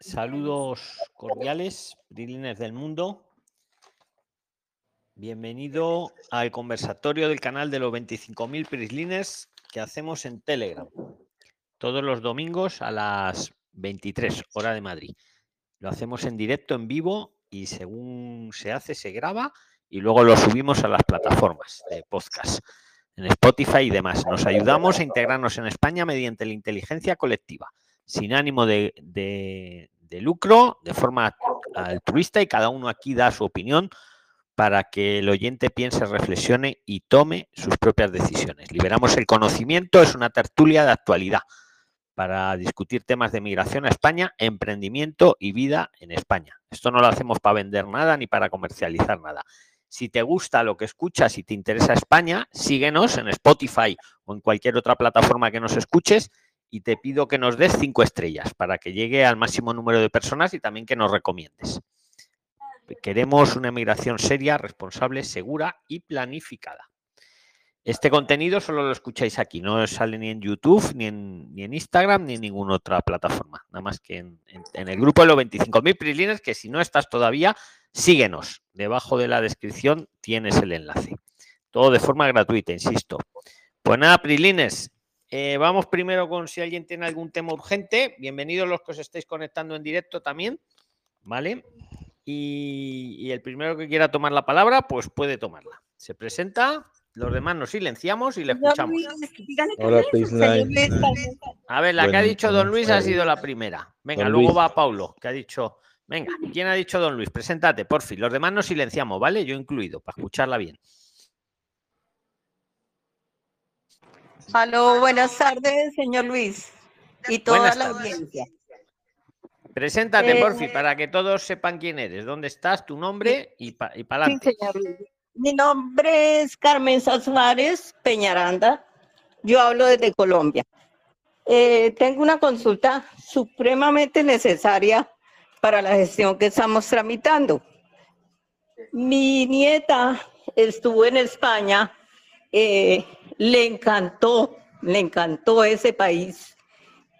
Saludos cordiales, Prilines del mundo. Bienvenido al conversatorio del canal de los 25.000 Prislines que hacemos en Telegram. Todos los domingos a las 23 hora de Madrid. Lo hacemos en directo, en vivo y según se hace, se graba y luego lo subimos a las plataformas de podcast, en Spotify y demás. Nos ayudamos a integrarnos en España mediante la inteligencia colectiva, sin ánimo de, lucro, de forma altruista y cada uno aquí da su opinión para que el oyente piense, reflexione y tome sus propias decisiones. Liberamos el conocimiento, es una tertulia de actualidad para discutir temas de migración a España, emprendimiento y vida en España. Esto no lo hacemos para vender nada ni para comercializar nada. Si te gusta lo que escuchas y te interesa España, síguenos en Spotify o en cualquier otra plataforma que nos escuches y te pido que nos des cinco estrellas para que llegue al máximo número de personas y también que nos recomiendes. Queremos una migración seria, responsable, segura y planificada. Este contenido solo lo escucháis aquí, no sale ni en YouTube, ni en, ni en Instagram, ni en ninguna otra plataforma. Nada más que en, el grupo de los 25.000 prislines, que si no estás todavía, síguenos. Debajo de la descripción tienes el enlace. Todo de forma gratuita, insisto. Pues nada, Prilines, eh, vamos primero con si alguien tiene algún tema urgente. Bienvenidos los que os estáis conectando en directo también. ¿Vale? Y, y el primero que quiera tomar la palabra, pues puede tomarla. Se presenta. Los demás nos silenciamos y le escuchamos. A ver, la que ha dicho Don Luis ha sido la primera. Venga, luego va Paulo, que ha dicho. Venga, ¿quién ha dicho Don Luis? Preséntate, por fin. Los demás nos silenciamos, ¿vale? Yo incluido, para escucharla bien. Aló, buenas tardes, señor Luis. Y toda la audiencia. Preséntate, eh, para que todos sepan quién eres, dónde estás, tu nombre y, para adelante. Sí, señor Luis. Mi nombre es Carmen Suárez Peñaranda. Yo hablo desde Colombia. Eh, tengo una consulta supremamente necesaria para la gestión que estamos tramitando. Mi nieta estuvo en España, eh, le encantó, le encantó ese país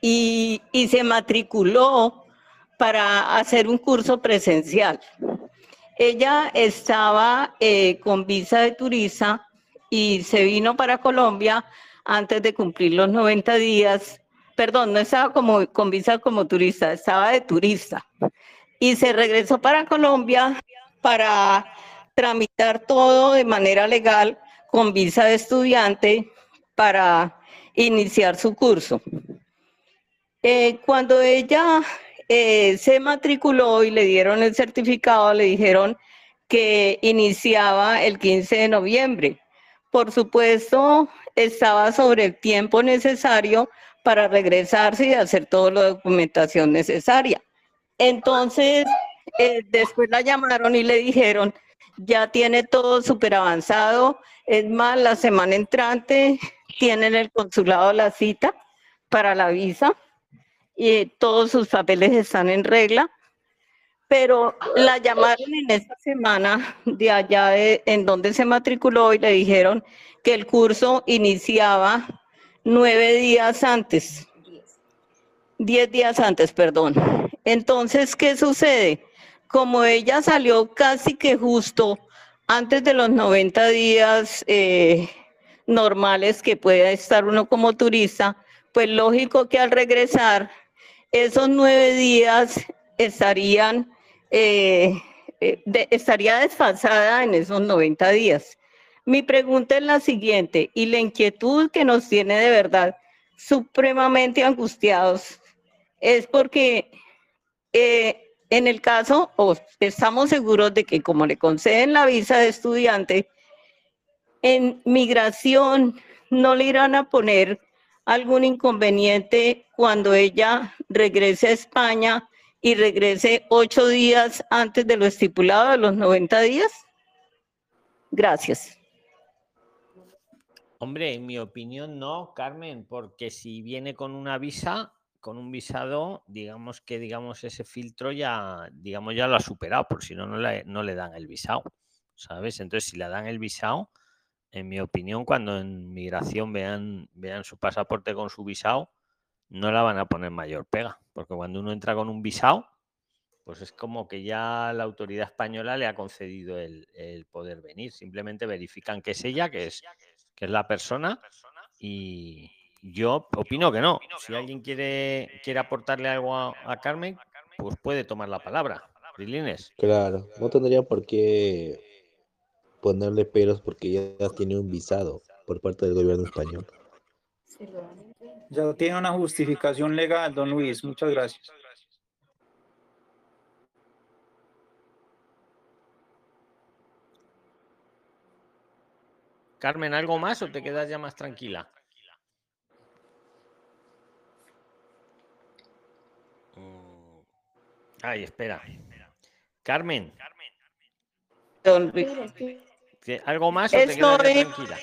y, y se matriculó para hacer un curso presencial. Ella estaba eh, con visa de turista y se vino para Colombia antes de cumplir los 90 días. Perdón, no estaba como, con visa como turista, estaba de turista. Y se regresó para Colombia para tramitar todo de manera legal con visa de estudiante para iniciar su curso. Eh, cuando ella eh, se matriculó y le dieron el certificado, le dijeron que iniciaba el 15 de noviembre. Por supuesto, estaba sobre el tiempo necesario para regresarse y hacer toda la documentación necesaria. Entonces, eh, después la llamaron y le dijeron, ya tiene todo súper avanzado, es más, la semana entrante tienen el consulado la cita para la visa y todos sus papeles están en regla, pero la llamaron en esta semana de allá en donde se matriculó y le dijeron que el curso iniciaba nueve días antes, diez días antes, perdón. Entonces, ¿qué sucede? Como ella salió casi que justo antes de los 90 días eh, normales que pueda estar uno como turista, pues lógico que al regresar esos nueve días estarían, eh, eh, estaría desfasada en esos 90 días. Mi pregunta es la siguiente, y la inquietud que nos tiene de verdad supremamente angustiados es porque en el caso, estamos seguros de que como le conceden la visa de estudiante, en migración no le irán a poner algún inconveniente cuando ella regrese a España y regrese ocho días antes de lo estipulado de los 90 días? Gracias. Hombre, en mi opinión no, Carmen, porque si viene con una visa, con un visado, digamos que digamos ese filtro ya, digamos ya lo ha superado, por si no, no le, no le dan el visado, ¿sabes? Entonces, si le dan el visado, en mi opinión, cuando en migración vean, vean su pasaporte con su visado, no la van a poner mayor pega, porque cuando uno entra con un visado, pues es como que ya la autoridad española le ha concedido el, poder venir. Simplemente verifican que es ella, que es, que es la persona, y yo opino que no. Si alguien quiere, quiere aportarle algo a, Carmen, pues puede tomar la palabra. Brilines. Claro, no tendría por qué ponerle peros porque ya tiene un visado por parte del gobierno español. Ya tiene una justificación legal, don Luis. Muchas gracias. Carmen, ¿algo más o te quedas ya más tranquila? Ay, espera. Carmen. ¿Algo más o te quedas tranquila?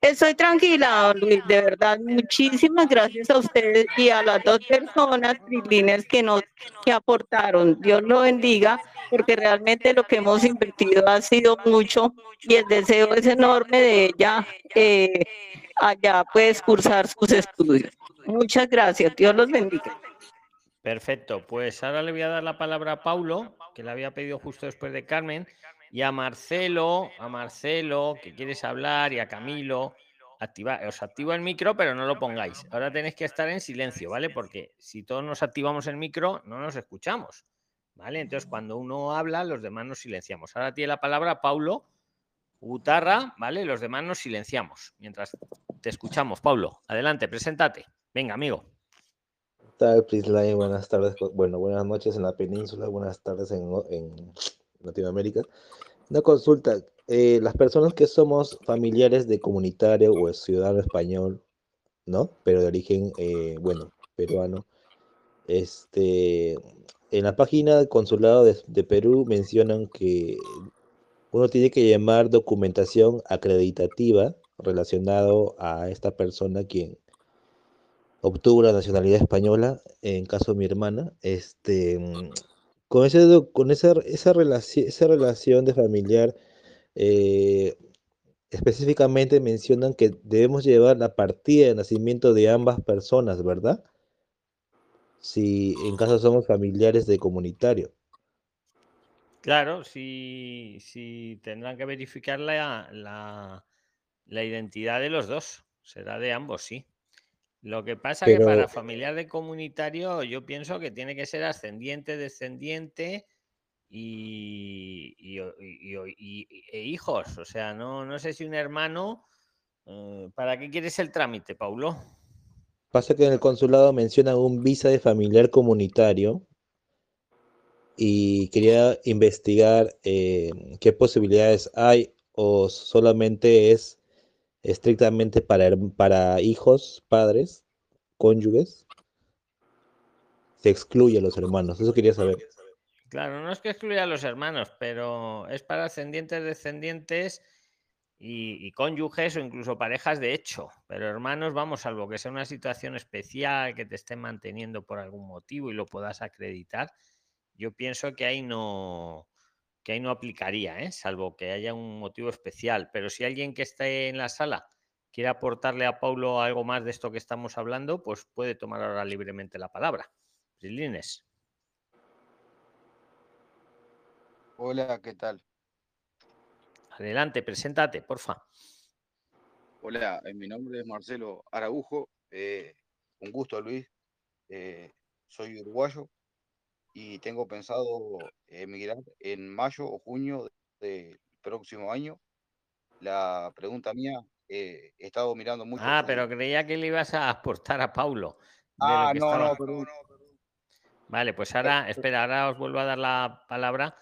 Estoy tranquila, Luis, de verdad. Muchísimas gracias a ustedes y a las dos personas, Trilines, que nos que aportaron. Dios lo bendiga, porque realmente lo que hemos invertido ha sido mucho y el deseo es enorme de ella eh, allá puedes cursar sus estudios. Muchas gracias. Dios los bendiga. Perfecto. Pues ahora le voy a dar la palabra a Paulo, que le había pedido justo después de Carmen y a Marcelo, a Marcelo, que quieres hablar, y a Camilo, activa, os activo el micro, pero no lo pongáis. Ahora tenéis que estar en silencio, ¿vale? Porque si todos nos activamos el micro, no nos escuchamos, ¿vale? Entonces, cuando uno habla, los demás nos silenciamos. Ahora tiene la palabra Paulo Gutarra, ¿vale? Los demás nos silenciamos mientras te escuchamos. Paulo, adelante, preséntate. Venga, amigo. Tal, Buenas tardes, bueno, buenas noches en la península, buenas tardes en, en Latinoamérica. Una consulta, eh, las personas que somos familiares de comunitario o ciudadano español, ¿no? Pero de origen, eh, bueno, peruano, este, en la página del consulado de, Perú mencionan que uno tiene que llamar documentación acreditativa relacionado a esta persona quien obtuvo la nacionalidad española, en caso de mi hermana, este, con, ese, con esa, esa, relación, esa relación de familiar, eh, específicamente mencionan que debemos llevar la partida de nacimiento de ambas personas, ¿verdad? Si en caso somos familiares de comunitario. Claro, si, si tendrán que verificar la, la, la identidad de los dos, será de ambos, sí. Lo que pasa es que para familiar de comunitario yo pienso que tiene que ser ascendiente, descendiente y, e hijos. O sea, no, no sé si un hermano... Eh, ¿Para qué quieres el trámite, Paulo? Pasa que en el consulado mencionan un visa de familiar comunitario y quería investigar eh, qué posibilidades hay o solamente es estrictamente para, para hijos, padres, cónyuges, se excluye a los hermanos. Eso quería saber. Claro, no es que excluya a los hermanos, pero es para ascendientes, descendientes y, y, cónyuges o incluso parejas de hecho. Pero hermanos, vamos, salvo que sea una situación especial que te estén manteniendo por algún motivo y lo puedas acreditar, yo pienso que ahí no, que ahí no aplicaría, ¿eh? salvo que haya un motivo especial. Pero si alguien que esté en la sala quiere aportarle a Paulo algo más de esto que estamos hablando, pues puede tomar ahora libremente la palabra. Prilines. Hola, ¿qué tal? Adelante, preséntate, porfa. Hola, eh, mi nombre es Marcelo Araujo. Eh, un gusto, Luis. Eh, soy uruguayo y tengo pensado emigrar en mayo o junio del próximo año. La pregunta mía, eh, he estado mirando mucho. Ah, pero creía que le ibas a aportar a Paulo. Ah, no, no, Vale, pues ahora, espera, ahora os vuelvo a dar la palabra.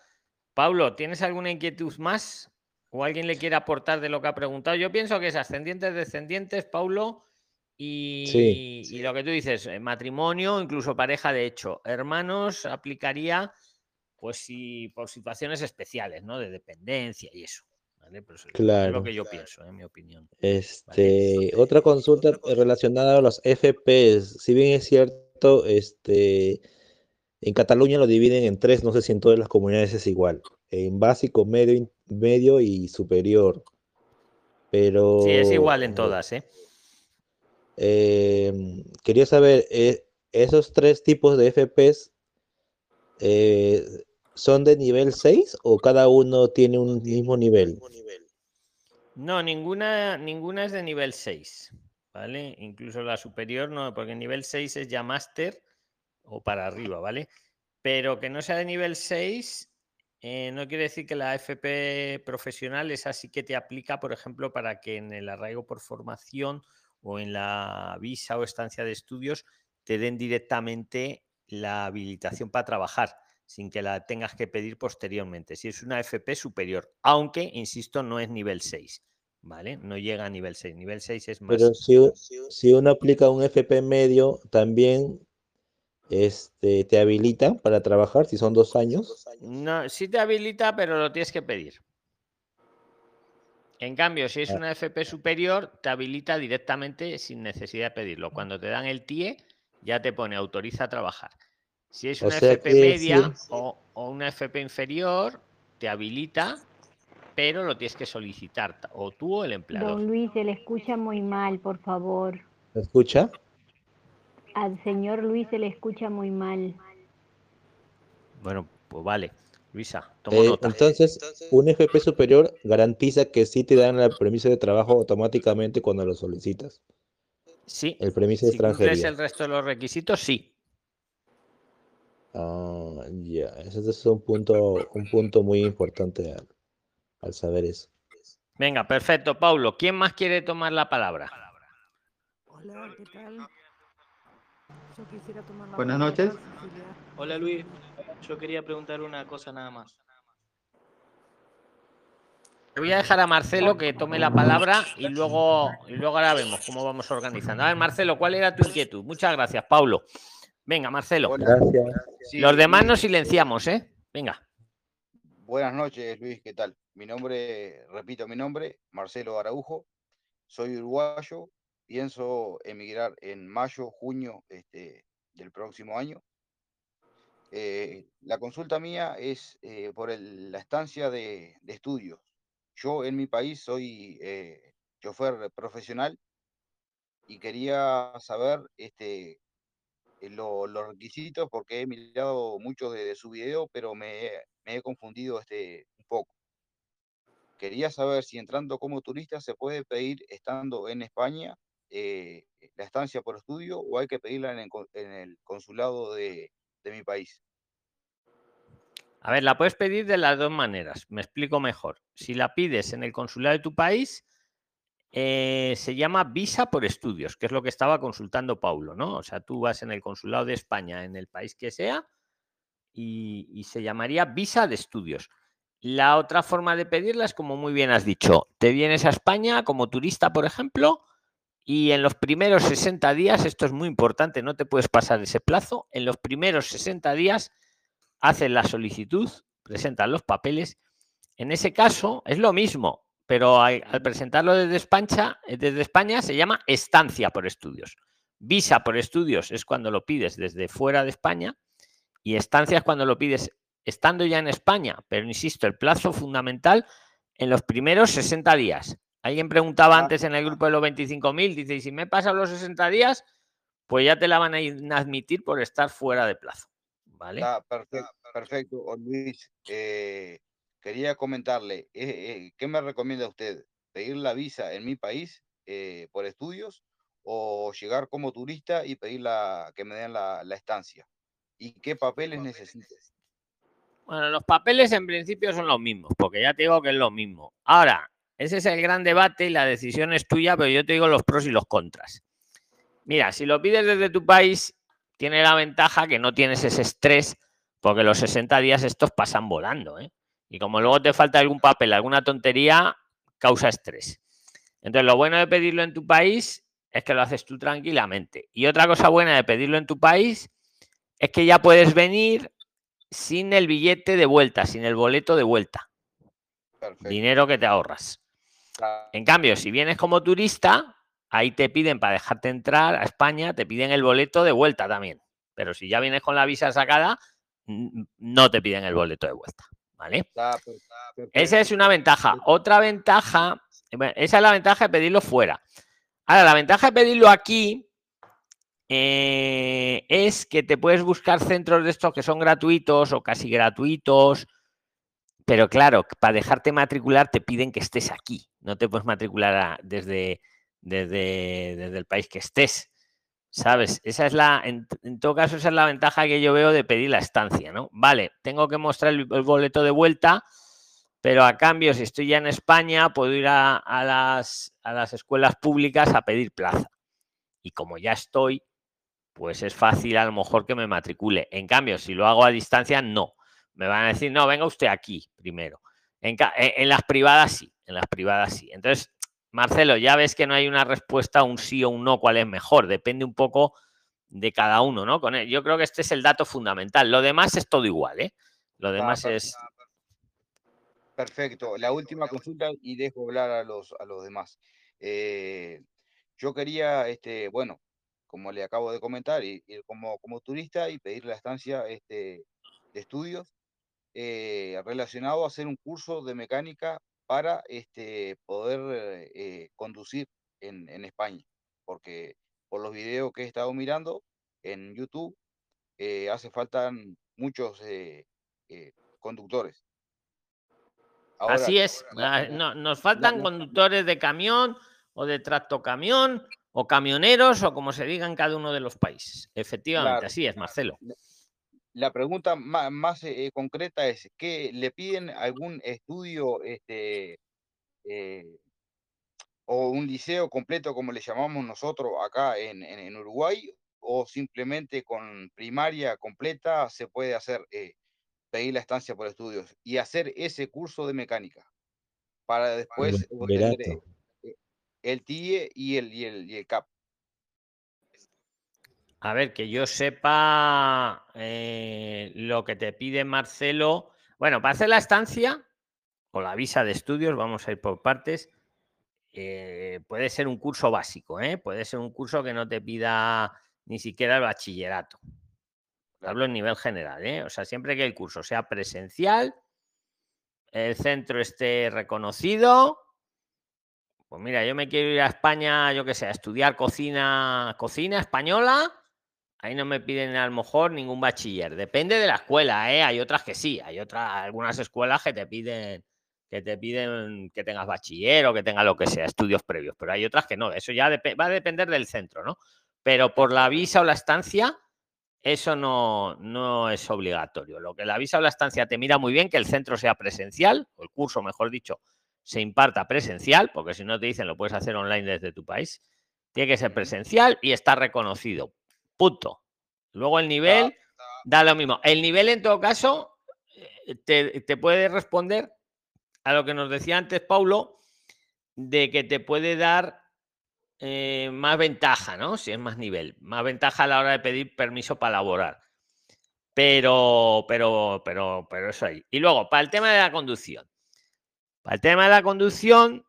Paulo, ¿tienes alguna inquietud más? ¿O alguien le quiere aportar de lo que ha preguntado? Yo pienso que es ascendientes, descendientes, Paulo, y, lo que tú dices, eh, matrimonio, incluso pareja de hecho. Hermanos aplicaría, pues si por situaciones especiales, ¿no? De dependencia y eso. claro. Es lo que yo pienso, en mi opinión. Este, otra consulta relacionada a los FPS. Si bien es cierto, este, en Cataluña lo dividen en tres, no sé si en todas las comunidades es igual. En básico, medio, medio y superior. Pero. Sí, es igual en todas, ¿eh? Em, quería saber, eh, ¿esos tres tipos de FPs eh, son de nivel 6 o cada uno tiene un mismo nivel? No, ninguna, ninguna es de nivel 6, ¿vale? Incluso la superior no, porque nivel 6 es ya máster o para arriba, ¿vale? Pero que no sea de nivel 6 eh, no quiere decir que la FP profesional es así que te aplica, por ejemplo, para que en el arraigo por formación o en la visa o estancia de estudios te den directamente la habilitación para trabajar sin que la tengas que pedir posteriormente. Si es una FP superior, aunque, insisto, no es nivel 6, ¿vale? No llega a nivel 6. Nivel 6 es más. Pero si, si uno aplica un FP medio, también este, te habilita para trabajar si son dos años. No, sí te habilita, pero lo tienes que pedir. En cambio, si es Ah. una FP superior, te habilita directamente sin necesidad de pedirlo. Cuando te dan el TIE, ya te pone autoriza a trabajar. Si es O una sea, FP media o, o una FP inferior, te habilita, pero lo tienes que solicitar, ta- o tú o el empleador. Don Luis, se le escucha muy mal, por favor. ¿Me escucha? Al señor Luis se le escucha muy mal. Bueno, pues vale. Luisa, tomo Eh, nota. entonces, un FP superior garantiza que sí te dan el permiso de trabajo automáticamente cuando lo solicitas. Sí, El permiso de si cumples extranjería. el resto de los requisitos, sí. Ah, ya, ese es un punto, un punto muy importante al, al saber eso. Venga, perfecto, Paulo. ¿Quién más quiere tomar la palabra? Hola, ¿qué tal? Yo quisiera tomar la Buenas palabra, noches. Hola Luis, yo quería preguntar una cosa nada más. Le voy a dejar a Marcelo que tome la palabra y luego, y luego ahora vemos cómo vamos organizando. A ver, Marcelo, ¿cuál era tu inquietud? Muchas gracias, Paulo. Venga, Marcelo. Gracias. Los demás nos silenciamos, ¿eh? Venga. Buenas noches, Luis, ¿qué tal? Mi nombre, repito mi nombre, Marcelo Araujo, soy uruguayo, pienso emigrar en mayo, junio este, del próximo año. Eh, la consulta mía es eh, por la estancia de, estudios. Yo en mi país soy eh, chofer profesional y quería saber este, eh, lo- los requisitos porque he mirado muchos de, de su video, pero me, he- confundido este, un poco. Quería saber si entrando como turista se puede pedir estando en España la estancia por estudio o hay que pedirla en el, en el consulado de, de mi país. A ver, la puedes pedir de las dos maneras. Me explico mejor. Si la pides en el consulado de tu país, eh, se llama visa por estudios, que es lo que estaba consultando Paulo, ¿no? O sea, tú vas en el consulado de España, en el país que sea, y, y se llamaría visa de estudios. La otra forma de pedirla es como muy bien has dicho, te vienes a España como turista, por ejemplo, y en los primeros 60 días, esto es muy importante, no te puedes pasar ese plazo, en los primeros 60 días haces la solicitud, presentas los papeles. En ese caso es lo mismo, pero al, al presentarlo desde España, eh, desde España se llama estancia por estudios. Visa por estudios es cuando lo pides desde fuera de España y estancia es cuando lo pides estando ya en España. Pero insisto, el plazo fundamental en los primeros 60 días. Alguien preguntaba Ah. antes en el grupo de los 25.000, dice, y si me pasan los 60 días, pues ya te la van a admitir por estar fuera de plazo. ¿Vale? Está perfecto, perfecto. Luis, eh, quería comentarle, eh, eh, ¿qué me recomienda usted? ¿Pedir la visa en mi país por estudios o llegar como turista y pedir la, que me den la, la estancia? ¿Y qué papeles necesito? Bueno, los papeles en principio son los mismos, porque ya te digo que es lo mismo. Ahora, ese es el gran debate y la decisión es tuya, pero yo te digo los pros y los contras. Mira, si lo pides desde tu país, tiene la ventaja que no tienes ese estrés, porque los 60 días estos pasan volando, ¿eh? Y como luego te falta algún papel, alguna tontería, causa estrés. Entonces, lo bueno de pedirlo en tu país es que lo haces tú tranquilamente. Y otra cosa buena de pedirlo en tu país es que ya puedes venir sin el billete de vuelta, sin el boleto de vuelta. Perfecto. Dinero que te ahorras. En cambio, si vienes como turista, ahí te piden para dejarte entrar a España, te piden el boleto de vuelta también. Pero si ya vienes con la visa sacada, no te piden el boleto de vuelta. ¿Vale? Esa es una ventaja. Otra ventaja, bueno, esa es la ventaja de pedirlo fuera. Ahora, la ventaja de pedirlo aquí eh, es que te puedes buscar centros de estos que son gratuitos o casi gratuitos, pero claro, para dejarte matricular te piden que estés aquí, no te puedes matricular desde, desde, desde el país que estés. ¿Sabes? Esa es la, en, todo caso, esa es la ventaja que yo veo de pedir la estancia, ¿no? Vale, tengo que mostrar el, boleto de vuelta, pero a cambio, si estoy ya en España, puedo ir a, las, a las escuelas públicas a pedir plaza. Y como ya estoy, pues es fácil a lo mejor que me matricule. En cambio, si lo hago a distancia, no. Me van a decir, no, venga usted aquí primero. En, en- en las privadas sí, en las privadas sí. Entonces, Marcelo, ya ves que no hay una respuesta, un sí o un no, cuál es mejor. Depende un poco de cada uno, ¿no? Con él. Yo creo que este es el dato fundamental. Lo demás es todo igual, ¿eh? Lo demás es. Perfecto. La última consulta y dejo hablar a los, a los demás. Eh, yo quería, este, bueno, como le acabo de comentar, ir, ir como, como turista y pedir la estancia este, de estudios eh, relacionado a hacer un curso de mecánica para este, poder eh, conducir en, en España. Porque por los videos que he estado mirando en YouTube, eh, hace falta muchos eh, eh, conductores. Ahora, Así es. la- ah, no- nos faltan conductores de camión o de tractocamión o camioneros o como se diga en cada uno de los países. Efectivamente, Claro. así es, Marcelo. La pregunta más, eh, concreta es, ¿qué le piden algún estudio este, eh, o un liceo completo, como le llamamos nosotros acá en, en- en Uruguay, o simplemente con primaria completa se puede hacer, eh, pedir la estancia por estudios y hacer ese curso de mecánica para después obtener eh, el TIE y el, y el, y el CAP? A ver, que yo sepa eh, lo que te pide Marcelo. Bueno, para hacer la estancia o la visa de estudios, vamos a ir por partes. eh, puede ser un curso básico, ¿eh? puede ser un curso que no te pida ni siquiera el bachillerato. Hablo en nivel general, o sea, siempre que el curso sea presencial, el centro esté reconocido. Pues mira, yo me quiero ir a España, yo que sé, a estudiar cocina, cocina española. Ahí no me piden a lo mejor ningún bachiller. Depende de la escuela, ¿eh? Hay otras que sí. Hay otras, algunas escuelas que te piden que te piden que tengas bachiller o que tengas lo que sea, estudios previos. Pero hay otras que no. Eso ya va a depender del centro, ¿no? Pero por la visa o la estancia, eso no, no es obligatorio. Lo que la visa o la estancia te mira muy bien que el centro sea presencial, o el curso, mejor dicho, se imparta presencial, porque si no te dicen lo puedes hacer online desde tu país. Tiene que ser presencial y estar reconocido. Punto. Luego el nivel da lo mismo. El nivel, en todo caso, eh, te, te puede responder a lo que nos decía antes Paulo, de que te puede dar eh, más ventaja, ¿no? Si es más nivel, más ventaja a la hora de pedir permiso para laborar. Pero, pero, pero, pero eso ahí. Y luego, para el tema de la conducción. Para el tema de la conducción,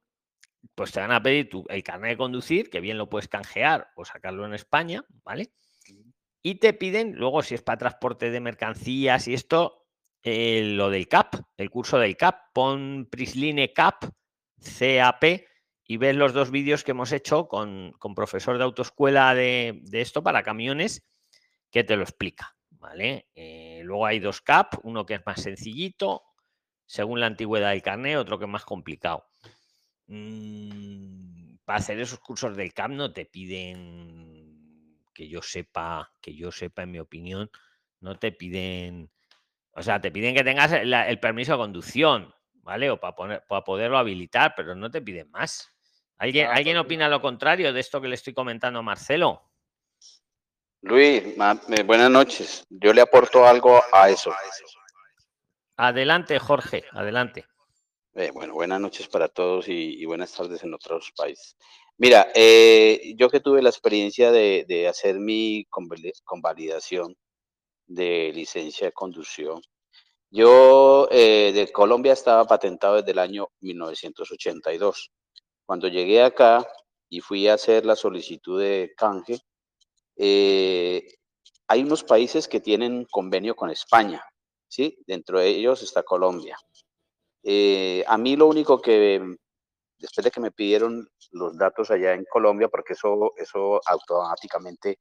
pues te van a pedir tu, el carnet de conducir, que bien lo puedes canjear o sacarlo en España, ¿vale? Y te piden, luego, si es para transporte de mercancías y esto, eh, lo del CAP, el curso del CAP. Pon Prisline CAP, CAP, y ves los dos vídeos que hemos hecho con, con profesor de autoescuela de, de esto para camiones, que te lo explica, ¿vale? Eh, luego hay dos CAP, uno que es más sencillito, según la antigüedad del carnet, otro que es más complicado. Mm, para hacer esos cursos del CAP no te piden que yo sepa, que yo sepa, en mi opinión, no te piden, o sea, te piden que tengas el, el permiso de conducción, ¿vale? O para, poner, para poderlo habilitar, pero no te piden más. ¿Alguien, Ah, ¿alguien perfecto. opina lo contrario de esto que le estoy comentando a Marcelo? Luis, ma- eh, buenas noches. Yo le aporto algo a eso. Adelante, Jorge, adelante. Eh, bueno, buenas noches para todos y, y buenas tardes en otros países. Mira, eh, yo que tuve la experiencia de, de hacer mi convali- convalidación de licencia de conducción, yo eh, de Colombia estaba patentado desde el año 1982. Cuando llegué acá y fui a hacer la solicitud de canje, eh, hay unos países que tienen convenio con España, ¿sí? Dentro de ellos está Colombia. Eh, a mí lo único que después de que me pidieron los datos allá en Colombia, porque eso, eso automáticamente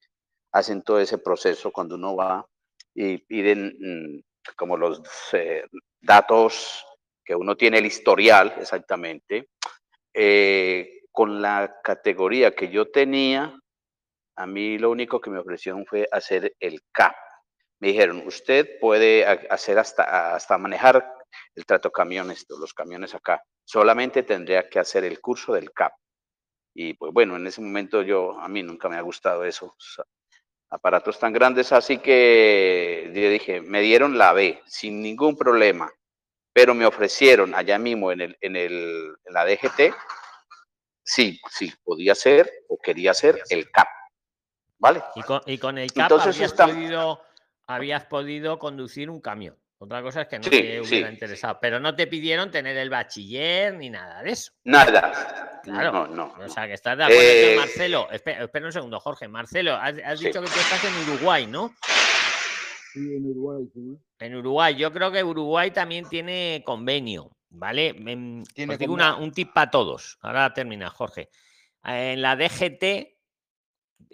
hacen todo ese proceso cuando uno va y piden mm, como los eh, datos que uno tiene el historial exactamente, eh, con la categoría que yo tenía, a mí lo único que me ofrecieron fue hacer el CAP. Me dijeron, usted puede hacer hasta, hasta manejar el trato camiones, los camiones acá. Solamente tendría que hacer el curso del CAP. Y pues bueno, en ese momento yo, a mí nunca me ha gustado eso, aparatos tan grandes, así que yo dije, me dieron la B sin ningún problema, pero me ofrecieron allá mismo en, el, en, el, en la DGT, sí, sí, podía ser o quería ser el CAP, ¿vale? Y con, y con el CAP Entonces habías, podido, habías podido conducir un camión. Otra cosa es que no te hubiera interesado, pero no te pidieron tener el bachiller ni nada de eso. Nada. Claro. No, no. O sea, que estás de acuerdo, eh... Marcelo. Espera, espera, un segundo, Jorge. Marcelo, has, has dicho que tú estás en Uruguay, ¿no? Sí, en Uruguay, sí. En Uruguay, yo creo que Uruguay también tiene convenio, ¿vale? ¿Tiene digo una, un tip para todos. Ahora termina, Jorge. En la DGT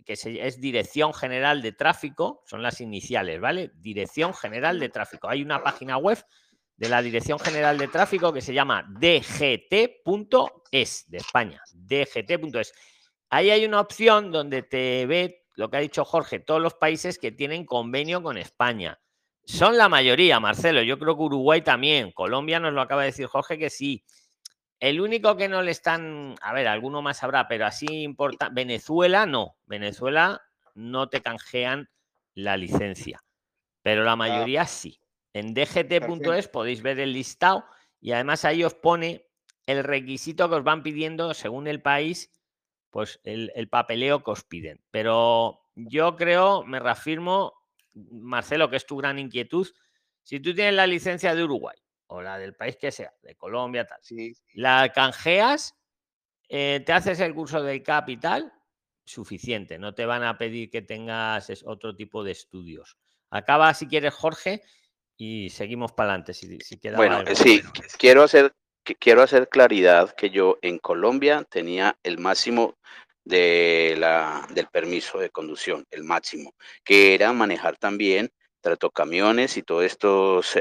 que es Dirección General de Tráfico, son las iniciales, ¿vale? Dirección General de Tráfico. Hay una página web de la Dirección General de Tráfico que se llama dgt.es de España, dgt.es. Ahí hay una opción donde te ve lo que ha dicho Jorge, todos los países que tienen convenio con España. Son la mayoría, Marcelo. Yo creo que Uruguay también. Colombia nos lo acaba de decir Jorge que sí. El único que no le están, a ver, alguno más habrá, pero así importa, Venezuela no, Venezuela no te canjean la licencia, pero la ah. mayoría sí. En dgt.es podéis ver el listado y además ahí os pone el requisito que os van pidiendo según el país, pues el, el papeleo que os piden. Pero yo creo, me reafirmo, Marcelo, que es tu gran inquietud, si tú tienes la licencia de Uruguay o la del país que sea, de Colombia, tal. Sí. La canjeas, eh, te haces el curso del capital, suficiente. No te van a pedir que tengas otro tipo de estudios. Acaba, si quieres, Jorge, y seguimos para adelante. Si, si bueno, sí, quiero hacer, quiero hacer claridad que yo en Colombia tenía el máximo de la, del permiso de conducción, el máximo, que era manejar también camiones y todos estos,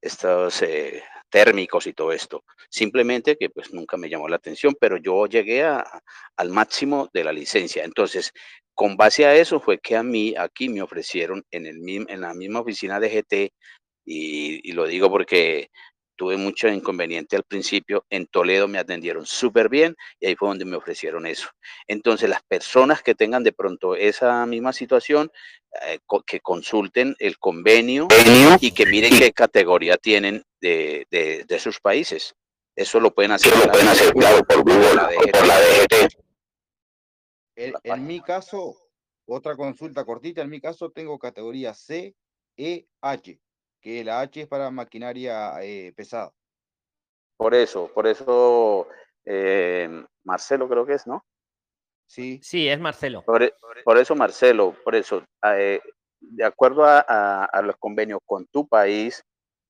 estos eh, térmicos y todo esto. Simplemente que pues nunca me llamó la atención, pero yo llegué a, al máximo de la licencia. Entonces, con base a eso fue que a mí aquí me ofrecieron en, el, en la misma oficina de GT, y lo digo porque tuve mucho inconveniente al principio. En Toledo me atendieron súper bien y ahí fue donde me ofrecieron eso. Entonces, las personas que tengan de pronto esa misma situación, eh, que consulten el convenio y que miren qué categoría tienen de, de, sus países. Eso lo pueden hacer, lo pueden hacer claro, por Google, la DGT. En, mi caso, otra consulta cortita, en mi caso tengo categoría C, E, H que la H es para maquinaria eh, pesada. Por eso, por eso eh, Marcelo creo que es, ¿no? Sí. Sí, es Marcelo. Por, e, eso Marcelo, por eso, eh, de acuerdo a, los convenios con tu país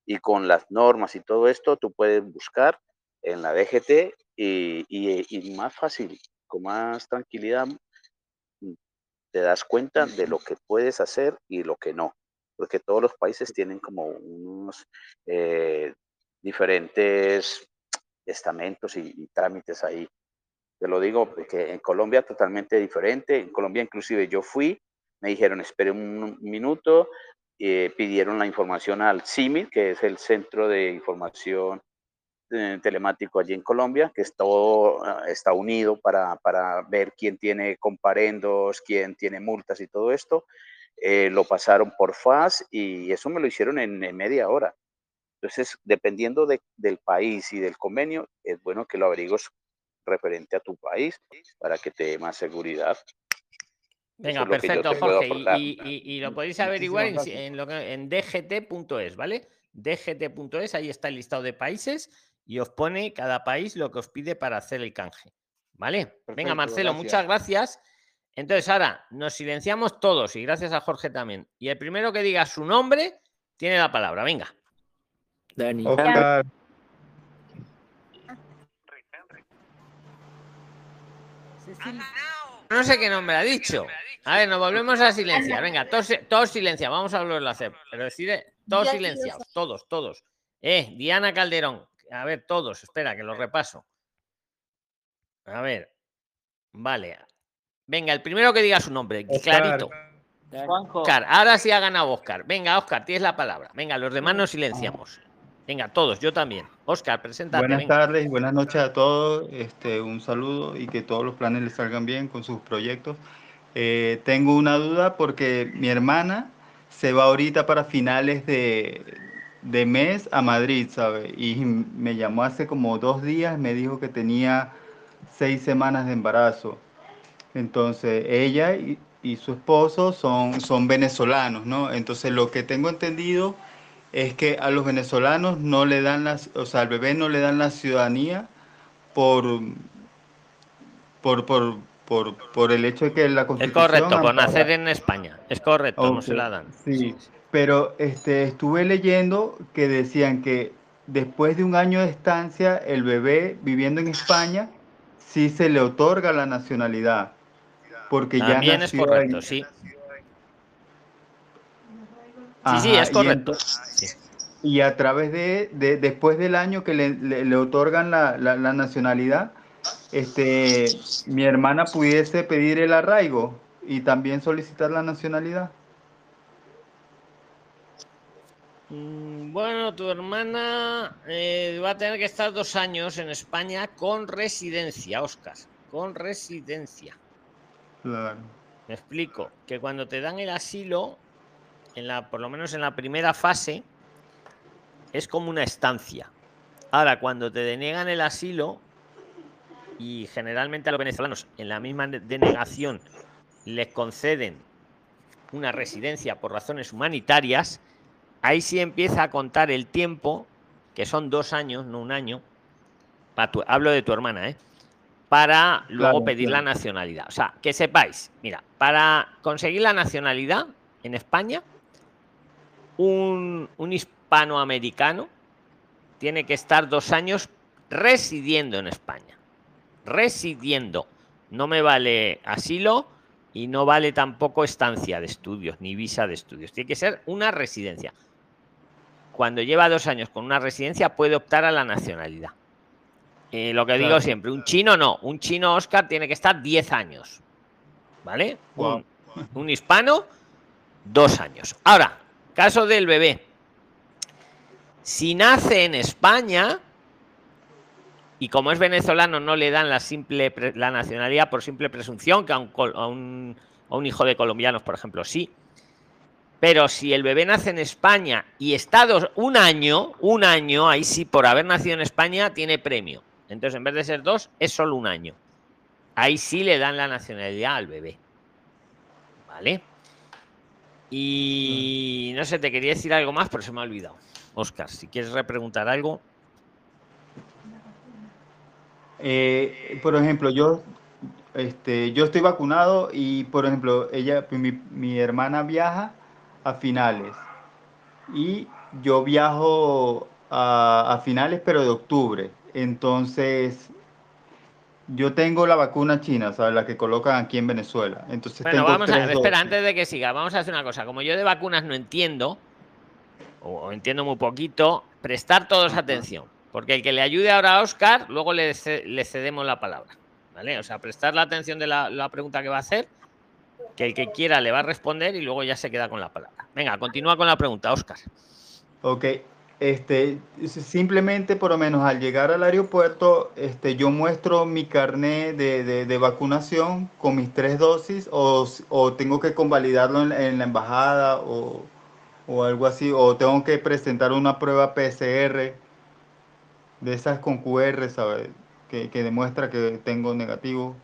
y con las normas y todo esto, tú puedes buscar en la DGT y, y más fácil, con más tranquilidad, mm, te das cuenta de lo que puedes hacer y lo que no porque todos los países tienen como unos eh, diferentes estamentos y, trámites ahí. Te lo digo porque en Colombia totalmente diferente. En Colombia inclusive yo fui, me dijeron espere un minuto, eh, pidieron la información al CIMIT, que es el Centro de Información eh, Telemático allí en Colombia, que está, está unido para, para ver quién tiene comparendos, quién tiene multas y todo esto. Eh, lo pasaron por FAS y eso me lo hicieron en, media hora. Entonces, dependiendo del país y del convenio, es bueno que lo averigues referente a tu país para que te dé más seguridad. Venga, perfecto, Jorge. Y, lo podéis averiguar en, en dgt.es, ¿vale? dgt.es, ahí está el listado de países y os pone cada país lo que os pide para hacer el canje. ¿Vale? Venga, Marcelo, muchas gracias. Entonces ahora nos silenciamos todos y gracias a Jorge también. Y el primero que diga su nombre tiene la palabra. Venga. Dani. Cecilia. No sé qué nombre ha dicho. A ver, nos volvemos a silenciar. Venga, todos, todos silenciados. Vamos a volverlo a hacer. Pero decide, todos silenciados. Todos, todos. Eh, Diana Calderón. A ver, todos. Espera, que lo repaso. A ver. Vale. Venga, el primero que diga su nombre. Clarito. Juanjo. Oscar, ahora sí ha ganado Oscar. Venga, Oscar, tienes la palabra. Venga, los demás nos silenciamos. Venga, todos, yo también. Oscar, preséntate. Buenas venga. tardes y buenas noches a todos. Este, un saludo y que todos los planes les salgan bien con sus proyectos. Eh, tengo una duda porque mi hermana se va ahorita para finales de, de mes a Madrid, ¿sabe? Y me llamó hace como dos días, me dijo que tenía seis semanas de embarazo. Entonces, ella y, y su esposo son, son venezolanos, ¿no? Entonces, lo que tengo entendido es que a los venezolanos no le dan las, o sea, al bebé no le dan la ciudadanía por, por, por, por, por el hecho de que la Es constitución correcto, por nacer en España. Es correcto, no se la dan. Sí, pero este, estuve leyendo que decían que después de un año de estancia, el bebé viviendo en España, sí se le otorga la nacionalidad, porque ya También es nació correcto, en- sí. Sí, sí, Ajá, es correcto. Sí. Y a través de, de- después del año que le, le- le otorgan la, la- la nacionalidad, este, mi hermana pudiese pedir el arraigo y también solicitar la nacionalidad. Mm, Bueno, tu hermana eh, va a tener que estar dos años en España con residencia, Oscar. Con residencia. Me explico. Que cuando te dan el asilo, en la, por lo menos en la primera fase, es como una estancia. Ahora, cuando te deniegan el asilo, y generalmente a los venezolanos en la misma de- denegación les conceden una residencia por razones humanitarias, ahí sí empieza a contar el tiempo, que son dos años, no un año, hablo de tu hermana, ¿eh? Para luego Claro, pedir la nacionalidad. O sea, que sepáis, mira, para conseguir la nacionalidad en España, un, un hispanoamericano tiene que estar dos años residiendo en España. Residiendo. No me vale asilo y no vale tampoco estancia de estudios ni visa de estudios. Tiene que ser una residencia. Cuando lleva dos años con una residencia puede optar a la nacionalidad. Lo que digo siempre, un chino no, un chino Oscar tiene que estar 10 años. ¿Vale? Un, un hispano, dos años. Ahora, caso del bebé. Si nace en España y como es venezolano no le dan la simple la nacionalidad por simple presunción, que a un, a un, a un hijo de colombianos, por ejemplo, sí. Pero si el bebé nace en España y está dos- un año, un año, ahí sí, por haber nacido en España, tiene premio. Entonces, en vez de ser dos, es solo un año. Ahí sí le dan la nacionalidad al bebé. ¿Vale? Y no sé, te quería decir algo más, pero se me ha olvidado. Oscar, si quieres repreguntar algo. Eh, por ejemplo, yo, este, yo estoy vacunado y, por ejemplo, ella, mi, mi hermana viaja a finales y yo viajo a, a finales, pero de octubre. Entonces, yo tengo la vacuna china, ¿sabes? La que colocan aquí en Venezuela. Entonces, Bueno, tengo vamos a tres espera, antes de que siga, vamos a hacer una cosa. Como yo de vacunas no entiendo, o entiendo muy poquito, prestar todos atención. Porque el que le ayude ahora a Oscar, luego le, le cedemos la palabra. ¿Vale? O sea, prestar la atención de la, la pregunta que va a hacer, que el que quiera le va a responder y luego ya se queda con la palabra. Venga, continúa con la pregunta, Oscar. Ok, este, simplemente por lo menos al llegar al aeropuerto, este, yo muestro mi carnet de, de- vacunación con mis tres dosis o, o tengo que convalidarlo en, en la embajada o, o algo así, o tengo que presentar una prueba PCR de esas con QR, ¿sabes? Que, que demuestra que tengo negativo.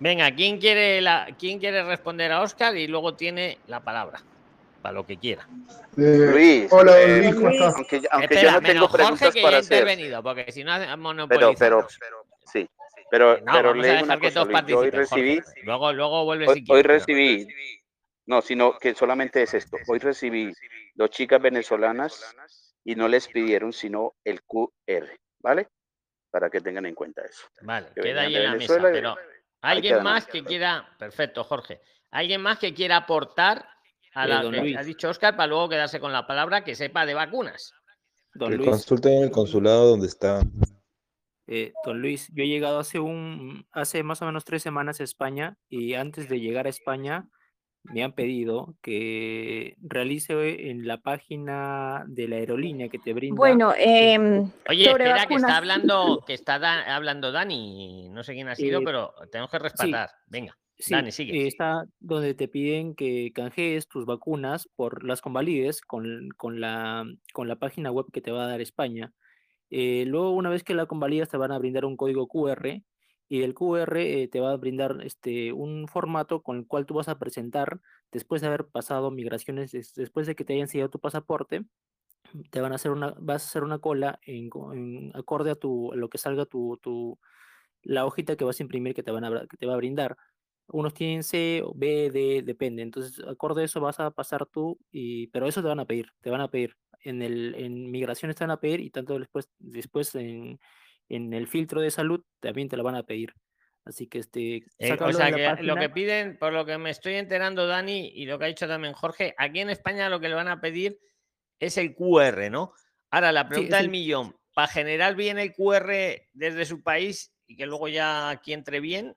Venga, ¿quién quiere, la, ¿quién quiere responder a Oscar? Y luego tiene la palabra, para lo que quiera. Luis, hola, eh, aunque, aunque Espera, yo no tengo Jorge, preguntas que ya para ha hacer, intervenido, porque si no pero, monopolizamos. pero, sí, pero, No, pero vamos a le digo dejar una que cosa, todos Luis, yo hoy recibí, Jorge. Luego, luego vuelves hoy, si hoy pero- recibí, no, sino que solamente es esto, hoy recibí dos chicas venezolanas y no les pidieron sino el QR, ¿vale? Para que tengan en cuenta eso. Vale, que queda ahí en la mesa, Venezuela y- pero ¿Alguien más que quiera? Perfecto, Jorge. ¿Alguien más que quiera aportar a Eh, la don Luis. ha dicho Oscar para luego quedarse con la palabra que sepa de vacunas? Don Luis, en el consulado donde está. eh, don Luis, yo he llegado hace un, hace más o menos tres semanas a España y antes de llegar a España me han pedido que realice en la página de la aerolínea que te brinda. Bueno, em, Oye, espera, que está hablando, que está da- hablando Dani. No sé quién ha sido, Eh, pero tenemos que respetar. Venga, Sí, Dani, sigue. está donde te piden que canjees tus vacunas por las convalides con, con la, con la página web que te va a dar España. Eh, luego, una vez que la convalidas, te van a brindar un código QR y el QR eh, te va a brindar este, un formato con el cual tú vas a presentar después de haber pasado migraciones, des- después de que te hayan sellado tu pasaporte, te van a hacer una, vas a hacer una cola en, en acorde a tu, a lo que salga tu, tu, la hojita que vas a imprimir que te, van a, que te va a brindar. Unos tienen C, o B, D, depende. Entonces, acorde a eso vas a pasar tú, y, pero eso te van a pedir, te van a pedir. En, el, en migraciones te van a pedir y tanto después, después en, en el filtro de salud también te lo van a pedir. Así que este, Eh, o sea, la que lo que piden, por lo que me estoy enterando, Dani, y lo que ha dicho también Jorge, aquí en España lo que le van a pedir es el QR, ¿no? Ahora, la pregunta del el- millón, para generar bien el QR desde su país y que luego ya aquí entre bien,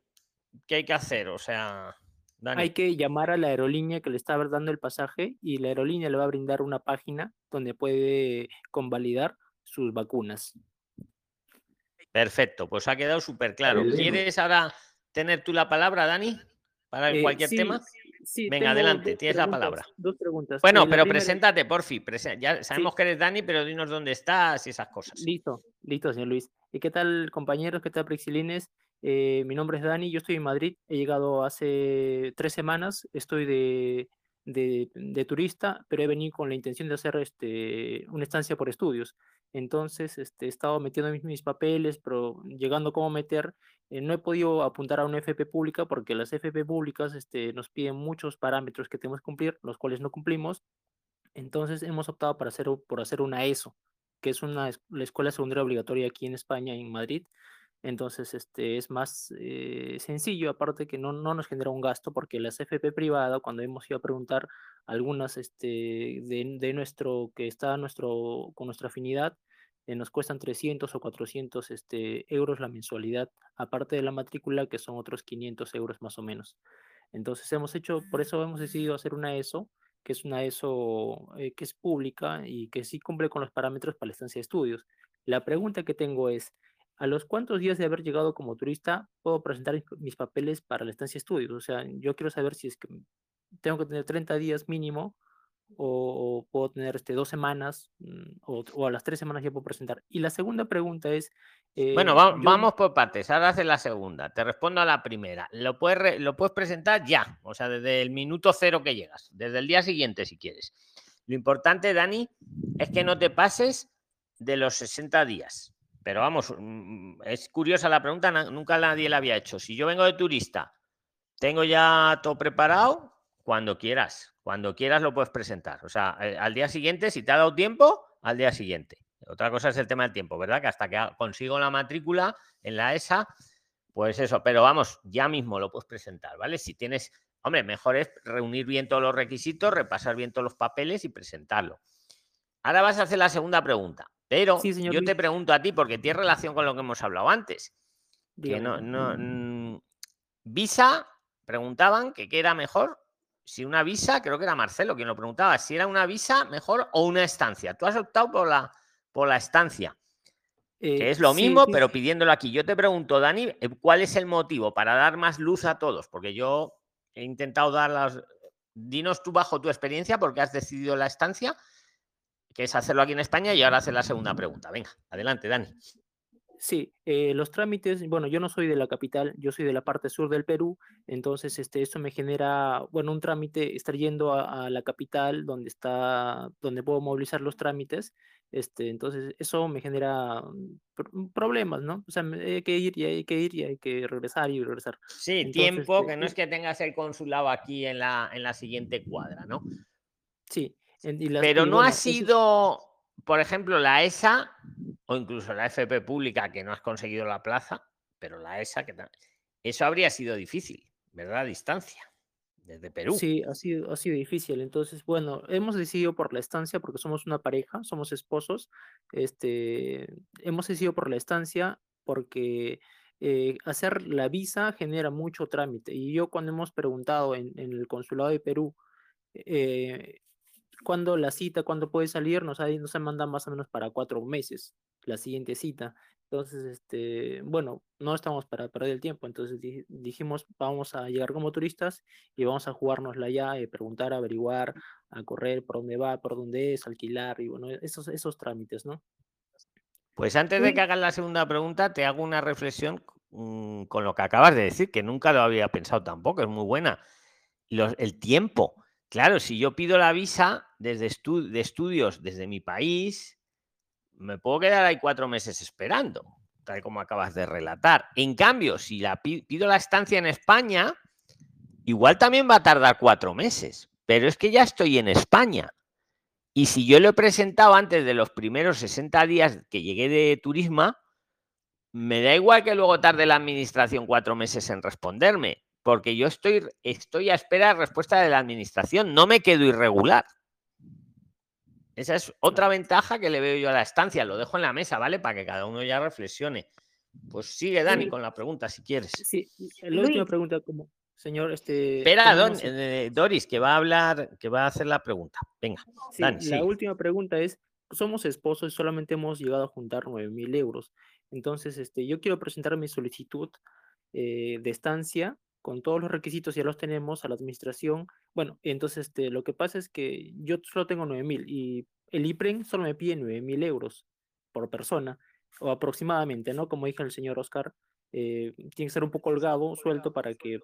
¿qué hay que hacer? O sea, Dani. Hay que llamar a la aerolínea que le está dando el pasaje y la aerolínea le va a brindar una página donde puede convalidar sus vacunas. Perfecto, pues ha quedado súper claro. ¿Quieres ahora tener tú la palabra, Dani? Para Eh, cualquier sí, tema. sí, Venga, adelante, tienes la palabra. Dos preguntas. Bueno, pero primera- preséntate, porfi. Ya sabemos que eres Dani, pero dinos dónde estás y esas cosas. Listo, listo, señor Luis. ¿Y qué tal, compañeros? ¿Qué tal, Prexilines? Eh, mi nombre es Dani, yo estoy en Madrid. He llegado hace tres semanas. Estoy de, de, de turista, pero he venido con la intención de hacer este, una estancia por estudios. Entonces, este, he estado metiendo mis, mis papeles, pero llegando cómo meter, eh, no he podido apuntar a una FP pública porque las FP públicas este, nos piden muchos parámetros que tenemos que cumplir, los cuales no cumplimos. Entonces hemos optado por hacer, por hacer una ESO, que es una, la escuela secundaria obligatoria aquí en España, en Madrid. Entonces este, es más eh, sencillo, aparte que no, no nos genera un gasto, porque las FP privada, cuando hemos ido a preguntar algunas este, de, de nuestro, que está nuestro, con nuestra afinidad, eh, nos cuestan 300 o 400 este, euros la mensualidad, aparte de la matrícula, que son otros 500 euros más o menos. Entonces hemos hecho, por eso hemos decidido hacer una ESO, que es una ESO eh, que es pública y que sí cumple con los parámetros para la estancia de estudios. La pregunta que tengo es, ¿a los cuántos días de haber llegado como turista puedo presentar mis- papeles para la estancia de estudios? O sea, yo quiero saber si es que tengo que tener 30 días mínimo o, o puedo tener este, dos semanas mm, o, o a las tres semanas ya puedo presentar. Y la segunda pregunta es... Bueno, eh, va- yo- vamos por partes. Ahora haces la segunda. Te respondo a la primera. Lo puedes, re- lo puedes presentar ya, o sea, desde el minuto cero que llegas, desde el día siguiente si quieres. Lo importante, Dani, es que no te pases de los 60 días. Pero vamos, mm, es curiosa la pregunta, nunca nadie la había hecho. Si yo vengo de turista, tengo ya todo preparado, cuando quieras, cuando quieras lo puedes presentar. O sea, eh, al día siguiente, si te ha dado tiempo, al día siguiente. Otra cosa es el tema del tiempo, ¿verdad? Que hasta que consigo la matrícula en la ESA, pues eso, pero vamos, ya mismo lo puedes presentar, ¿vale? Si tienes, hombre, mejor es reunir bien todos los requisitos, repasar bien todos los papeles y presentarlo. Ahora vas a hacer la segunda pregunta, pero Sí, señor yo te pregunto a ti porque tiene relación con lo que hemos hablado antes. Que no, no, mm, visa, preguntaban que qué era mejor. Si una visa, creo que era Marcelo quien lo preguntaba, si era una visa mejor o una estancia. Tú has optado por la, por la estancia, que Eh, es lo sí, mismo, sí, pero pidiéndolo aquí. Yo te pregunto, Dani, eh, ¿cuál es el motivo para dar más luz a todos? Porque yo he intentado dar las. Dinos tú bajo tu experiencia, porque has decidido la estancia, que es hacerlo aquí en España, y ahora hacer la segunda pregunta. Venga, adelante, Dani. Sí, eh, los trámites, bueno, yo no soy de la capital, yo soy de la parte sur del Perú, entonces este, esto me genera, bueno, un trámite, estar yendo a, a la capital donde está, donde puedo movilizar los trámites, este, entonces eso me genera mm, pr- problemas, ¿no? O sea, hay que ir y hay que ir y hay que regresar y regresar. Sí, Entonces, tiempo, este, que no es que tengas el consulado aquí en la, en la siguiente cuadra, ¿no? Sí, las- Pero no bueno, ha eso sido, por ejemplo, la ESA o incluso la FP pública, que no has conseguido la plaza, pero la ESA, que eso habría sido difícil, ¿verdad? A distancia, desde Perú. Sí, ha sido, ha sido difícil. Entonces, bueno, hemos decidido por la estancia porque somos una pareja, somos esposos. Este, hemos decidido por la estancia porque eh, hacer la visa genera mucho trámite. Y yo cuando hemos preguntado en, en el consulado de Perú, eh, cuándo la cita, cuándo puede salir, nos, ha, nos han mandado más o menos para cuatro meses la siguiente cita. Entonces, este, bueno, no estamos para perder el tiempo. Entonces di- dijimos, vamos a llegar como turistas y vamos a jugárnosla ya, eh, preguntar, averiguar, a correr por dónde va, por dónde es, alquilar y bueno, esos, esos trámites, ¿no? Pues antes de que hagas la segunda pregunta, te hago una reflexión mm, con lo que acabas de decir, que nunca lo había pensado tampoco, es muy buena. Los- el tiempo. Claro, si yo pido la visa desde de estudios desde mi país, me puedo quedar ahí cuatro meses esperando, tal como acabas de relatar. En cambio, si la pi- pido la estancia en España, igual también va a tardar cuatro meses, pero es que ya estoy en España. Y si yo lo he presentado antes de los primeros 60 días que llegué de Turisma, me da igual que luego tarde la administración cuatro meses en responderme, porque yo estoy, estoy a espera de respuesta de la administración, no me quedo irregular. Esa es otra ventaja que le veo yo a la estancia. Lo dejo en la mesa, ¿vale? Para que cada uno ya reflexione. Pues sigue, Dani, con la pregunta si quieres. Sí, la última pregunta, como, señor, este... Espera, ¿cómo Don- nos- eh, Doris, que va a hablar, que va a hacer la pregunta. Venga, Sí, Dani, la sigue. última pregunta es, somos esposos y solamente hemos llegado a juntar 9 mil euros. Entonces, este, yo quiero presentar mi solicitud eh, de estancia con todos los requisitos, ya los tenemos a la administración. Bueno, entonces, este, lo que pasa es que yo solo tengo 9 mil y el IPREN solo me pide 9 mil euros por persona, o aproximadamente, ¿no? Como dijo el señor Oscar, eh, tiene que ser un poco holgado, suelto, para que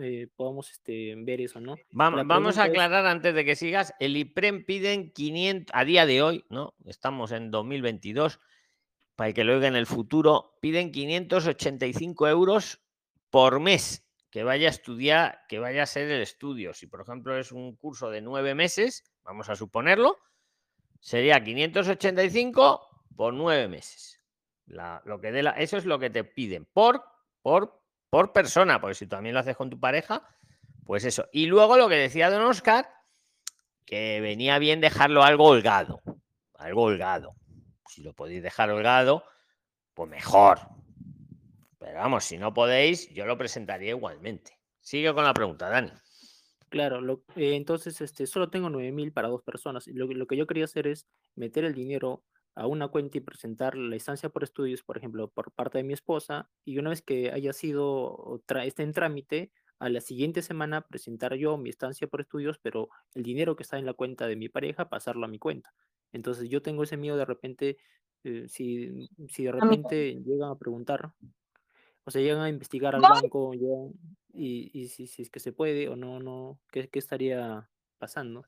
eh, podamos este, ver eso, ¿no? Vam- La Vamos a es- aclarar antes de que sigas, el IPREM piden 500, a día de hoy, ¿no? Estamos en 2022, para que lo oiga en el futuro, piden 585 euros por mes que vaya a estudiar, que vaya a ser el estudio. Si, por ejemplo, es un curso de nueve meses, vamos a suponerlo, sería 585 por nueve meses. Lo que la- eso es lo que te piden por, por, por persona, porque si también lo haces con tu pareja, pues eso. Y luego lo que decía don Oscar, que venía bien dejarlo algo holgado. Algo holgado. Si lo podéis dejar holgado, pues mejor. Pero vamos, si no podéis, yo lo presentaría igualmente. Sigue con la pregunta, Dani. Claro, lo- eh, entonces este, solo tengo 9000 para dos personas. Lo, que- lo que yo quería hacer es meter el dinero a una cuenta y presentar la estancia por estudios, por ejemplo, por parte de mi esposa, y una vez que haya sido, esté en trámite, a la siguiente semana presentar yo mi estancia por estudios, pero el dinero que está en la cuenta de mi pareja, pasarlo a mi cuenta. Entonces yo tengo ese miedo de repente, eh, si, si de repente llegan a preguntar, o sea, llegan a investigar al banco llegan- y, y si, si es que se puede o no, no, ¿qué, qué estaría pasando?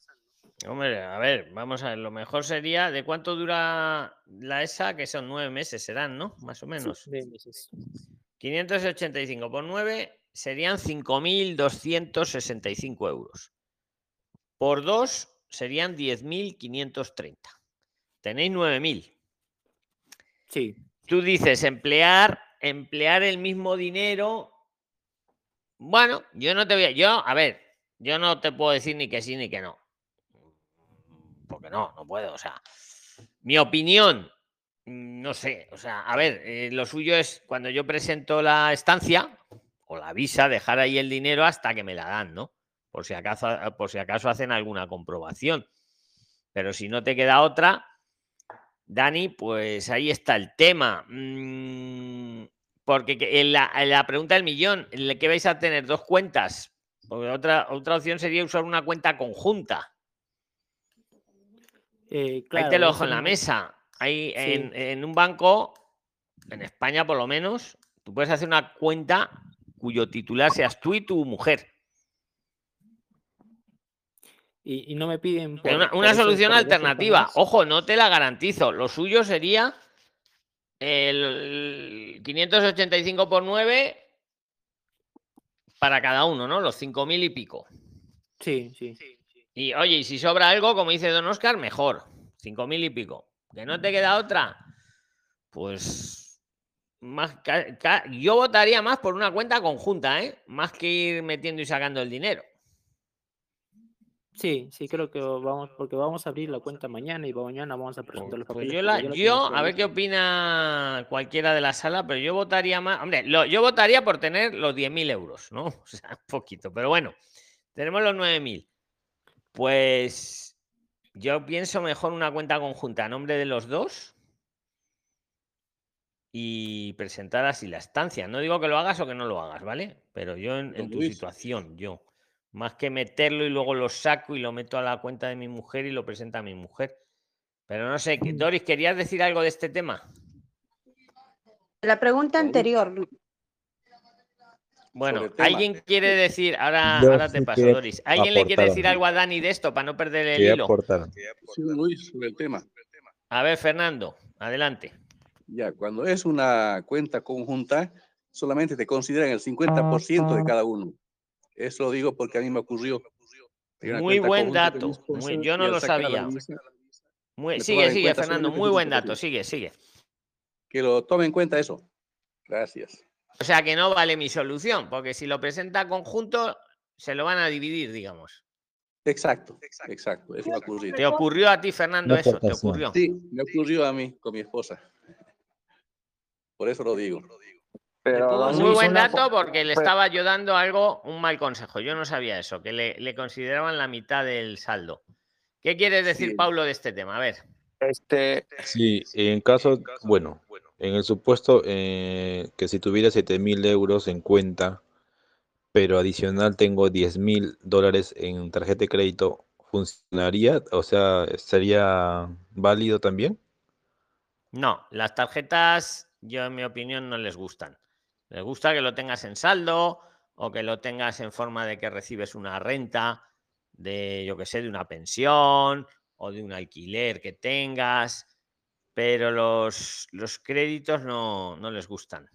Hombre, a ver, vamos a ver. Lo mejor sería, ¿de cuánto dura la ESA? Que son nueve meses, serán, ¿no? Más o menos. de meses. 585 por 9 serían 5.265 euros. Por 2 serían 10.530. Tenéis 9.000. Sí. Tú dices emplear, emplear el mismo dinero. Bueno, yo no te voy a. Yo, a ver, yo no te puedo decir ni que sí ni que no. Porque no, no puedo. O sea, mi opinión, no sé. O sea, a ver, eh, lo suyo es cuando yo presento la estancia o la visa, dejar ahí el dinero hasta que me la dan, ¿no? Por si acaso, por si acaso hacen alguna comprobación. Pero si no te queda otra, Dani, pues ahí está el tema. Mm, porque que- en la, en la pregunta del millón, ¿en que vais a tener dos cuentas? Porque otra, otra opción sería usar una cuenta conjunta. Eh, Ahí claro, te lo dejo en la mesa. Ahí Sí. en, en un banco, en España por lo menos, tú puedes hacer una cuenta cuyo titular seas tú y tu mujer. Y, y no me piden. Por- una, una solución alternativa. Ojo, no te la garantizo. Lo suyo sería el 585 por 9 para cada uno, ¿no? Los 5.000 y pico. Sí, sí. Y oye, y si sobra algo, como dice Don Oscar, mejor. 5.000 y pico. Que no te queda otra. Pues más yo votaría más por una cuenta conjunta, ¿eh? Más que ir metiendo y sacando el dinero. Sí, sí, creo que vamos, porque vamos a abrir la cuenta mañana y mañana vamos a presentar los Pues papeles. yo, la, yo, tengo a ver qué opina cualquiera de la sala, pero yo votaría más. Hombre, lo- yo votaría por tener los 10.000 euros, ¿no? O sea, un poquito, pero bueno, tenemos los 9.000. Pues yo pienso mejor una cuenta conjunta a nombre de los dos y presentar así la estancia. No digo que lo hagas o que no lo hagas, ¿vale? Pero yo en, tu Luis. situación, yo. Más que meterlo y luego lo saco y lo meto a la cuenta de mi mujer y lo presenta a mi mujer. Pero no sé, que- Doris, ¿querías decir algo de este tema? La pregunta anterior, Bueno. ¿alguien quiere decir, ahora, Yo ahora te sí paso, Doris, ¿alguien le quiere decir algo a Dani de esto para no perder el hilo? aportar. Sí, Luis, sobre el tema. A ver, Fernando, adelante. Ya, cuando es una cuenta conjunta, solamente te consideran el 50% de cada uno. Eso lo digo porque a mí me ocurrió. Muy buen dato. muy- yo no lo sabía. Muy- sigue, sigue, Fernando. Muy buen 50%. dato. Sigue, sigue. Que lo tome en cuenta eso. Gracias. O sea que no vale mi solución, porque si lo presenta conjunto, se lo van a dividir, digamos. Exacto, exacto. Eso me ocurrió. ¿Te ocurrió a ti, Fernando, eso? ¿Te ocurrió? Sí, me ocurrió a mí con mi esposa. Por eso lo digo. Pero, Muy buen dato porque le estaba yo dando algo, un mal consejo. Yo no sabía eso, que le, le consideraban la mitad del saldo. ¿Qué quieres decir, Sí. Paulo, de este tema? A ver. Este, Sí, en caso, bueno, en el supuesto eh, que si tuviera 7 mil euros en cuenta, pero adicional tengo 10 mil dólares en tarjeta de crédito, ¿funcionaría? O sea, ¿sería válido también? No, las tarjetas, yo en mi opinión, no les gustan. Les gusta que lo tengas en saldo o que lo tengas en forma de que recibes una renta de, yo que sé, de una pensión o de un alquiler que tengas, pero los, los créditos no, no les gustan,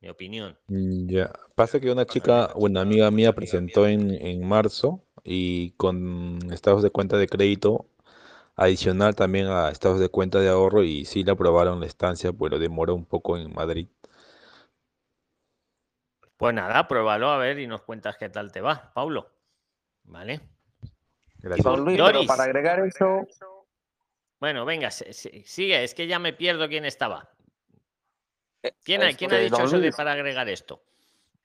mi opinión. Mm, Ya, pasa que una chica, una amiga mía presentó en, en marzo y con estados de cuenta de crédito adicional también a estados de cuenta de ahorro y sí le aprobaron la estancia, pero demoró un poco en Madrid. Pues nada, pruébalo a ver y nos cuentas qué tal te va, Paulo. ¿Vale? Gracias. Luis, pero para agregar eso, Bueno, venga, sigue, es que ya me pierdo quién estaba. ¿Quién ha, quién ha dicho eso de para agregar esto?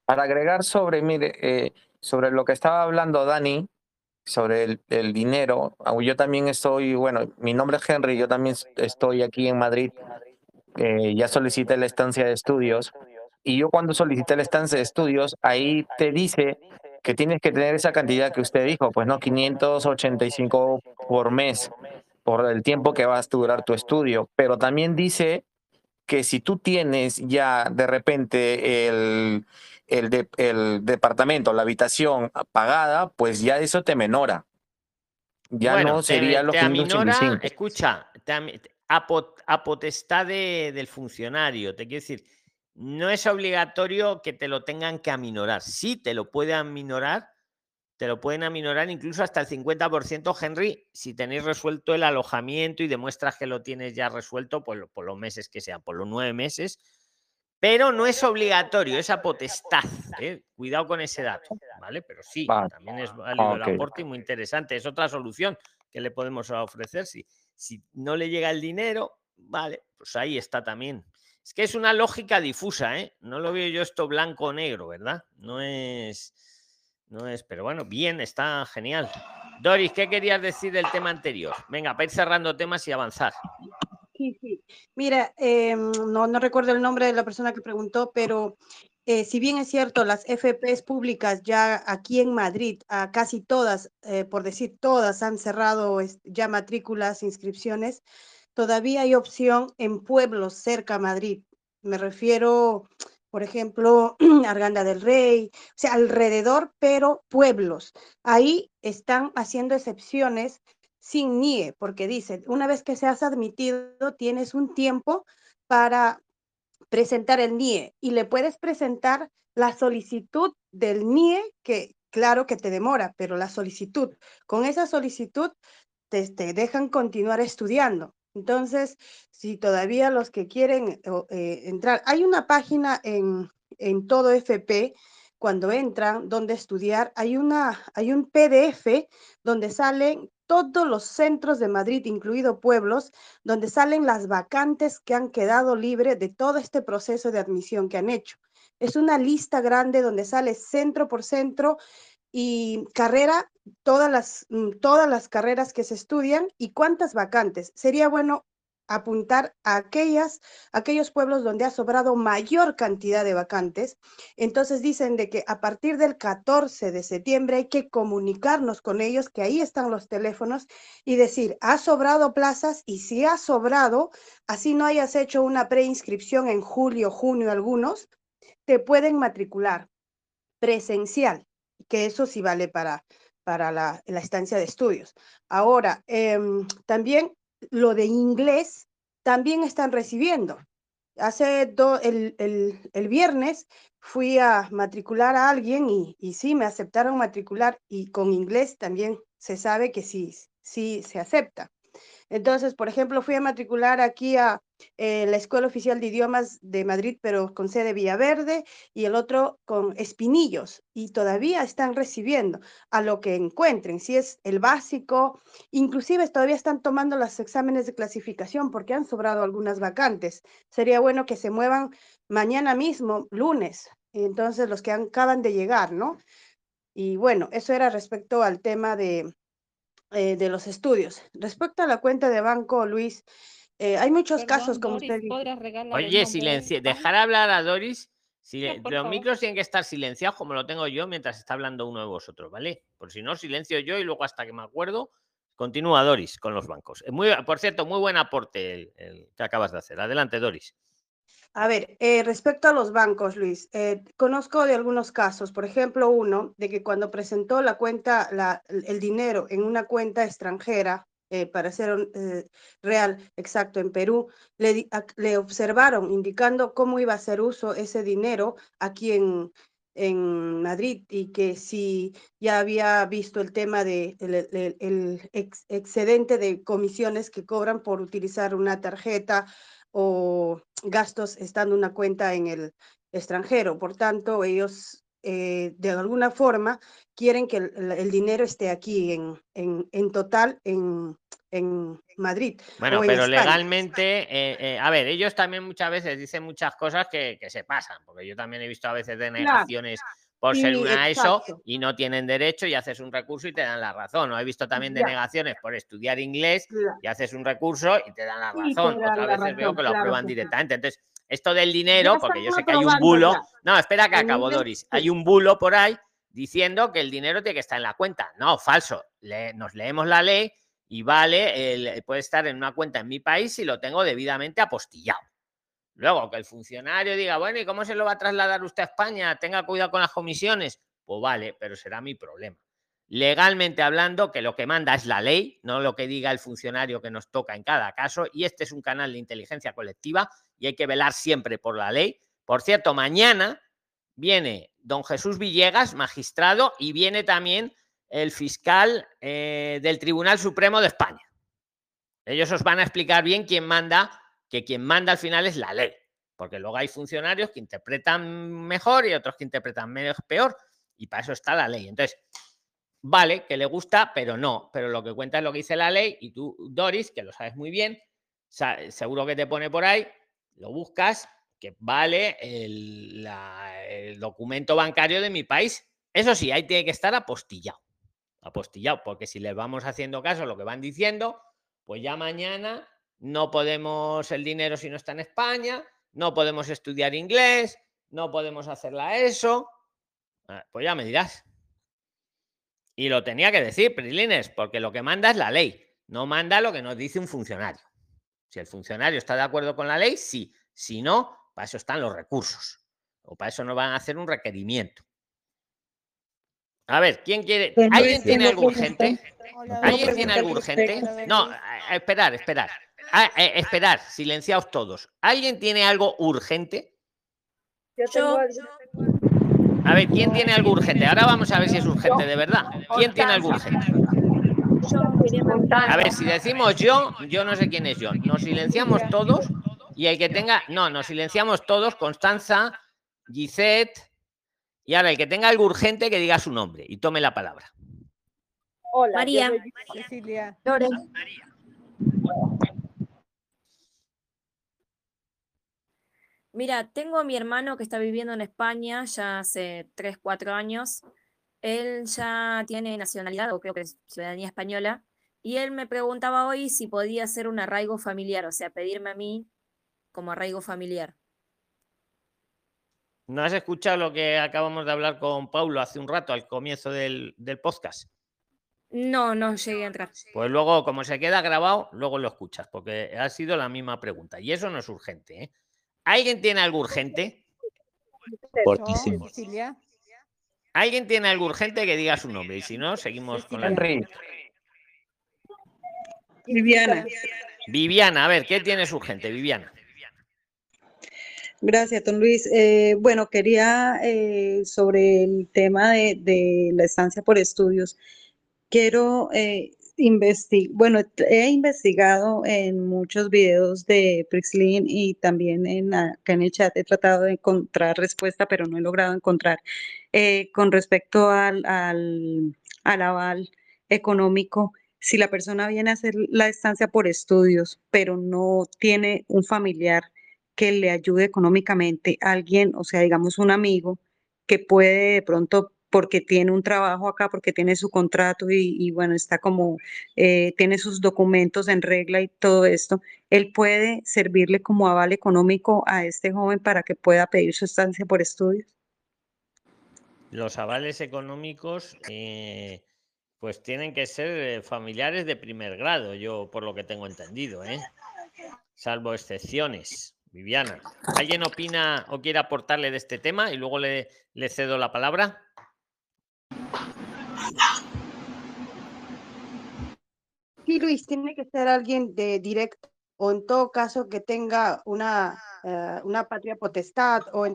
para agregar sobre, mire, eh, sobre lo que estaba hablando Dani, sobre el, el dinero, aunque yo también estoy, bueno, mi nombre es Henry, yo también estoy aquí en Madrid, eh, ya solicité la estancia de estudios, y yo cuando solicité la estancia de estudios, ahí te dice que tienes que tener esa cantidad que usted dijo, pues no, 585 por mes, por el tiempo que vas a durar tu estudio, pero también dice que si tú tienes ya de repente el, el, de- el departamento, la habitación pagada, pues ya eso te menora. Ya Bueno, no te- sería los te aminora, 585. escucha, te a, pot- a potestad de- del funcionario, te quiero decir, no es obligatorio que te lo tengan que aminorar. Sí, te lo pueden aminorar, te lo pueden aminorar incluso hasta el 50%, Henry, si tenéis resuelto el alojamiento y demuestras que lo tienes ya resuelto por, lo- por los meses que sea, por los nueve meses, pero no es obligatorio, es a potestad. ¿eh? Cuidado con ese dato, ¿vale? Pero sí, Vale. también es válido el aporte y muy interesante. Es otra solución que le podemos ofrecer. Si, si no le llega el dinero, vale, pues ahí está también. Es que es una lógica difusa, ¿eh? No lo veo yo esto blanco o negro, ¿verdad? No es. No es, pero bueno, bien, está genial. Doris, ¿qué querías decir del tema anterior? Venga, para ir cerrando temas y avanzar. Sí, sí. Mira, eh, no, recuerdo el nombre de la persona que preguntó, pero eh, si bien es cierto, las FPs públicas ya aquí en Madrid, casi todas, eh, por decir todas, han cerrado es- ya matrículas, inscripciones, todavía hay opción en pueblos cerca a Madrid. Me refiero, por ejemplo, Arganda del Rey, o sea, alrededor, pero pueblos. Ahí están haciendo excepciones sin NIE, porque dice, una vez que seas admitido, tienes un tiempo para presentar el NIE y le puedes presentar la solicitud del NIE, que claro que te demora, pero la solicitud, con esa solicitud te, te dejan continuar estudiando. Entonces, si todavía los que quieren o, eh, entrar, hay una página en, en todo FP, cuando entran, donde estudiar, hay, una, hay un PDF donde salen todos los centros de Madrid, incluido pueblos, donde salen las vacantes que han quedado libres de todo este proceso de admisión que han hecho. Es una lista grande donde sale centro por centro y carrera, todas las, mm, todas las carreras que se estudian y cuántas vacantes. Sería bueno apuntar a aquellas, aquellos pueblos donde ha sobrado mayor cantidad de vacantes. Entonces dicen de que a partir del 14 de septiembre hay que comunicarnos con ellos, que ahí están los teléfonos, y decir, ha sobrado plazas y si ha sobrado, así no hayas hecho una preinscripción en julio, junio algunos, te pueden matricular presencial, que eso sí vale para, para la, la estancia de estudios. Ahora, em, también lo de inglés también están recibiendo. Hace el, el, el, viernes fui a matricular a alguien y, y sí, me aceptaron matricular y con inglés también se sabe que sí, sí se acepta. Entonces, por ejemplo, fui a matricular aquí a eh, la Escuela Oficial de Idiomas de Madrid, pero con sede Villaverde, y el otro con Espinillos, y todavía están recibiendo a lo que encuentren, si es el básico, inclusive todavía están tomando los exámenes de clasificación porque han sobrado algunas vacantes. Sería bueno que se muevan mañana mismo, lunes, entonces los que acaban de llegar, ¿no? Y bueno, eso era respecto al tema de, eh, de los estudios. Respecto a la cuenta de banco, Luis, eh, hay muchos Perdón, casos, como Doris, usted dice. ¿podrás regalar el Oye, silencio, dejar hablar a Doris. silen- los favor. micros tienen que estar silenciados como lo tengo yo mientras está hablando uno de vosotros, ¿vale? Por si no, silencio yo y luego hasta que me acuerdo, continúa Doris con los bancos. Eh, Muy, por cierto, muy buen aporte el, el que acabas de hacer. Adelante, Doris. A ver, eh, respecto a los bancos, Luis, eh, conozco de algunos casos, por ejemplo, uno de que cuando presentó la cuenta, el dinero en una cuenta extranjera, eh, para ser un- real, exacto, en Perú, le, observaron indicando cómo iba a hacer uso ese dinero aquí en, en Madrid y que si ya había visto el tema de el, el- el ex- excedente de comisiones que cobran por utilizar una tarjeta o gastos estando una cuenta en el extranjero. Por tanto, ellos eh, de alguna forma quieren que el, dinero esté aquí en, en, en total en, en Madrid. Bueno, pero España. legalmente, eh, eh, a ver, ellos también muchas veces dicen muchas cosas que, que se pasan, porque yo también he visto a veces denegaciones por ser Sí, una ESO y no tienen derecho y haces un recurso y te dan la razón. O he visto también denegaciones por estudiar inglés y haces un recurso y te dan la Sí, razón. dan Otras la veces veo que lo claro aprueban sí. directamente. Entonces, esto del dinero, porque yo sé que hay un bulo. ya. No, espera que acabo, Doris. sí. Hay un bulo por ahí diciendo que el dinero tiene que estar en la cuenta. No, falso. Le- nos leemos la ley y vale, el- puede estar en una cuenta en mi país si lo tengo debidamente apostillado. Luego, que el funcionario diga, bueno, ¿y cómo se lo va a trasladar usted a España? Tenga cuidado con las comisiones. Pues vale, pero será mi problema. Legalmente hablando, que lo que manda es la ley, no lo que diga el funcionario que nos toca en cada caso. Y este es un canal de inteligencia colectiva y hay que velar siempre por la ley. Por cierto, mañana viene don Jesús Villegas, magistrado, y viene también el fiscal eh, del Tribunal Supremo de España. Ellos os van a explicar bien quién manda, que quien manda al final es la ley, porque luego hay funcionarios que interpretan mejor y otros que interpretan menos peor, y para eso está la ley. Entonces, vale, que le gusta, pero no, pero lo que cuenta es lo que dice la ley, y tú, Doris, que lo sabes muy bien, seguro que te pone por ahí, lo buscas, que vale el, el documento bancario de mi país. Eso sí, ahí tiene que estar apostillado. Apostillado, porque si les vamos haciendo caso a lo que van diciendo, pues ya mañana no podemos el dinero si no está en España, no podemos estudiar inglés, no podemos hacerla eso. Ah, Pues ya me dirás. Y lo tenía que decir, Prilines, porque lo que manda es la ley, no manda lo que nos dice un funcionario. Si el funcionario está de acuerdo con la ley, sí. Si no, para eso están los recursos. O para eso no van a hacer un requerimiento. A ver, ¿quién quiere? ¿Alguien tiene algo urgente? ¿Alguien tiene algo urgente? No, esperar, esperar. Ah, eh, esperar, silenciaos todos. ¿Alguien tiene algo urgente? Yo, A ver, ¿quién tiene algo urgente? Ahora vamos a ver si es urgente de verdad. ¿Quién tiene algo urgente? A ver, si decimos yo, yo no sé quién es John. Nos silenciamos todos y el que tenga. No, nos silenciamos todos, Constanza, Gisette. Y ahora el que tenga algo urgente que diga su nombre y tome la palabra. Hola, María. yo soy Mira, tengo a mi hermano que está viviendo en España ya hace 3, 4 años. Él ya tiene nacionalidad, o creo que es ciudadanía española, y él me preguntaba hoy si podía hacer un arraigo familiar, o sea, pedirme a mí como arraigo familiar. ¿No has escuchado lo que acabamos de hablar con Paulo hace un rato al comienzo del, del podcast? No, no llegué a entrar. Pues luego, como se queda grabado, luego lo escuchas, porque ha sido la misma pregunta. Y eso no es urgente. ¿eh? ¿Alguien tiene algo urgente? ¿Alguien tiene algo urgente que diga su nombre? Y si no, seguimos con la. Viviana. Viviana, a ver, ¿qué tienes urgente, Viviana? Gracias, don Luis. Eh, bueno, quería eh, sobre el tema de, de la estancia por estudios. Quiero eh, bueno, he investigado en muchos videos de Prixlin y también en, acá en el chat he tratado de encontrar respuesta, pero no he logrado encontrar eh, con respecto al, al, al aval económico. Si la persona viene a hacer la estancia por estudios, pero no tiene un familiar que le ayude económicamente, alguien, o sea, digamos un amigo que puede de pronto porque tiene un trabajo acá, porque tiene su contrato y, bueno, está como, eh, tiene sus documentos en regla y todo esto, él puede servirle como aval económico a este joven para que pueda pedir su estancia por estudios. Los avales económicos, eh, pues tienen que ser eh, familiares de primer grado, yo por lo que tengo entendido, ¿eh? salvo excepciones. Viviana, ¿alguien opina o quiere aportarle de este tema y luego le cedo la palabra? Sí, Luis, tiene que ser alguien de directo o en todo caso que tenga una, eh, una patria potestad o,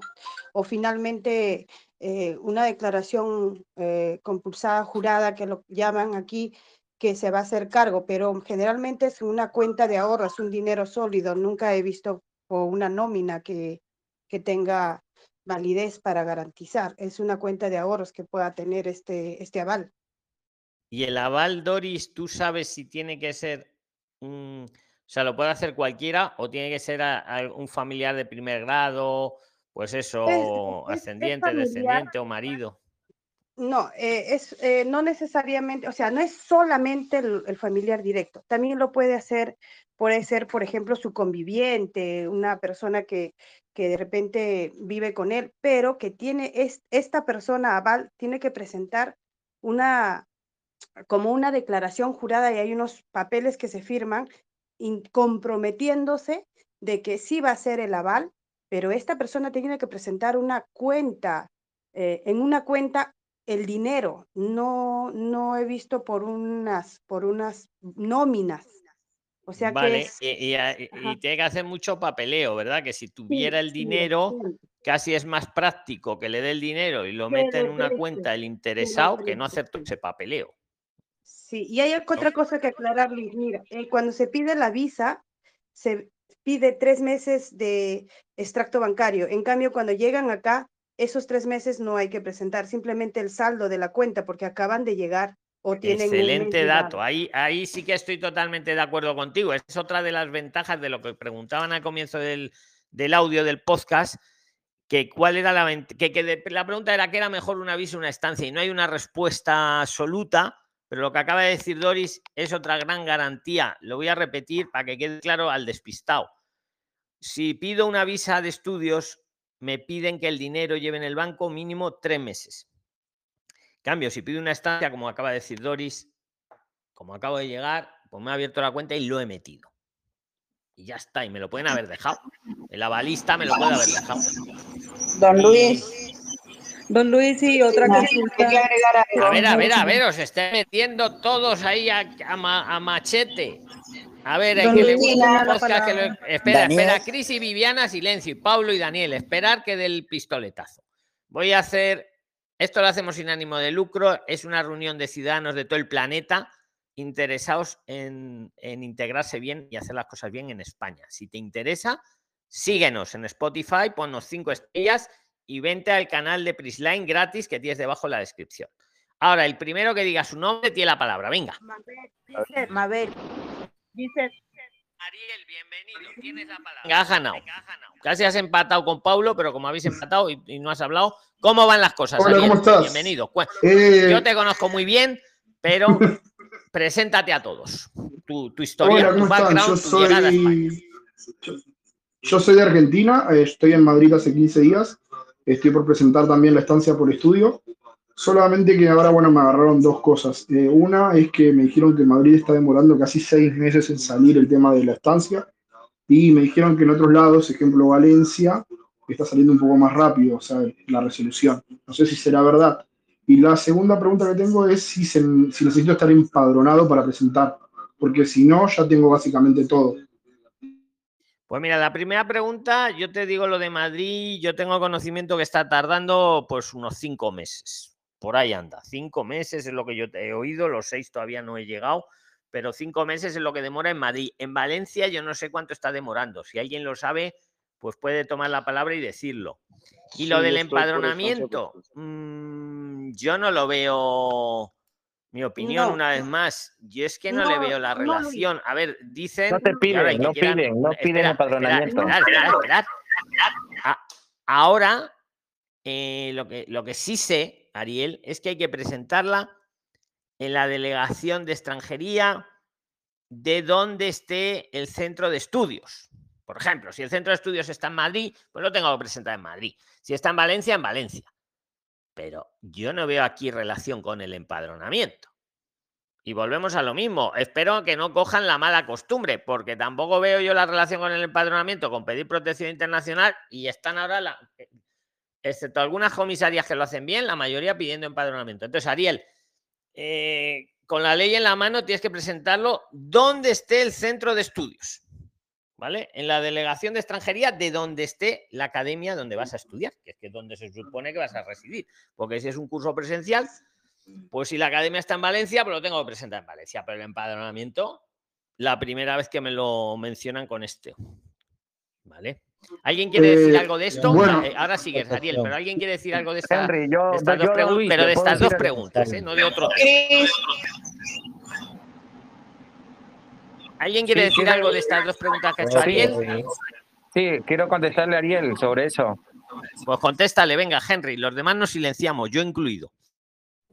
o finalmente eh, una declaración eh, compulsada, jurada, que lo llaman aquí, que se va a hacer cargo, pero generalmente es una cuenta de ahorros, un dinero sólido. Nunca he visto una nómina que, que tenga validez para garantizar. Es una cuenta de ahorros que pueda tener este, este aval. Y el aval, Doris, ¿tú sabes si tiene que ser, un- o sea, lo puede hacer cualquiera o tiene que ser a- a un familiar de primer grado, pues eso, es- es ascendiente, descendiente o marido? No, eh, es eh, no necesariamente, o sea, no es solamente el, el familiar directo, también lo puede hacer, puede ser, por ejemplo, su conviviente, una persona que, que de repente vive con él, pero que tiene, es, esta persona aval tiene que presentar una, como una declaración jurada y hay unos papeles que se firman comprometiéndose de que sí va a ser el aval, pero esta persona tiene que presentar una cuenta, eh, en una cuenta el dinero, no, no he visto por unas, por unas nóminas. O sea que Vale, es, y, tiene que hacer mucho papeleo, ¿verdad? Que si Sí, tuviera el sí, dinero, casi es más práctico que le dé el dinero y lo Que meta en una cuenta el que interesado que no hacer todo ese papeleo. Sí, y hay otra cosa que aclarar, Luis. Mira, eh, cuando se pide la visa, se pide tres meses de extracto bancario. En cambio, cuando llegan acá, esos tres meses no hay que presentar, simplemente el saldo de la cuenta, porque acaban de llegar o tienen un mes Excelente dato. Ahí, ahí sí que estoy totalmente de acuerdo contigo. Es otra de las ventajas de lo que preguntaban al comienzo del, del audio del podcast, que cuál era la que, que de- la pregunta era que era mejor una visa o una estancia y no hay una respuesta absoluta, pero lo que acaba de decir Doris es otra gran garantía. Lo voy a repetir para que quede claro al despistado. Si pido una visa de estudios, me piden que el dinero lleve en el banco mínimo tres meses. Cambio, si pido una estancia, como acaba de decir Doris, como acabo de llegar, pues me he abierto la cuenta y lo he metido. Y ya está, y me lo pueden haber dejado. El avalista me lo puede haber dejado. Don Luis. Don Luis, y otra Nadie consulta. algo. A ver, a ver, a ver, os estáis metiendo todos ahí a, a ma- a machete. A ver, el que le Luis, la que lo- palabra. Espera, Daniel. espera, Cris y Viviana, silencio. Y Pablo y Daniel, esperar que del pistoletazo. Voy a hacer, esto lo hacemos sin ánimo de lucro, es una reunión de ciudadanos de todo el planeta interesados en, integrarse bien y hacer las cosas bien en España. Si te interesa, síguenos en Spotify, ponnos cinco estrellas y vente al canal de Prisline gratis que tienes debajo en la descripción. Ahora, el primero que diga su nombre tiene la palabra. Venga. Mabel, dice, Ariel, bienvenido. Tienes la palabra. Has ganado. Casi has empatado con Paulo, pero como habéis empatado y, y no has hablado, ¿cómo van las cosas? Hola, Ariel? ¿cómo estás? Bienvenido. Eh, Yo te conozco muy bien, pero preséntate a todos. Tu, tu historia, Hola, tu background, Yo tu llegada a España. soy, yo, yo soy de Argentina, estoy en Madrid hace 15 días, estoy por presentar también la estancia por estudio, solamente que ahora, bueno, me agarraron dos cosas. Eh, una es que me dijeron que Madrid está demorando casi seis meses en salir el tema de la estancia, y me dijeron que en otros lados, ejemplo Valencia, está saliendo un poco más rápido, o sea, la resolución. No sé si será verdad. Y la segunda pregunta que tengo es si, se- si necesito estar empadronado para presentar, porque si no, ya tengo básicamente todo. Pues mira, la primera pregunta, yo te digo lo de Madrid, yo tengo conocimiento que está tardando pues unos cinco meses. Por ahí anda, cinco meses es lo que yo te he oído, los seis todavía no he llegado, pero cinco meses es lo que demora en Madrid. En Valencia yo no sé cuánto está demorando. Si alguien lo sabe, pues puede tomar la palabra y decirlo. Y lo del empadronamiento, mm, yo no lo veo. Mi opinión, No. una vez más, yo es que no, le veo la no, relación. A ver, dicen. No te piden, que no piden, no espera, piden espera, empadronamiento. esperad, esperad, esperad. A- ahora, eh, lo, que, lo que sí sé, Ariel, es que hay que presentarla en la delegación de extranjería de donde esté el centro de estudios. Por ejemplo, si el centro de estudios está en Madrid, pues lo tengo que presentar en Madrid. Si está en Valencia, en Valencia. Pero yo no veo aquí relación con el empadronamiento. Y volvemos a lo mismo. Espero que no cojan la mala costumbre, porque tampoco veo yo la relación con el empadronamiento, con pedir protección internacional, y están ahora, la, eh, excepto algunas comisarías que lo hacen bien, la mayoría pidiendo empadronamiento. Entonces, Ariel, eh, con la ley en la mano tienes que presentarlo donde esté el centro de estudios. ¿Vale? En la delegación de extranjería de donde esté la academia donde vas a estudiar, que es que es donde se supone que vas a residir. Porque si es un curso presencial, pues si la academia está en Valencia, pues lo tengo que presentar en Valencia. Pero el empadronamiento, la primera vez que me lo mencionan con este. ¿Vale? ¿Alguien quiere decir Eh, algo de esto? bueno. Eh, Ahora sigues, Ariel, pero ¿alguien quiere decir algo de, esta- Henry, yo- de estas yo dos preguntas? Pero ¿te de estas dos preguntas, ¿eh? no de otro. ¿Alguien quiere Sí, decir quiero- algo de estas dos preguntas que ha hecho Ariel? Sí, quiero contestarle a Ariel sobre eso. Pues contéstale, venga, Henry. Los demás nos silenciamos, yo incluido.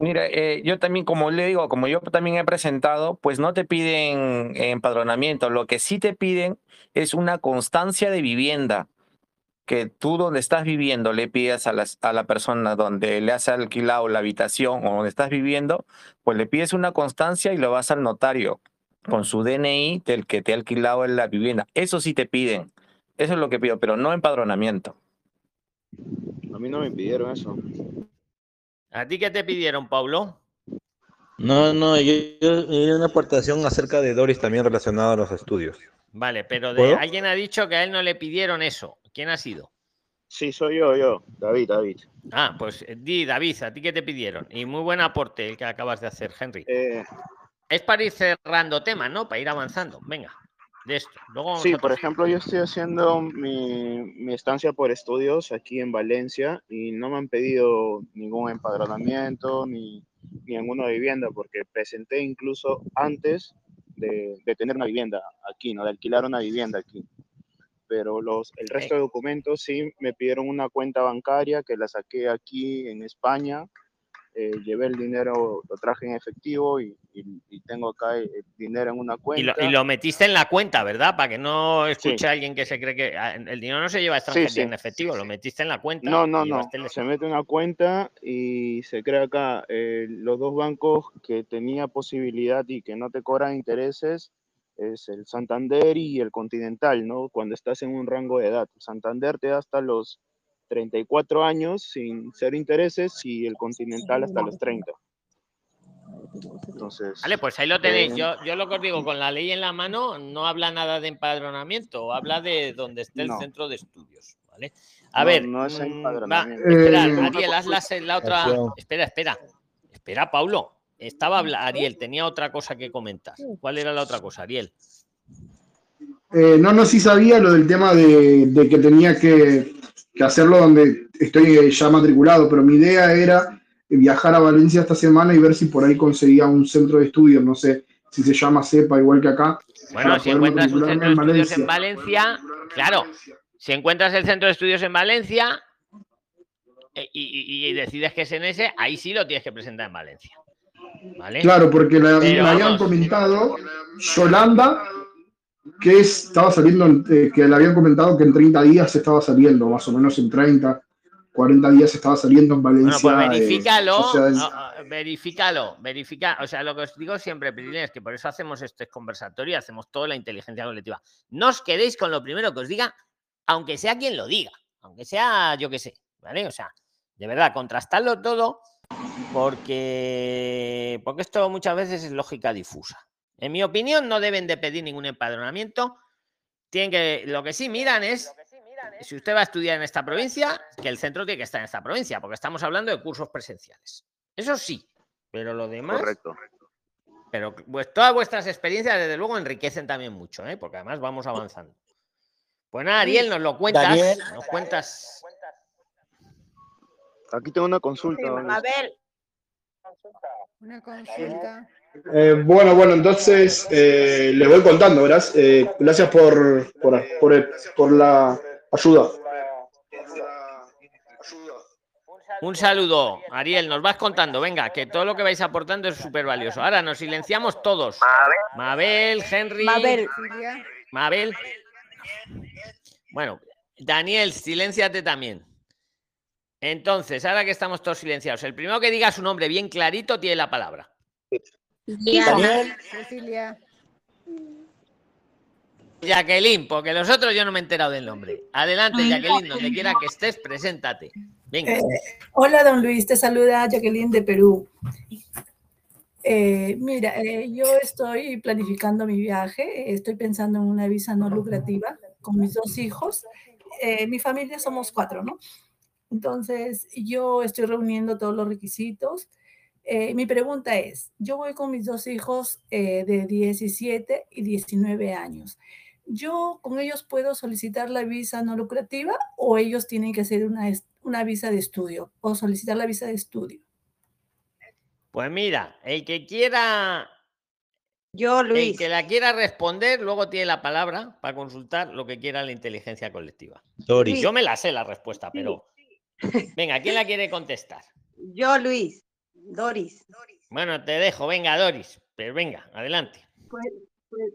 Mira, eh, yo también, como le digo, como yo también he presentado, pues no te piden empadronamiento. Lo que sí te piden es una constancia de vivienda. Que tú donde estás viviendo le pidas a, las, a la persona donde le has alquilado la habitación o donde estás viviendo, pues le pides una constancia y lo vas al notario con su DNI del que te ha alquilado en la vivienda. Eso sí te piden. Eso es lo que pido, pero no empadronamiento. A mí no me pidieron eso. ¿A ti qué te pidieron, Pablo? No, no, yo, yo- yo una aportación acerca de Doris también relacionada a los estudios. Vale, pero de, alguien ha dicho que a él no le pidieron eso. ¿Quién ha sido? Sí, soy yo, yo. David, David. Ah, pues eh, di, David, ¿a ti qué te pidieron? Y muy buen aporte el que acabas de hacer, Henry. Eh, Es para ir cerrando temas, ¿no? Para ir avanzando. Venga, de esto. Luego sí, por ejemplo, yo estoy haciendo mi, mi estancia por estudios aquí en Valencia y no me han pedido ningún empadronamiento ni, ni ninguna vivienda porque presenté incluso antes de, de tener una vivienda aquí, ¿no? De alquilar una vivienda aquí. Pero los, el resto de documentos sí me pidieron una cuenta bancaria que la saqué aquí en España eh, llevé el dinero, lo traje en efectivo y, y- y tengo acá el el dinero en una Y cuenta. lo, y lo metiste en la cuenta, ¿verdad? Para que no escuche a alguien que se cree que ah, el dinero no se lleva a extranjería sí. en efectivo, lo metiste en la cuenta. No, no, y no. el- Se mete una cuenta y se crea acá eh, los dos bancos que tenía posibilidad y que no te cobran intereses es el Santander y el Continental, ¿no? Cuando estás en un rango de edad. Santander te da hasta los 34 años sin ser intereses y el Continental hasta los 30. Entonces, Vale, pues ahí lo tenéis. eh, Yo, yo lo que os digo, con la ley en la mano no habla nada de empadronamiento, habla de donde esté el No. centro de estudios, ¿vale? A No, ver, no es mm, va, empadronamiento. espera, Eh, Ariel, haz la, la otra. Acción. Espera, espera. Espera, Paulo. estaba Ariel, tenía otra cosa que comentar. ¿Cuál era la otra cosa, Ariel? Eh, no, no, sí sabía lo del tema de, de que tenía que, que hacerlo donde estoy eh, ya matriculado, pero mi idea era viajar a Valencia esta semana y ver si por ahí conseguía un centro de estudios, no sé si se llama CEPA igual que acá. Bueno, si encuentras un centro de estudios en Valencia, claro, si encuentras el centro de estudios en Valencia eh, y, y- y decides que es en ese, ahí sí lo tienes que presentar en Valencia. ¿Vale? Claro, porque la- me habían comentado Yolanda que estaba saliendo, en- eh, que le habían comentado que en 30 días estaba saliendo, más o menos en 30, 40 días estaba saliendo en Bueno, Valencia. pues eh, verifícalo, o sea, es- ah, ah, verifícalo, verifica. O sea, lo que os digo siempre, Pirilín, es que por eso hacemos este conversatorio y hacemos toda la inteligencia colectiva. No os quedéis con lo primero que os diga, aunque sea quien lo diga, aunque sea yo que sé, ¿vale? O sea, de verdad, contrastadlo todo porque, porque esto muchas veces es lógica difusa. En mi opinión, no deben de pedir ningún empadronamiento. Tienen que, lo que sí miran es si usted va a estudiar en esta provincia, que el centro tiene que estar en esta provincia, porque estamos hablando de cursos presenciales. Eso sí, pero lo demás. Correcto. Pero pues, todas vuestras experiencias, desde luego, enriquecen también mucho, ¿eh? porque además vamos avanzando. Pues nada, Ariel, nos lo cuentas. Daniel. Nos cuentas. Aquí tengo una consulta. don Luis. Mabel, Una consulta. Eh, bueno, bueno, entonces eh, les voy contando, verás. Eh, gracias por, por, por, por la ayuda. Un saludo, Ariel, nos vas contando, venga, que todo lo que vais aportando es súper valioso. Ahora nos silenciamos todos. Mabel, Henry. Mabel. Mabel. Bueno, Daniel, silénciate también. Entonces, ahora que estamos todos silenciados, el primero que diga su nombre bien clarito tiene la palabra. Daniel. Cecilia. Jacqueline, porque los otros yo no me he enterado del nombre. Adelante, Jacqueline, donde quiera que estés, preséntate. Venga. Eh, hola, don Luis, te saluda Jacqueline de Perú. Eh, mira, eh, yo estoy planificando mi viaje, estoy pensando en una visa no lucrativa con mis dos hijos. Eh, mi familia somos cuatro, ¿no? Entonces, yo estoy reuniendo todos los requisitos. Eh, mi pregunta es, yo voy con mis dos hijos eh, de 17 y 19 años. ¿Yo con ellos puedo solicitar la visa no lucrativa o ellos tienen que hacer una, una visa de estudio o solicitar la visa de estudio? Pues mira, el que quiera. Yo, El Luis. que la quiera responder, luego tiene la palabra para consultar lo que quiera la inteligencia colectiva. Doris. Yo me la sé la respuesta, pero. Venga, ¿quién la quiere contestar? Yo, Luis. Doris. Bueno, te dejo, venga, Doris. Pero venga, adelante. Pues, pues,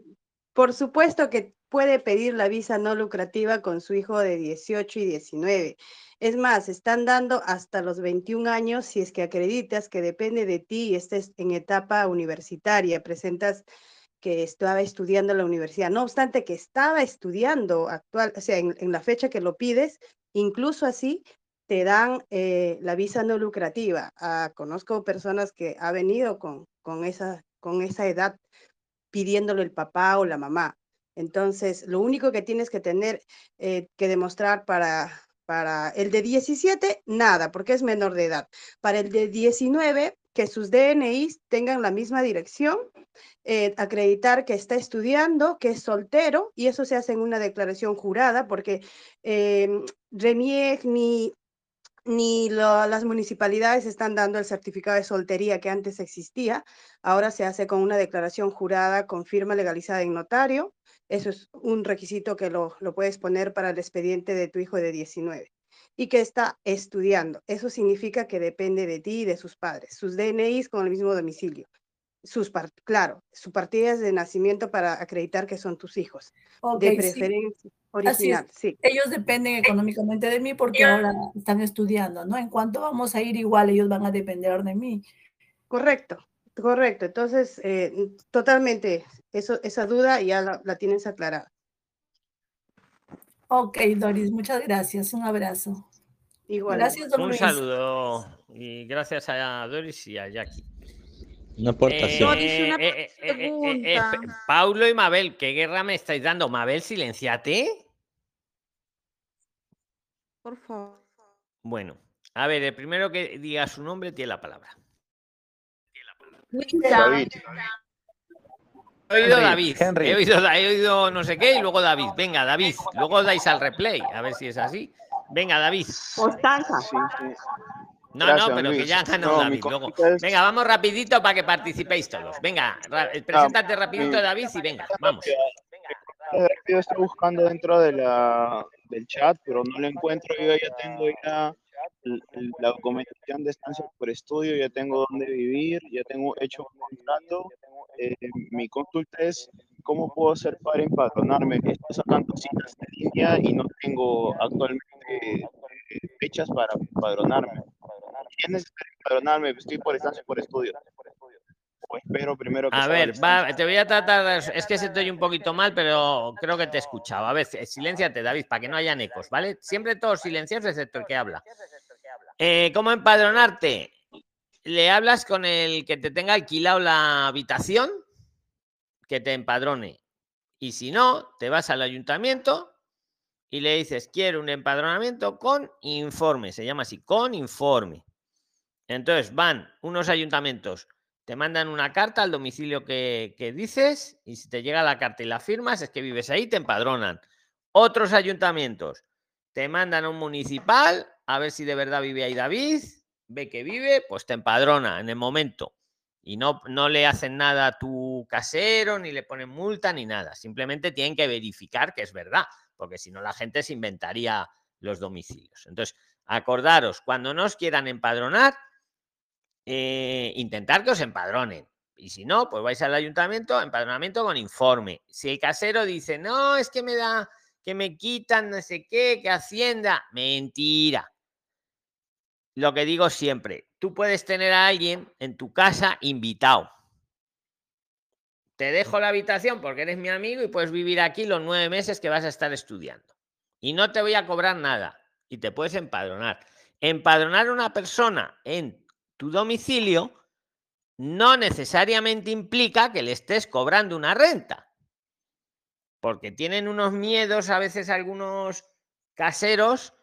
por supuesto que puede pedir la visa no lucrativa con su hijo de 18 y 19. Es más, están dando hasta los 21 años si es que acreditas que depende de ti y estés en etapa universitaria, presentas que estaba estudiando en la universidad. No obstante que estaba estudiando actual, o sea, en, en la fecha que lo pides, incluso así te dan eh, la visa no lucrativa. Ah, conozco personas que ha venido con, con, esa, con esa edad pidiéndolo el papá o la mamá. Entonces, lo único que tienes que tener eh, que demostrar para, para el de 17, nada, porque es menor de edad. Para el de 19, que sus DNIs tengan la misma dirección, eh, acreditar que está estudiando, que es soltero, y eso se hace en una declaración jurada, porque eh, RENIEC ni ni lo- las municipalidades están dando el certificado de soltería que antes existía. Ahora se hace con una declaración jurada con firma legalizada en notario. Eso es un requisito que lo, lo puedes poner para el expediente de tu hijo de 19 y que está estudiando. Eso significa que depende de ti y de sus padres. Sus DNIs con el mismo domicilio. Sus claro, su partida de nacimiento para acreditar que son tus hijos. Ok, de sí. Así original, es. sí. Ellos dependen económicamente de mí porque ahora están estudiando, ¿no? En cuanto vamos a ir igual, ellos van a depender de mí. Correcto, correcto. Entonces, eh, totalmente, eso, esa duda ya la, la tienes aclarada. Ok, Doris, muchas gracias. Un abrazo. Igual. Gracias, don Un Luis. saludo y gracias a Doris y a Jackie. Una aportación. Eh, eh, eh, eh, eh, eh, Paulo y Mabel, ¿qué guerra me estáis dando? Mabel, silenciate. por favor. Bueno, a ver, el primero que diga su nombre tiene la palabra. David. He oído David, Henry. He, oído, he oído no sé qué y luego David. Venga, David. Luego dais al replay, a ver si es así. Venga, David. Constanza. No, Gracias, no, pero que Luis. ya ha ganado No, David. Luego. es- Venga, vamos rapidito para que participéis todos. Venga, ra- eh, preséntate rapidito, mi- David, y venga, vamos. Yo estoy buscando dentro de la, del chat, pero no lo encuentro. Yo ya tengo ya la documentación de estancia por estudio, ya tengo dónde vivir, ya tengo hecho un contrato. Eh, mi consulta es cómo puedo hacer para empadronarme. Estoy sacando citas de línea y no tengo actualmente eh, fechas para empadronarme. ¿Es necesario empadronarme? Estoy por estancia por estudio. O espero primero que A ver, va, te voy a tratar. Es que se te oye un poquito mal, pero creo que te he escuchado. A ver, silenciate, David, para que no hayan ecos, ¿vale? Siempre todos silenciados, excepto el que habla. Eh, ¿Cómo empadronarte? Le hablas con el que te tenga alquilado la habitación, que te empadrone. Y si no, te vas al ayuntamiento y le dices, quiero un empadronamiento con informe. Se llama así, con informe. Entonces van unos ayuntamientos, te mandan una carta al domicilio que, que dices y si te llega la carta y la firmas es que vives ahí, te empadronan. Otros ayuntamientos te mandan a un municipal a ver si de verdad vive ahí David, ve que vive, pues te empadrona en el momento. Y no, no le hacen nada a tu casero, ni le ponen multa, ni nada. Simplemente tienen que verificar que es verdad, porque si no la gente se inventaría los domicilios. Entonces, acordaros, cuando no os quieran empadronar, eh, intentar que os empadronen. Y si no, pues vais al ayuntamiento, empadronamiento con informe. Si el casero dice, no, es que me da, que me quitan no sé qué, que Hacienda, mentira. Lo que digo siempre, tú puedes tener a alguien en tu casa invitado. Te dejo la habitación porque eres mi amigo y puedes vivir aquí los nueve meses que vas a estar estudiando. Y no te voy a cobrar nada. Y te puedes empadronar. Empadronar a una persona en tu domicilio no necesariamente implica que le estés cobrando una renta. Porque tienen unos miedos a veces algunos caseros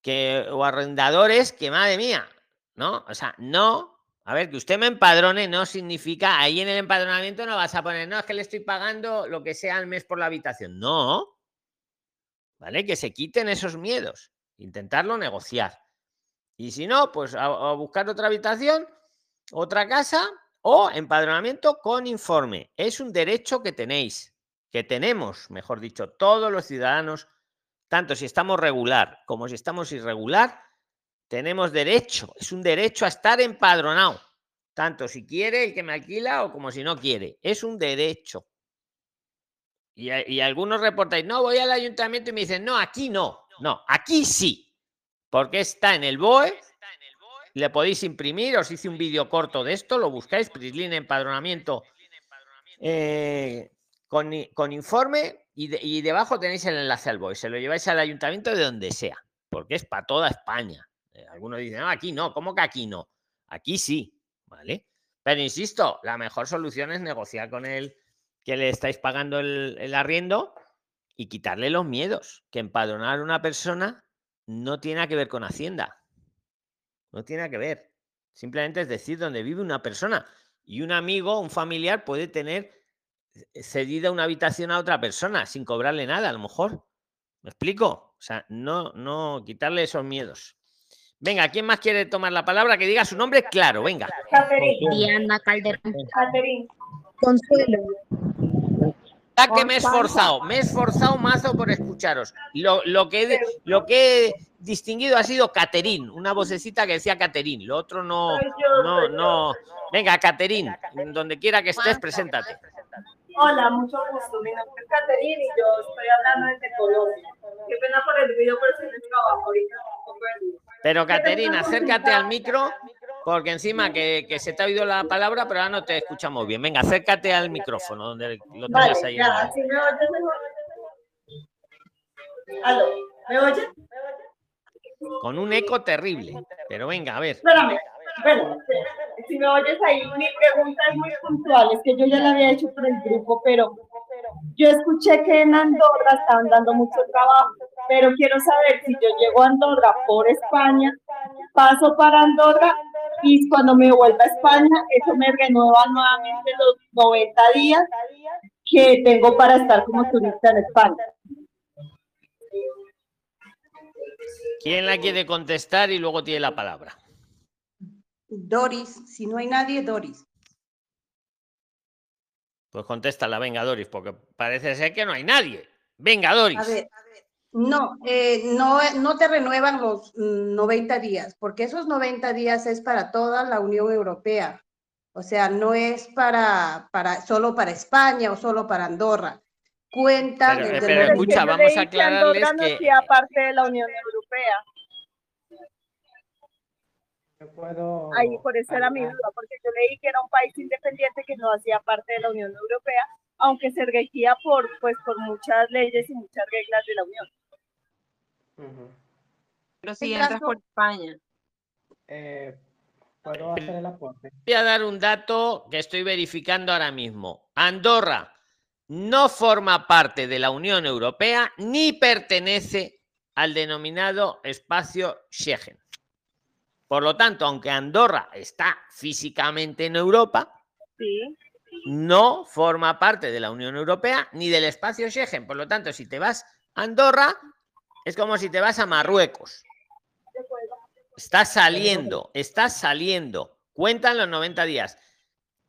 que, o arrendadores que, madre mía, ¿no? O sea, no. A ver, que usted me empadrone no significa, ahí en el empadronamiento no vas a poner, no, es que le estoy pagando lo que sea al mes por la habitación. No. ¿Vale? Que se quiten esos miedos. Intentarlo negociar. Y si no, pues a, buscar otra habitación, otra casa o empadronamiento con informe. Es un derecho que tenéis, que tenemos, mejor dicho, todos los ciudadanos, tanto si estamos regular como si estamos irregular, tenemos derecho, es un derecho a estar empadronado, tanto si quiere el que me alquila o como si no quiere, es un derecho. Y, y algunos reportáis, no, voy al ayuntamiento y me dicen, no, aquí no, no, aquí sí, porque está en el BOE, le podéis imprimir, os hice un vídeo corto de esto, lo buscáis, Prislin empadronamiento eh, con, con informe y, y debajo tenéis el enlace al BOE, se lo lleváis al ayuntamiento de donde sea, porque es para toda España. Eh, algunos dicen, no, aquí no, ¿cómo que aquí no? Aquí sí, ¿vale? Pero insisto, la mejor solución es negociar con él que le estáis pagando el, el arriendo y quitarle los miedos. Que empadronar a una persona no tiene que ver con Hacienda. No tiene que ver. Simplemente es decir dónde vive una persona. Y un amigo, un familiar puede tener eh, cedida una habitación a otra persona sin cobrarle nada, a lo mejor. ¿Me explico? O sea, no, no quitarle esos miedos. Venga, ¿quién más quiere tomar la palabra? Que diga su nombre claro, venga. Diana Calderón. Consuelo. Ya que me he esforzado, me he esforzado mazo por escucharos. Lo, lo que, lo que he distinguido ha sido Caterín, una vocecita que decía Caterín. Lo otro no, no, no. Venga, Caterín, donde quiera que estés, preséntate. Hola, mucho gusto. Mi nombre es Caterina y yo estoy hablando desde Colombia. Qué pena por el video, pero estoy en el trabajo ahorita. Pero Caterín, acércate al micro, porque encima que, que se te ha oído la palabra, pero ahora no te escuchamos bien. Venga, acércate al micrófono donde lo Vale, tengas ahí. en ya, la- ¿así me oyes mejor? ¿Aló? ¿Me oyes? Con un eco terrible. Pero venga, a ver. Espérame. Bueno, si me oyes ahí, mi pregunta es muy puntual. Es que yo ya la había hecho por el grupo, pero yo escuché que en Andorra estaban dando mucho trabajo, pero quiero saber si yo llego a Andorra por España, paso para Andorra y cuando me vuelva a España, eso me renueva nuevamente los 90 días que tengo para estar como turista en España. ¿Quién la quiere contestar y luego tiene la palabra? Doris, si no hay nadie, Doris. Pues contéstala, venga, Doris, porque parece ser que no hay nadie. Venga, Doris. A ver, no, eh, no, no te renuevan los mm, 90 días, porque esos 90 días es para toda la Unión Europea. O sea, no es para, para solo para España o solo para Andorra. Cuentan Pero, desde pero el momento- escucha, vamos a aclararles que hacía parte de la Unión Europea. puedo... Ahí por eso era mi duda, porque yo leí que era un país independiente que no hacía parte de la Unión Europea, aunque se regía por, pues, por muchas leyes y muchas reglas de la Unión. Pero si En entras caso- por España. Eh, ¿Puedo hacer el aporte? voy a dar un dato que estoy verificando ahora mismo. Andorra no forma parte de la Unión Europea ni pertenece al denominado espacio Schengen. Por lo tanto, aunque Andorra está físicamente en Europa, Sí. no forma parte de la Unión Europea ni del espacio Schengen. Por lo tanto, si te vas a Andorra, es como si te vas a Marruecos. Estás saliendo, estás saliendo. Cuentan los 90 días.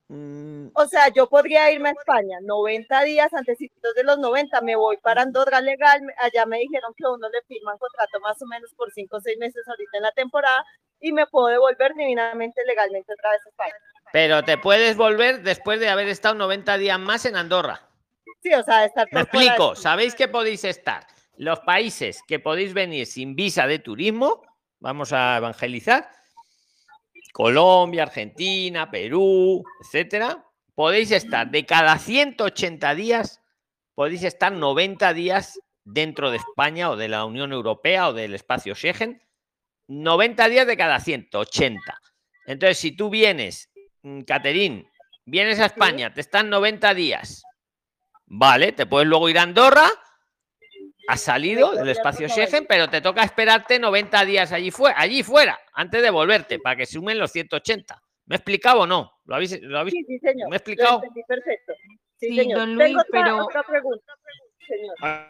Mm, O sea, yo podría irme a España 90 días antes de los 90, me voy para Andorra legal, allá me dijeron que a uno le firman contrato más o menos por 5 o 6 meses ahorita en la temporada y me puedo devolver divinamente legalmente otra vez a España. Pero te puedes volver después de haber estado 90 días más en Andorra. Sí, o sea, estar Me explico. ¿Sabéis que podéis estar? Los países que podéis venir sin visa de turismo, vamos a evangelizar. Colombia, Argentina, Perú, etcétera. Podéis estar de cada 180 días, podéis estar 90 días dentro de España o de la Unión Europea o del espacio Schengen. 90 días de cada 180. Entonces, si tú vienes, mm, Caterín, vienes a España, te están 90 días, vale, te puedes luego ir a Andorra, has salido del espacio Schengen, pero te toca esperarte 90 días allí, fuera, allí fuera, antes de volverte, para que sumen los 180. ¿Me he explicado o no? ¿Lo habéis, lo habéis- Sí, sí, señor. ¿Me he explicado? Lo perfecto. Sí, Sí, señor. don Luis, otra, pero- otra pregunta, señor.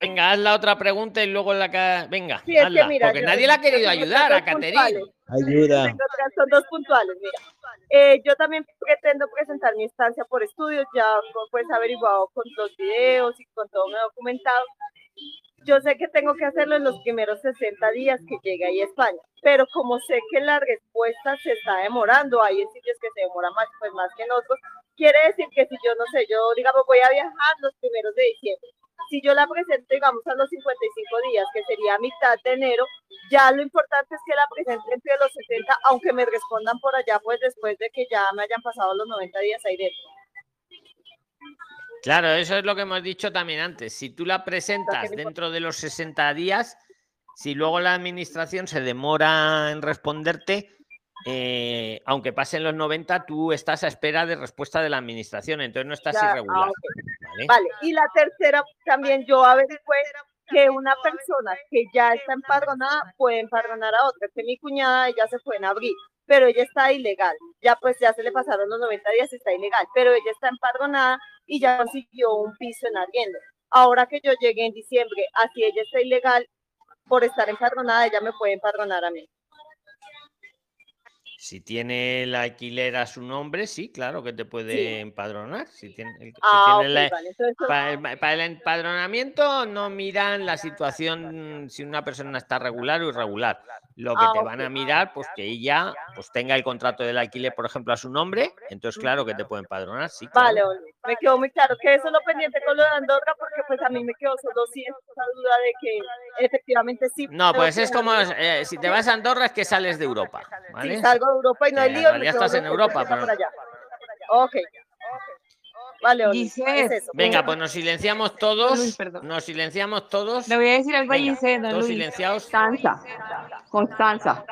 Venga, haz la otra pregunta y luego la que... Venga, Sí, es que hazla, mira, porque yo- nadie la ha querido ayudar a puntuales. Ayuda. Son dos puntuales, mira. Eh, yo también pretendo presentar mi estancia por estudios, ya pues averiguado con los videos y con todo me he documentado. Yo sé que tengo que hacerlo en los primeros 60 días que llegue ahí a España, pero como sé que la respuesta se está demorando, hay sitios que se demoran más, pues más que en otros, quiere decir que si yo no sé, yo digamos voy a viajar los primeros de diciembre, si yo la presento digamos a los 55 días, que sería mitad de enero, ya lo importante es que la presente entre los 60, aunque me respondan por allá, pues después de que ya me hayan pasado los 90 días ahí dentro. Claro, eso es lo que hemos dicho también antes. Si tú la presentas dentro de los 60 días, si luego la administración se demora en responderte, eh, aunque pasen los 90, tú estás a espera de respuesta de la administración, entonces no estás Ya, ah, irregular. ¿Vale? Vale, y la tercera también yo averigüé que una persona que ya está empadronada puede empadronar a otra, que mi cuñada ella se fue en abril, pero ella está ilegal, ya pues ya se le pasaron los 90 días, está ilegal, pero ella está empadronada y ya consiguió un piso en arriendo. Ahora que yo llegué en diciembre, así ella está ilegal, por estar empadronada, ella me puede empadronar a mí. Si tiene el alquiler a su nombre, sí, claro que te puede Sí. empadronar. Si tiene, el- si Ah, tiene la- vale, entonces para, el, para el empadronamiento no miran la situación si una persona está regular o irregular. Lo que Ah, te van a mirar, pues que ella pues tenga el contrato del alquiler, por ejemplo, a su nombre, entonces claro que te puede empadronar, sí. Vale, me quedó muy claro que eso es lo pendiente con lo de Andorra, porque pues a mí me quedó solo sí esa duda de que efectivamente sí. No, pues es como eh, si te vas a Andorra es que sales de Europa, ¿vale? Sí, salgo Europa y no hay en lío. me realidad estás en Europa, pero- allá. Ok. Vale, Oli, es. Venga, pues nos silenciamos todos. Luis. Nos silenciamos todos. Le voy a decir algo a Giselle, don todos Luis. silenciados. Constanza. Constanza.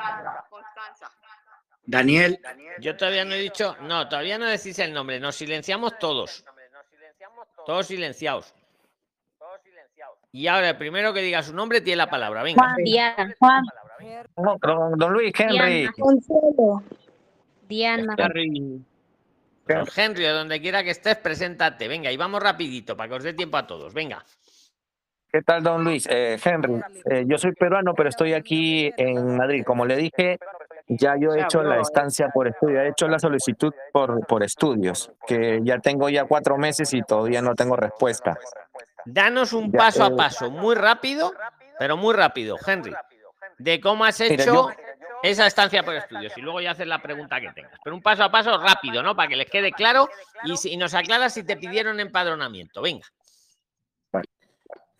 Daniel, Yo todavía no he dicho, no, todavía no decís el nombre, nos silenciamos todos. Todos silenciados. Y ahora el primero que diga su nombre tiene la palabra. Venga. Juan, Diana, Juan, No, don, don Luis, Henry. Diana, Diana. Don Henry, donde quiera que estés, preséntate. Venga, y vamos rapidito para que os dé tiempo a todos. Venga. ¿Qué tal, don Luis? Eh, Henry, eh, yo soy peruano, pero estoy aquí en Madrid. Como le dije, ya yo he hecho la estancia por estudio, he hecho la solicitud por, por estudios, que ya tengo ya cuatro meses y todavía no tengo respuesta. Danos un paso a eh, paso, muy rápido, pero muy rápido, Henry, de cómo has hecho yo- esa estancia por estudios y luego ya haces la pregunta que tengas. Pero un paso a paso rápido, ¿no? Para que les quede claro y, si- y nos aclaras si te pidieron empadronamiento. Venga.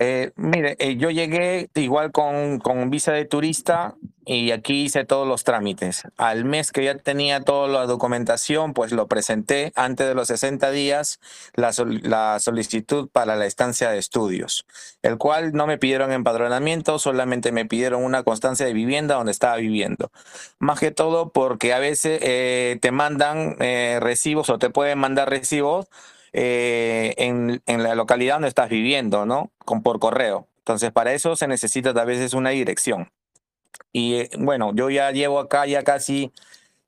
Eh, mire, eh, yo llegué igual con, con visa de turista y aquí hice todos los trámites. Al mes que ya tenía toda la documentación, pues lo presenté antes de los 60 días la, sol- la solicitud para la estancia de estudios, el cual no me pidieron empadronamiento, solamente me pidieron una constancia de vivienda donde estaba viviendo. Más que todo porque a veces eh, te mandan eh, recibos o te pueden mandar recibos eh, en, en la localidad donde estás viviendo, ¿no? Con, por correo. Entonces, para eso se necesita a veces una dirección. Y eh, bueno, yo ya llevo acá ya casi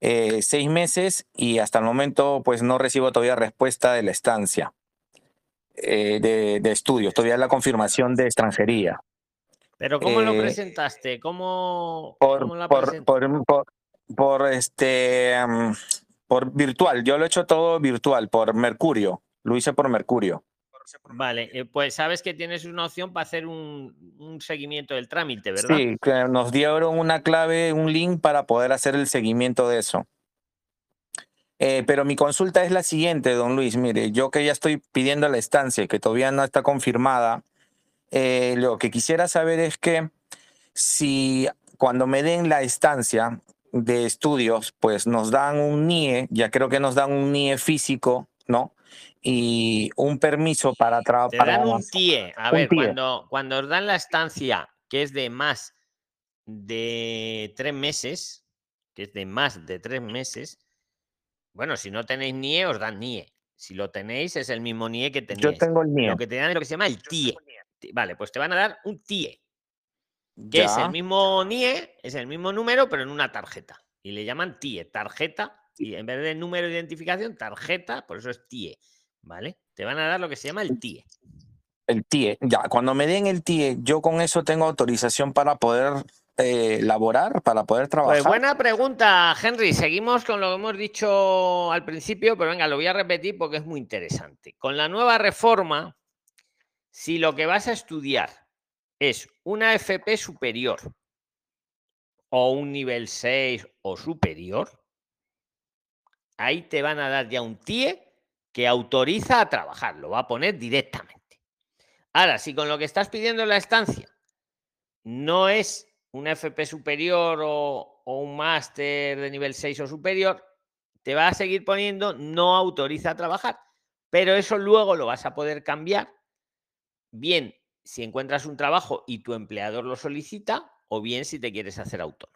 eh, seis meses y hasta el momento pues no recibo todavía respuesta de la estancia eh, de, de estudios, todavía la confirmación de extranjería. Pero ¿cómo lo Eh, presentaste? ¿Cómo, por, cómo la por, presentaste? por, por, por, este mm, por virtual. Yo lo he hecho todo virtual, por Mercurio. Lo hice por Mercurio. Vale, eh, pues sabes que tienes una opción para hacer un, un seguimiento del trámite, ¿verdad? Sí, que nos dieron una clave, un link para poder hacer el seguimiento de eso. Eh, pero mi consulta es la siguiente, don Luis. Mire, yo que ya estoy pidiendo la estancia y que todavía no está confirmada, eh, lo que quisiera saber es que si cuando me den la estancia de estudios, pues nos dan un NIE, ya creo que nos dan un NIE físico, ¿no? Y un permiso para Te trabajar. dan un TIE. A un ver, TIE. cuando, cuando os dan la estancia que es de más de tres meses, que es de más de tres meses, bueno, si no tenéis NIE, os dan NIE. Si lo tenéis, es el mismo NIE que tenéis. Yo tengo el NIE. Lo que te dan es lo que se llama el TIE. Ti- Vale, pues te van a dar un TIE, que es el mismo NIE, es el mismo número, pero en una tarjeta. Y le llaman TIE, tarjeta, y en vez de número de identificación, tarjeta, por eso es TIE. ¿Vale? Te van a dar lo que se llama el TIE. El TIE, ya, cuando me den el TIE, yo con eso tengo autorización para poder eh, laborar, para poder trabajar. Pues buena pregunta, Henry. Seguimos con lo que hemos dicho al principio, pero venga, lo voy a repetir porque es muy interesante. Con la nueva reforma, si lo que vas a estudiar es una FP superior o un nivel 6 o superior, ahí te van a dar ya un TIE que autoriza a trabajar, lo va a poner directamente. Ahora, si con lo que estás pidiendo la estancia no es una FP superior o, o un máster de nivel 6 o superior, te va a seguir poniendo no autoriza a trabajar. Pero eso luego lo vas a poder cambiar, bien si encuentras un trabajo y tu empleador lo solicita, o bien si te quieres hacer autónomo.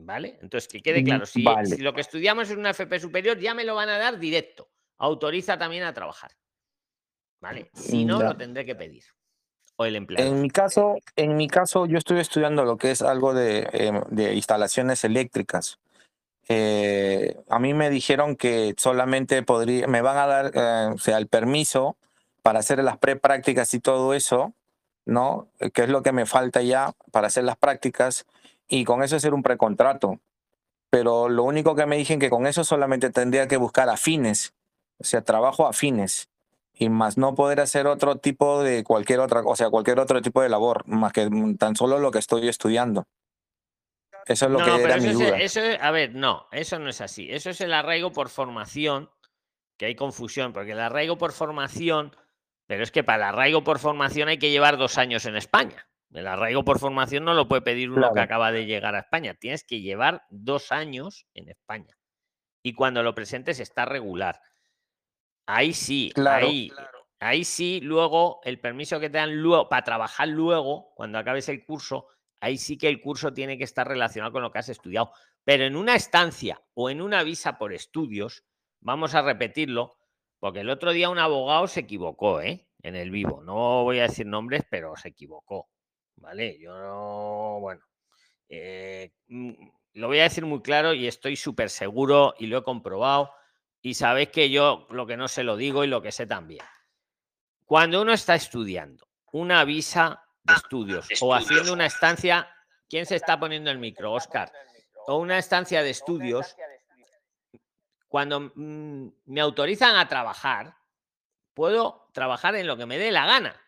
¿Vale? Entonces, que quede Mm, claro, si, vale. si lo que estudiamos es una FP superior, ya me lo van a dar directo. Autoriza también a trabajar. ¿Vale? Si no, Ya. lo tendré que pedir. O el empleador. En mi caso, en mi caso, yo estoy estudiando lo que es algo de, em, de instalaciones eléctricas. Eh, a mí me dijeron que solamente podría, me van a dar, eh, o sea, el permiso para hacer las preprácticas y todo eso, ¿no? Eh, Que es lo que me falta ya para hacer las prácticas y con eso hacer un precontrato. Pero lo único que me dijeron que con eso solamente tendría que buscar afines, o sea, trabajo afines y más no poder hacer otro tipo de cualquier otra, o sea, cualquier otro tipo de labor, más que tan solo lo que estoy estudiando. Eso es lo No, que no, pero era eso mi es, duda. eso es- a ver, no, eso no es así. Eso es el arraigo por formación, que hay confusión, porque el arraigo por formación, pero es que para el arraigo por formación hay que llevar dos años en España. El arraigo por formación no lo puede pedir uno que Claro. acaba de llegar a España. Tienes que llevar dos años en España. Y cuando lo presentes está regular. Ahí sí, Claro. ahí, ahí sí, luego el permiso que te dan luego para trabajar luego, cuando acabes el curso, ahí sí que el curso tiene que estar relacionado con lo que has estudiado. Pero en una estancia o en una visa por estudios, vamos a repetirlo, porque el otro día un abogado se equivocó, ¿eh? en el vivo. No voy a decir nombres, pero se equivocó. ¿Vale? Yo no, bueno, eh, mm, lo voy a decir muy claro y estoy súper seguro y lo he comprobado. Y sabéis que yo lo que no sé lo digo y lo que sé también. Cuando uno está estudiando una visa de estudios o haciendo una estancia, ¿quién se está poniendo el micro, Oscar? O una estancia de estudios, cuando mm, me autorizan a trabajar, puedo trabajar en lo que me dé la gana,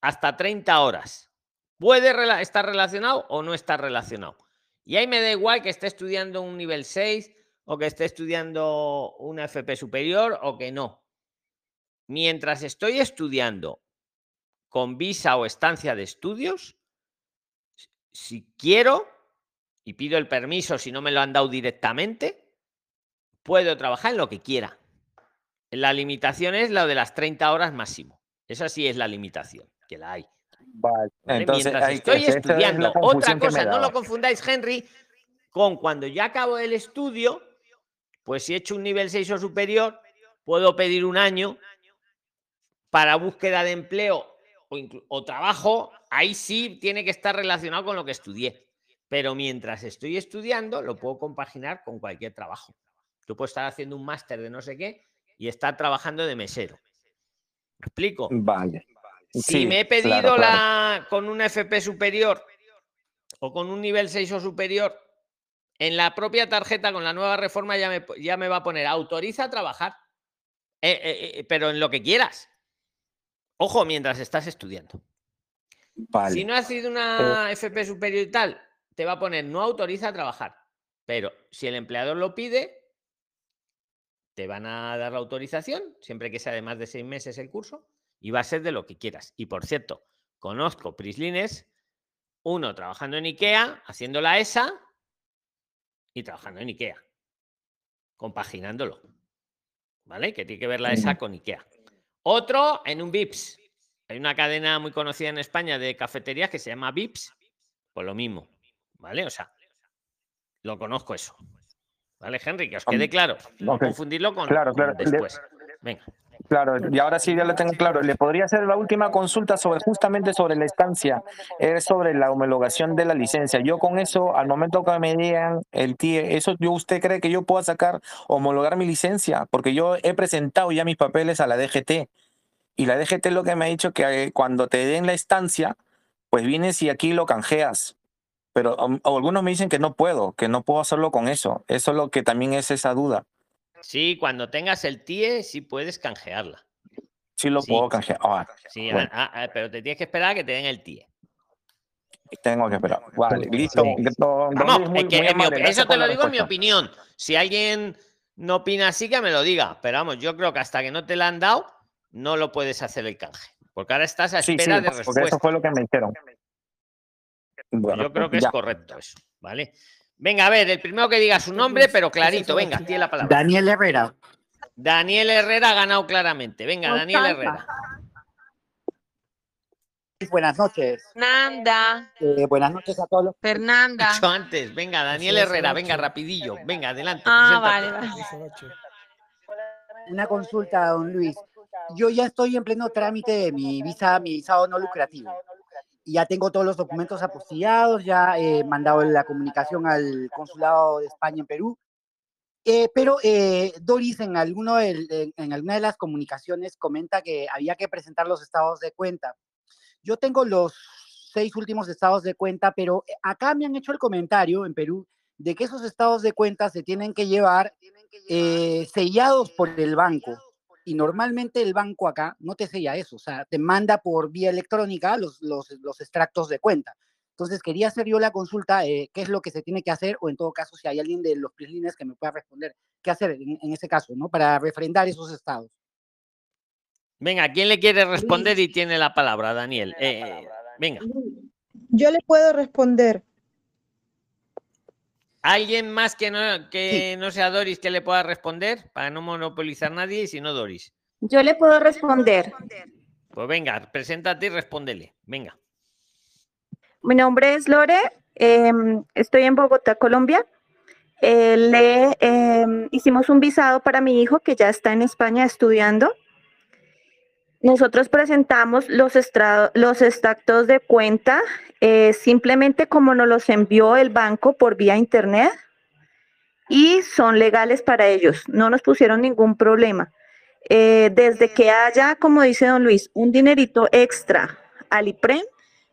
hasta 30 horas. Puede estar relacionado o no estar relacionado. Y ahí me da igual que esté estudiando un nivel 6 o que esté estudiando una FP superior o que no. Mientras estoy estudiando con visa o estancia de estudios, si quiero y pido el permiso si no me lo han dado directamente, puedo trabajar en lo que quiera. La limitación es la de las 30 horas máximo. Esa sí es la limitación, que la hay. Vale. Entonces, Mientras estoy es estudiando otra cosa, no lo confundáis, Henry, con cuando ya acabo el estudio, pues si he hecho un nivel 6 o superior, puedo pedir un año para búsqueda de empleo o, o trabajo, ahí sí tiene que estar relacionado con lo que estudié. Pero mientras estoy estudiando, lo puedo compaginar con cualquier trabajo. Tú puedes estar haciendo un máster de no sé qué y estar trabajando de mesero. ¿Me explico? Vale. Si Sí, me he pedido claro, claro. la con una FP superior o con un nivel 6 o superior, en la propia tarjeta con la nueva reforma ya me, ya me va a poner autoriza a trabajar, Eh, eh, eh, pero en lo que quieras. Ojo, mientras estás estudiando. Vale. Si no has sido una FP superior y tal, te va a poner no autoriza a trabajar. Pero si el empleador lo pide, te van a dar la autorización, siempre que sea de más de seis meses el curso, y va a ser de lo que quieras. Y por cierto, conozco prislines, uno trabajando en IKEA, haciendo la ESA y trabajando en IKEA, compaginándolo. ¿Vale? Que tiene que ver la ESA con IKEA. Otro en un VIPS. Hay una cadena muy conocida en España de cafeterías que se llama VIPS. Pues lo mismo. ¿Vale? O sea, lo conozco eso. ¿Vale, Henry? Que os quede claro. No ok. confundirlo con, Claro, con claro. Le- después. Venga. Claro, y ahora sí ya lo tengo claro. Le podría hacer la última consulta sobre justamente sobre la estancia, es sobre la homologación de la licencia. Yo con eso, al momento que me digan el TIE, eso yo usted cree que yo pueda sacar, homologar mi licencia, porque yo he presentado ya mis papeles a la DGT y la DGT lo que me ha dicho que eh, cuando te den la estancia, pues vienes y aquí lo canjeas. Pero um, algunos me dicen que no puedo, que no puedo hacerlo con eso. Eso es lo que también es esa duda. Sí, cuando tengas el TIE, sí puedes canjearla. Sí lo puedo canjear. Ah, Sí, bueno. ah, ah, pero te tienes que esperar a que te den el TIE. Tengo que esperar. Vale, listo. Sí. Vamos, muy- es que amable. eso te lo digo en mi opinión. Si alguien no opina así, que me lo diga. Pero vamos, yo creo que hasta que no te la han dado, no lo puedes hacer el canje. Porque ahora estás a Sí, sí, espera de porque respuesta. eso fue lo que me dijeron. Bueno, Yo creo que ya. es correcto eso, ¿vale? Venga, a ver, el primero que diga su nombre, pero clarito, venga, tiene la palabra. Daniel Herrera. Daniel Herrera ha ganado claramente. Venga, Daniel Herrera. Buenas noches. Fernanda. Eh, buenas noches a todos. los- Fernanda. Dicho antes, venga, Daniel Herrera, venga, rapidillo, venga, adelante. Ah, preséntate. vale, vale. Una consulta, don Luis. Yo ya estoy en pleno trámite de mi visa, mi visado no lucrativo. Y ya tengo todos los documentos apostillados, ya he mandado la comunicación al consulado de España en Perú. Eh, pero eh, Doris en, alguno en, en alguna de las comunicaciones comenta que había que presentar los estados de cuenta. Yo tengo los seis últimos estados de cuenta, pero eh, acá me han hecho el comentario en Perú de que esos estados de cuenta se tienen que llevar eh, sellados por el banco. Y normalmente el banco acá no te sella eso, o sea, te manda por vía electrónica los, los, los extractos de cuenta. Entonces quería hacer yo la consulta, eh, qué es lo que se tiene que hacer, o en todo caso, si hay alguien de los prislines que me pueda responder, qué hacer en, en ese caso, ¿no? Para refrendar esos estados. Venga, ¿quién le quiere responder y tiene la palabra, Daniel? Eh, venga, Yo le puedo responder. ¿Alguien más que no, que no sea Doris que le pueda responder? Para no monopolizar nadie y si no, Doris. Yo le puedo responder. Pues venga, preséntate y respóndele. Venga. Mi nombre es Lore, em, estoy en Bogotá, Colombia. Eh, le em, hicimos un visado para mi hijo que ya está en España estudiando. Nosotros presentamos los, estra- los extractos de cuenta eh, simplemente como nos los envió el banco por vía internet y son legales para ellos. No nos pusieron ningún problema. Eh, desde que haya, como dice don Luis, un dinerito extra al IPREM,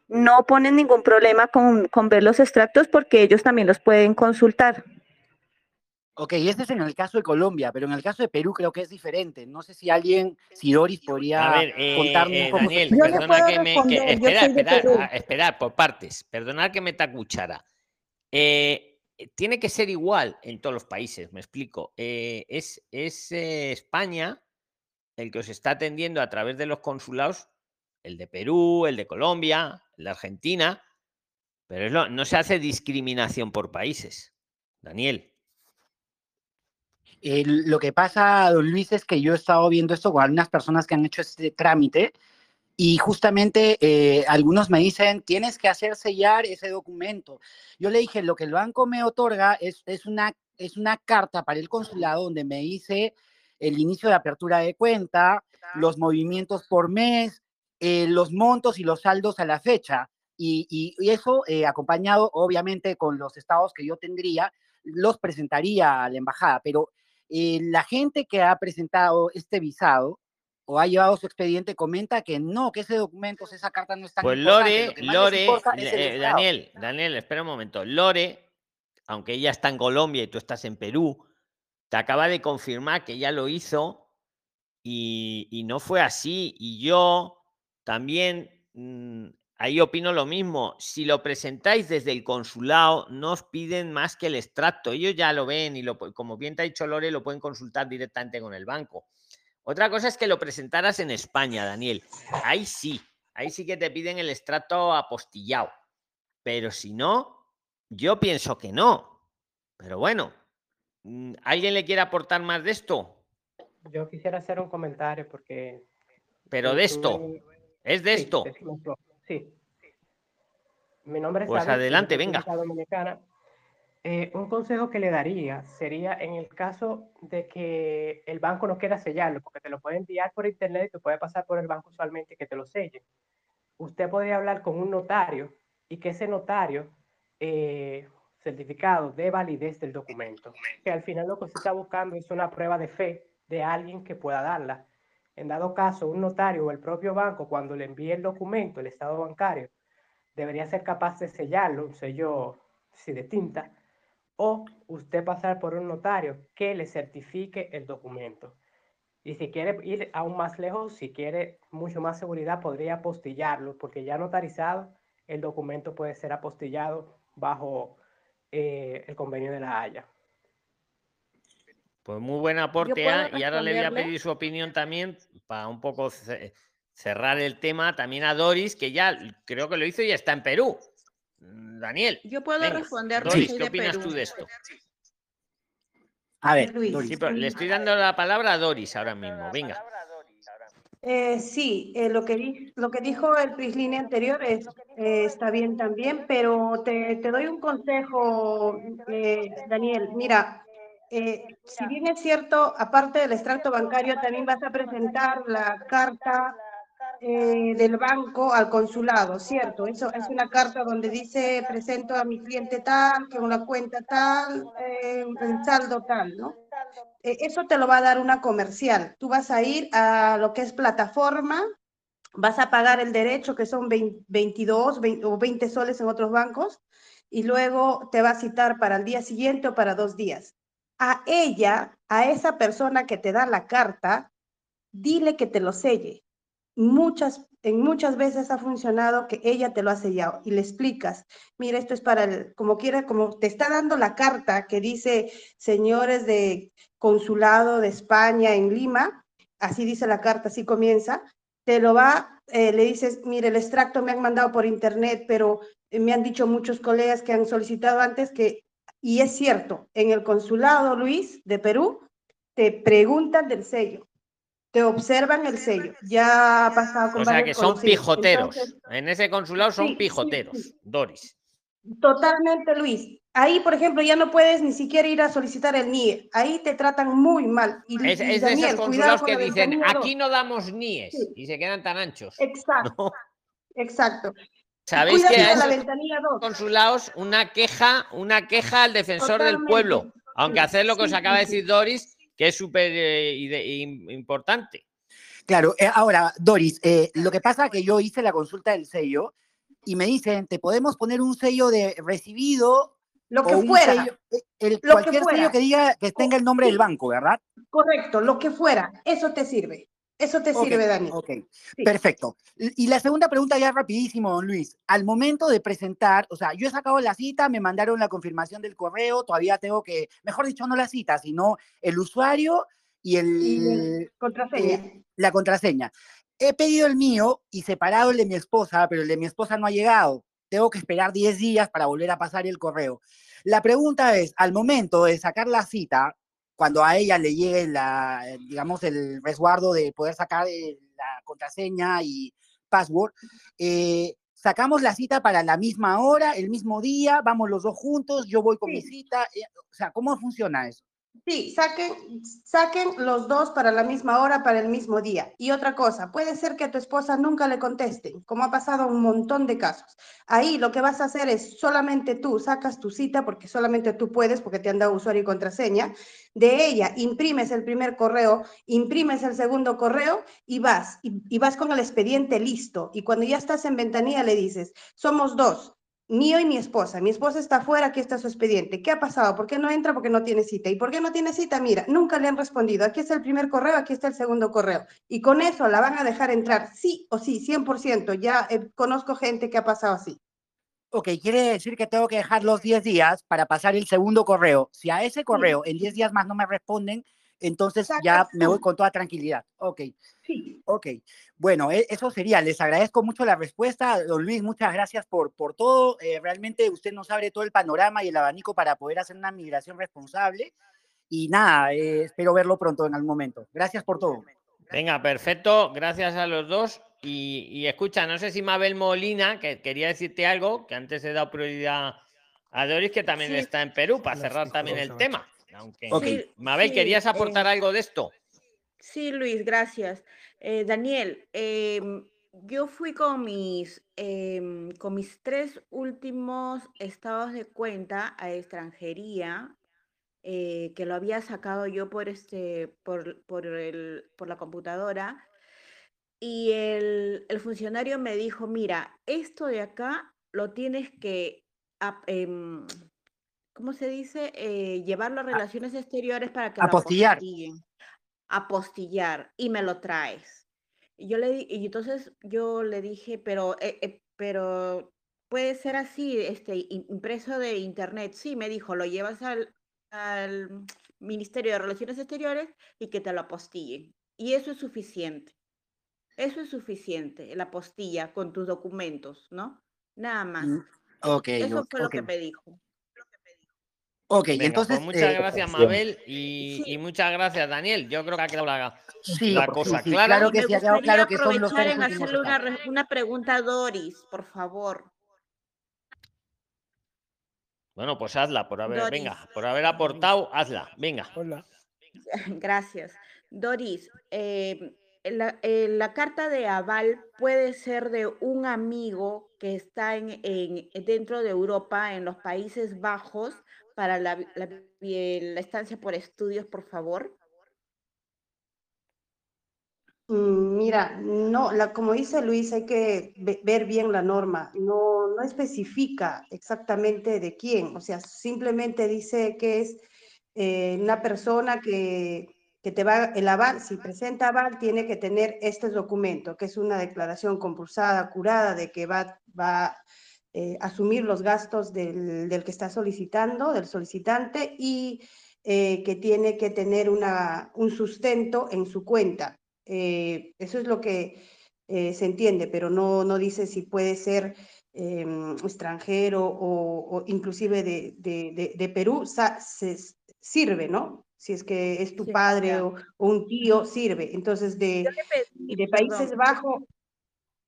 no ponen ningún problema con, con ver los extractos porque ellos también los pueden consultar. Ok, este es en el caso de Colombia, pero en el caso de Perú creo que es diferente. No sé si alguien, si Doris podría A ver, eh, contarme eh, un poco. Daniel, perdona que me. Que, espera, espera, ah, espera, por partes. Perdonad que meta cuchara. Eh, tiene que ser igual en todos los países, me explico. Eh, es es eh, España el que os está atendiendo a través de los consulados, el de Perú, el de Colombia, el de Argentina, pero es lo- no se hace discriminación por países. Daniel. Eh, lo que pasa, don Luis, es que yo he estado viendo esto con algunas personas que han hecho este trámite y justamente eh, algunos me dicen, tienes que hacer sellar ese documento. Yo le dije, lo que el banco me otorga es, es, una, es una carta para el consulado donde me dice el inicio de apertura de cuenta, los movimientos por mes, eh, los montos y los saldos a la fecha. Y, y- y eso eh, acompañado, obviamente, con los estados que yo tendría, los presentaría a la embajada. Pero eh, la gente que ha presentado este visado o ha llevado su expediente comenta que no, que ese documento, esa carta no es tan Pues. Lore, Lore, eh. Daniel, Daniel, espera un momento. Lore, aunque ella está en Colombia y tú estás en Perú, te acaba de confirmar que ella lo hizo y, y no fue así. Y yo también mm, ahí opino lo mismo. Si lo presentáis desde el consulado, no os piden más que el extracto. Ellos ya lo ven y lo, como bien te ha dicho Lore, lo pueden consultar directamente con el banco. Otra cosa es que lo presentaras en España, Daniel. Ahí sí, ahí sí que te piden el extracto apostillado. Pero si no, yo pienso que no. Pero bueno, mm, ¿alguien le quiere aportar más de esto? Yo quisiera hacer un comentario porque... Pero de estuve esto, es de Sí, esto. decimos, Sí. Mi nombre es Pues de adelante, venga. Dominicana. Eh, un consejo que le daría sería en el caso de que el banco no quiera sellarlo, porque te lo puede enviar por internet y te puede pasar por el banco usualmente que te lo selle. Usted podría hablar con un notario y que ese notario eh, certificado de validez del documento, que al final lo que se está buscando es una prueba de fe de alguien que pueda darla. En dado caso, un notario o el propio banco, cuando le envíe el documento, el estado bancario, debería ser capaz de sellarlo, un sello sí, de tinta, o usted pasar por un notario que le certifique el documento. Y si quiere ir aún más lejos, si quiere mucho más seguridad, podría apostillarlo, porque ya notarizado, el documento puede ser apostillado bajo eh, el convenio de la Haya. Pues muy buen aporte, ah, y ahora le voy a pedir su opinión también para un poco ce- cerrar el tema también a Doris, que ya creo que lo hizo y está en Perú. Mm, Daniel. Yo puedo venga. responderle, Doris, ¿qué de opinas Perú. tú de esto? A ver, Luis. Doris. Sí, pero le estoy dando la palabra a Doris ahora mismo. Venga. Eh, sí, eh, lo, que lo que dijo el Prislini anterior es, eh, está bien también, pero te, te doy un consejo, eh, Daniel. Mira, eh, si bien es cierto, aparte del extracto bancario, también vas a presentar la carta eh, del banco al consulado, ¿cierto? Eso es una carta donde dice, presento a mi cliente tal, con la cuenta tal, eh, el saldo tal, ¿no? Eh, eso te lo va a dar una comercial. Tú vas a ir a lo que es plataforma, vas a pagar el derecho, que son 20 22 20 o 20 soles en otros bancos, y luego te va a citar para el día siguiente o para dos días. A ella, a esa persona que te da la carta, dile que te lo selle. Muchas, en muchas veces ha funcionado que ella te lo ha sellado y le explicas, mira, esto es para el, como quiera, como te está dando la carta que dice, señores de consulado de España en Lima, así dice la carta, así comienza, te lo va, eh, le dices, mire, el extracto me han mandado por internet, pero eh, me han dicho muchos colegas que han solicitado antes que, y es cierto, en el consulado, Luis, de Perú, te preguntan del sello, te observan el sello. Ya ha pasado con O sea que son conocidos. pijoteros. Entonces, En ese consulado son Sí, sí, pijoteros, Doris. Totalmente, Luis. Ahí, por ejemplo, ya no puedes ni siquiera ir a solicitar el NIE. Ahí te tratan muy mal. Y, Es, y, es de Daniel, esos consulados con que dicen, aquí no damos NIES y se quedan tan anchos. Exacto, ¿no? exacto. ¿Sabéis que a esos consulados una queja, una queja al defensor del pueblo? Aunque hacer lo que os sí, acaba de decir Doris, que es súper eh, importante. Claro, eh, ahora, Doris, eh, lo que pasa es que yo hice la consulta del sello y me dicen, te podemos poner un sello de recibido Lo o que fuera. sello, el, Lo que cualquier fuera. sello que diga que tenga el nombre del banco, ¿verdad? Correcto, lo que fuera. Eso te sirve. Eso te Ok, sirve, Daniel. ok, Sí. perfecto. Y y la segunda pregunta ya rapidísimo, don Luis. Al momento de presentar, o sea, yo he sacado la cita, me mandaron la confirmación del correo, todavía tengo que, mejor dicho, no la cita, sino el usuario y el, Y contraseña. eh, la contraseña. He pedido el mío y separado el de mi esposa, pero el de mi esposa no ha llegado. Tengo que esperar 10 días para volver a pasar el correo. La pregunta es, al momento de sacar la cita, cuando a ella le llegue la, digamos, el resguardo de poder sacar eh, la contraseña y password, eh, sacamos la cita para la misma hora, el mismo día, vamos los dos juntos, yo voy con mi cita, eh, o sea, ¿cómo funciona eso? Sí, saquen, saquen los dos para la misma hora, para el mismo día. Y otra cosa, puede ser que a tu esposa nunca le contesten, como ha pasado un montón de casos. Ahí lo que vas a hacer es solamente tú sacas tu cita, porque solamente tú puedes, porque te han dado usuario y contraseña. De ella imprimes el primer correo, imprimes el segundo correo y vas, y, y vas con el expediente listo. Y cuando ya estás en ventanilla le dices, somos dos, mío y mi esposa. Mi esposa está afuera, aquí está su expediente. ¿Qué ha pasado? ¿Por qué no entra? Porque no tiene cita. ¿Y por qué no tiene cita? Mira, nunca le han respondido. Aquí está el primer correo, aquí está el segundo correo. Y con eso la van a dejar entrar, sí o sí, 100%. Ya eh, conozco gente que ha pasado así. Ok, quiere decir que tengo que dejar los 10 días para pasar el segundo correo. Si a ese correo en 10 días más no me responden, entonces ya me voy con toda tranquilidad. Ok. Sí. Ok. Bueno, e- eso sería. Les agradezco mucho la respuesta. Don Luis, muchas gracias por, por todo. Eh, realmente usted nos abre todo el panorama y el abanico para poder hacer una migración responsable. Y nada, eh, espero verlo pronto en algún momento. Gracias por todo. Venga, perfecto. Gracias a los dos. Y, y escucha, no sé si Mabel Molina, que quería decirte algo, que antes he dado prioridad a Doris, que también Sí. está en Perú, para cerrar también el tema. Aunque, Mabel, sí, ¿querías aportar eh, algo de esto? Sí, Luis, gracias. Eh, Daniel, em, yo fui con mis, em, con mis tres últimos estados de cuenta a extranjería, eh, que lo había sacado yo por, este, por, por, el, por la computadora, y el, el funcionario me dijo, mira, esto de acá lo tienes que, em, ¿cómo se dice? Eh, llevarlo a relaciones exteriores para que lo apostillar. apostillen apostillar y me lo traes. Y yo le y entonces yo le dije, pero, eh, eh, pero puede ser así, este, im- impreso de internet. Sí, me dijo, lo llevas al, al Ministerio de Relaciones Exteriores y que te lo apostillen. Y eso es suficiente. Eso es suficiente, la apostilla con tus documentos, ¿no? Nada más. Mm, Ok, Eso ok, fue lo ok. que me dijo. Ok, Venga, entonces. pues muchas eh, gracias, sí. Mabel, y, y muchas gracias, Daniel. Yo creo que ha quedado la, sí, la sí, cosa sí, clara. claro que sí, ha quedado gustaría claro que son los tres en hacerle una, una pregunta a Doris, por favor. Bueno, pues hazla, por haber, Doris. venga, por haber aportado, hazla, venga. Hola. Gracias. Doris, eh, la, eh, la carta de aval puede ser de un amigo que está en, en- dentro de Europa, en los Países Bajos, para la, la estancia por estudios, por favor. Mm, Mira, no, la, como dice Luis, hay que ve- ver bien la norma. No, no especifica exactamente de quién. O sea, simplemente dice que es eh, una persona que, que te va, el aval, si presenta aval, tiene que tener este documento, que es una declaración compulsada, curada, de que va, va eh, asumir los gastos del, del que está solicitando, del solicitante, y eh, que tiene que tener una, un sustento en su cuenta. Eh, eso es lo que se entiende, pero no, no dice si puede ser eh, extranjero o, o inclusive de, de, de, de Perú, sa- se, sirve, ¿no? Si es que es tu Sí, padre o, o un tío, sirve. Entonces, de, pedí, de Países Bajos,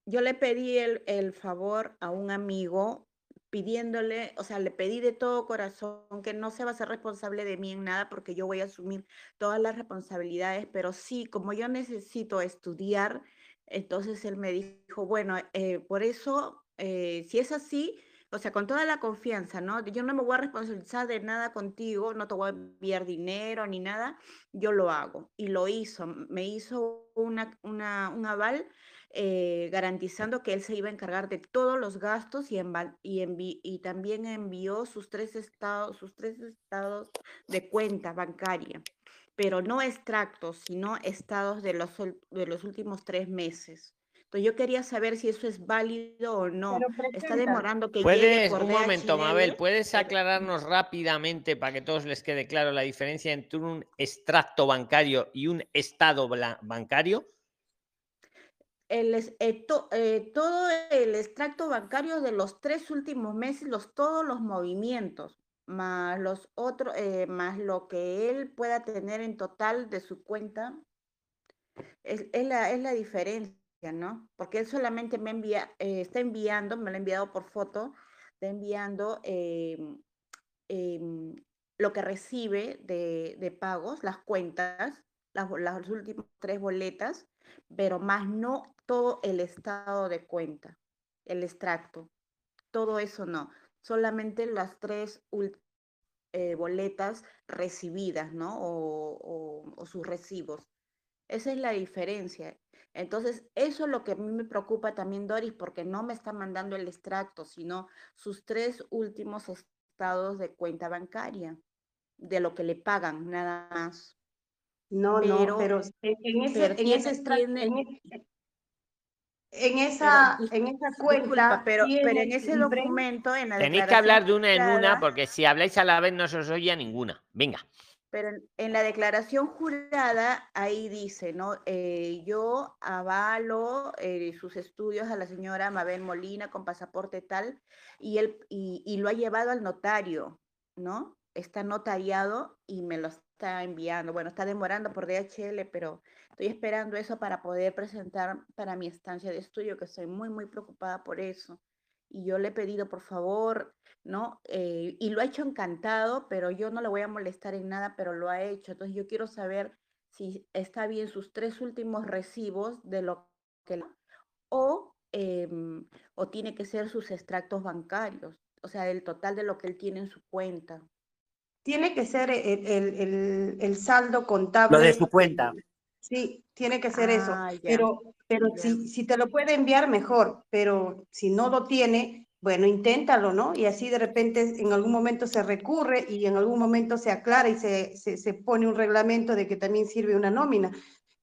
Yo le pedí el, el favor a un amigo pidiéndole, o sea, le pedí de todo corazón que no se va a ser responsable de mí en nada porque yo voy a asumir todas las responsabilidades, pero sí, como yo necesito estudiar, entonces él me dijo, bueno, eh, por eso, eh, si es así, o sea, con toda la confianza, ¿no? Yo no me voy a responsabilizar de nada contigo, no te voy a enviar dinero ni nada, yo lo hago. Y lo hizo, me hizo una, una, un aval eh, garantizando que él se iba a encargar de todos los gastos y, y, envi- y también envió sus tres estados, sus tres estados de cuenta bancaria, pero no extractos, sino estados de los, de los últimos tres meses. Entonces yo quería saber si eso es válido o no. Está demorando que llegue Puedes, por un momento, Mabel. ¿puedes aclararnos rápidamente para que todos les quede claro la diferencia entre un extracto bancario y un estado bancario? El, eh, eh, todo el extracto bancario de los tres últimos meses, los, todos los movimientos, más los otros, eh, más lo que él pueda tener en total de su cuenta, es, es la, es la diferencia, ¿no? Porque él solamente me envía, está enviando, me lo ha enviado por foto, está enviando em, em, lo que recibe de, de pagos, las cuentas, las, las últimas tres boletas, pero más no todo el estado de cuenta, el extracto, todo eso no, solamente las tres eh, boletas recibidas, ¿no? O, o- o sus recibos. Esa es la diferencia. Entonces, eso es lo que a mí me preocupa también, Doris, porque no me está mandando el extracto, sino sus tres últimos estados de cuenta bancaria, de lo que le pagan, nada más. No, no, pero en, ese, pero en tiene- tiene- en, en pero esa, dis- en esa disculpa, cuenta pero, pero en ese documento, en la Tenéis que hablar de una en una porque si habláis a la vez no se os oye a ninguna. Venga. Pero en, en la declaración jurada, ahí dice, ¿no? Eh, yo avalo eh, sus estudios a la señora Mabel Molina con pasaporte tal, y, él, y, y lo ha llevado al notario, ¿no? Está notariado y me lo está enviando. Bueno, está demorando por DHL, pero estoy esperando eso para poder presentar para mi estancia de estudio, que estoy muy, muy preocupada por eso. Y yo le he pedido, por favor, ¿no? Eh, y lo ha hecho encantado, pero yo no le voy a molestar en nada, pero lo ha hecho. Entonces yo quiero saber si está bien sus tres últimos recibos de lo que... O, em, o tiene que ser sus extractos bancarios, o sea, el total de lo que él tiene en su cuenta. Tiene que ser el, el- el- el saldo contable. Lo de su cuenta. Sí, tiene que ser eso. Ah, ya, Pero, pero ya. si, si te lo puede enviar, mejor. Pero si no lo tiene, bueno, inténtalo, ¿no? Y así de repente en algún momento se recurre y en algún momento se aclara y se, se, se pone un reglamento de que también sirve una nómina.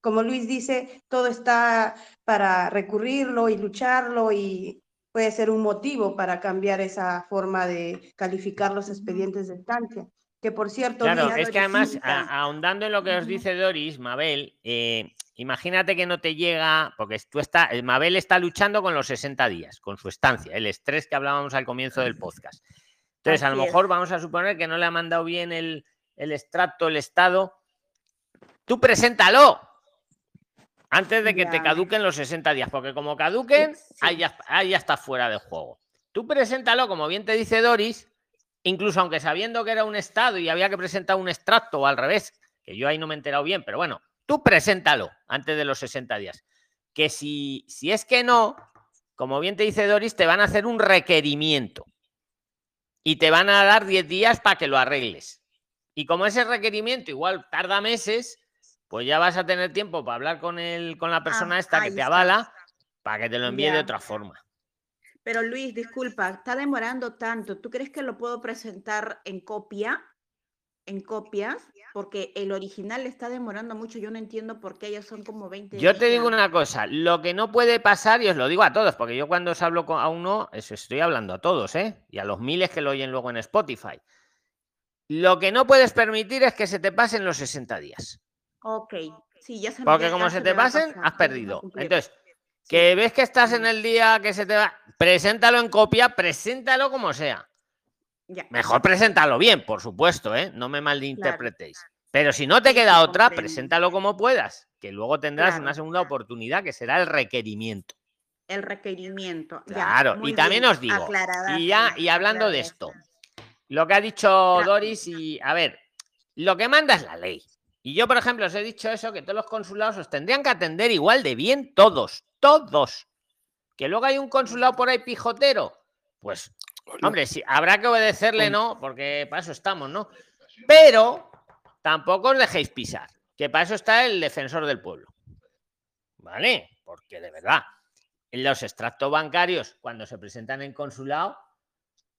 Como Luis dice, todo está para recurrirlo y lucharlo y puede ser un motivo para cambiar esa forma de calificar los expedientes de estancia. Que por cierto, Claro, es que además, a- ahondando en lo que os dice Doris, Mabel, eh, imagínate que no te llega, porque tú está, el Mabel está luchando con los 60 días, con su estancia, el estrés que hablábamos al comienzo del podcast. Entonces, a lo es. mejor vamos a suponer que no le ha mandado bien el, el extracto, el estado. Tú preséntalo antes de que te caduquen los 60 días, porque como caduquen, ahí ya, ahí ya está fuera de juego. Tú preséntalo, como bien te dice Doris, incluso aunque sabiendo que era un estado y había que presentar un extracto o al revés, que yo ahí no me he enterado bien, pero bueno, tú preséntalo antes de los 60 días. Que si, si es que no, como bien te dice Doris, te van a hacer un requerimiento y te van a dar 10 días para que lo arregles. Y como ese requerimiento igual tarda meses, pues ya vas a tener tiempo para hablar con, el, con la persona esta que te avala para que te lo envíe de otra forma. Pero Luis, disculpa, está demorando tanto. ¿Tú crees que lo puedo presentar en copia? En copias, porque el original está demorando mucho. Yo no entiendo por qué ellos son como 20 Yo te digo una cosa, lo que no puede pasar, y os lo digo a todos, porque yo cuando os hablo con- a uno, eso estoy hablando a todos, ¿eh? Y a los miles que lo oyen luego en Spotify. Lo que no puedes permitir es que se te pasen los 60 días. Ok, sí, ya se Porque ya- como se me te pasen, has me perdido. Entonces, que ves que estás en el día que se te va, preséntalo en copia, preséntalo como sea. Ya. Mejor preséntalo bien, por supuesto, ¿eh? No me malinterpretéis. Pero si no te queda otra, preséntalo como puedas, que luego tendrás Claro. una segunda oportunidad, que será el requerimiento. el requerimiento. Ya, Claro, muy y también bien, os digo, aclarada, y ya, y hablando de esto, lo que ha dicho Doris, y a ver, lo que manda es la ley. Y yo, por ejemplo, os he dicho eso, que todos los consulados os tendrían que atender igual de bien todos, todos. Que luego hay un consulado por ahí pijotero, pues, hombre, sí, habrá que obedecerle, ¿no? Porque para eso estamos, ¿no? Pero tampoco os dejéis pisar, que para eso está el defensor del pueblo. ¿Vale? Porque de verdad, en los extractos bancarios, cuando se presentan en consulado,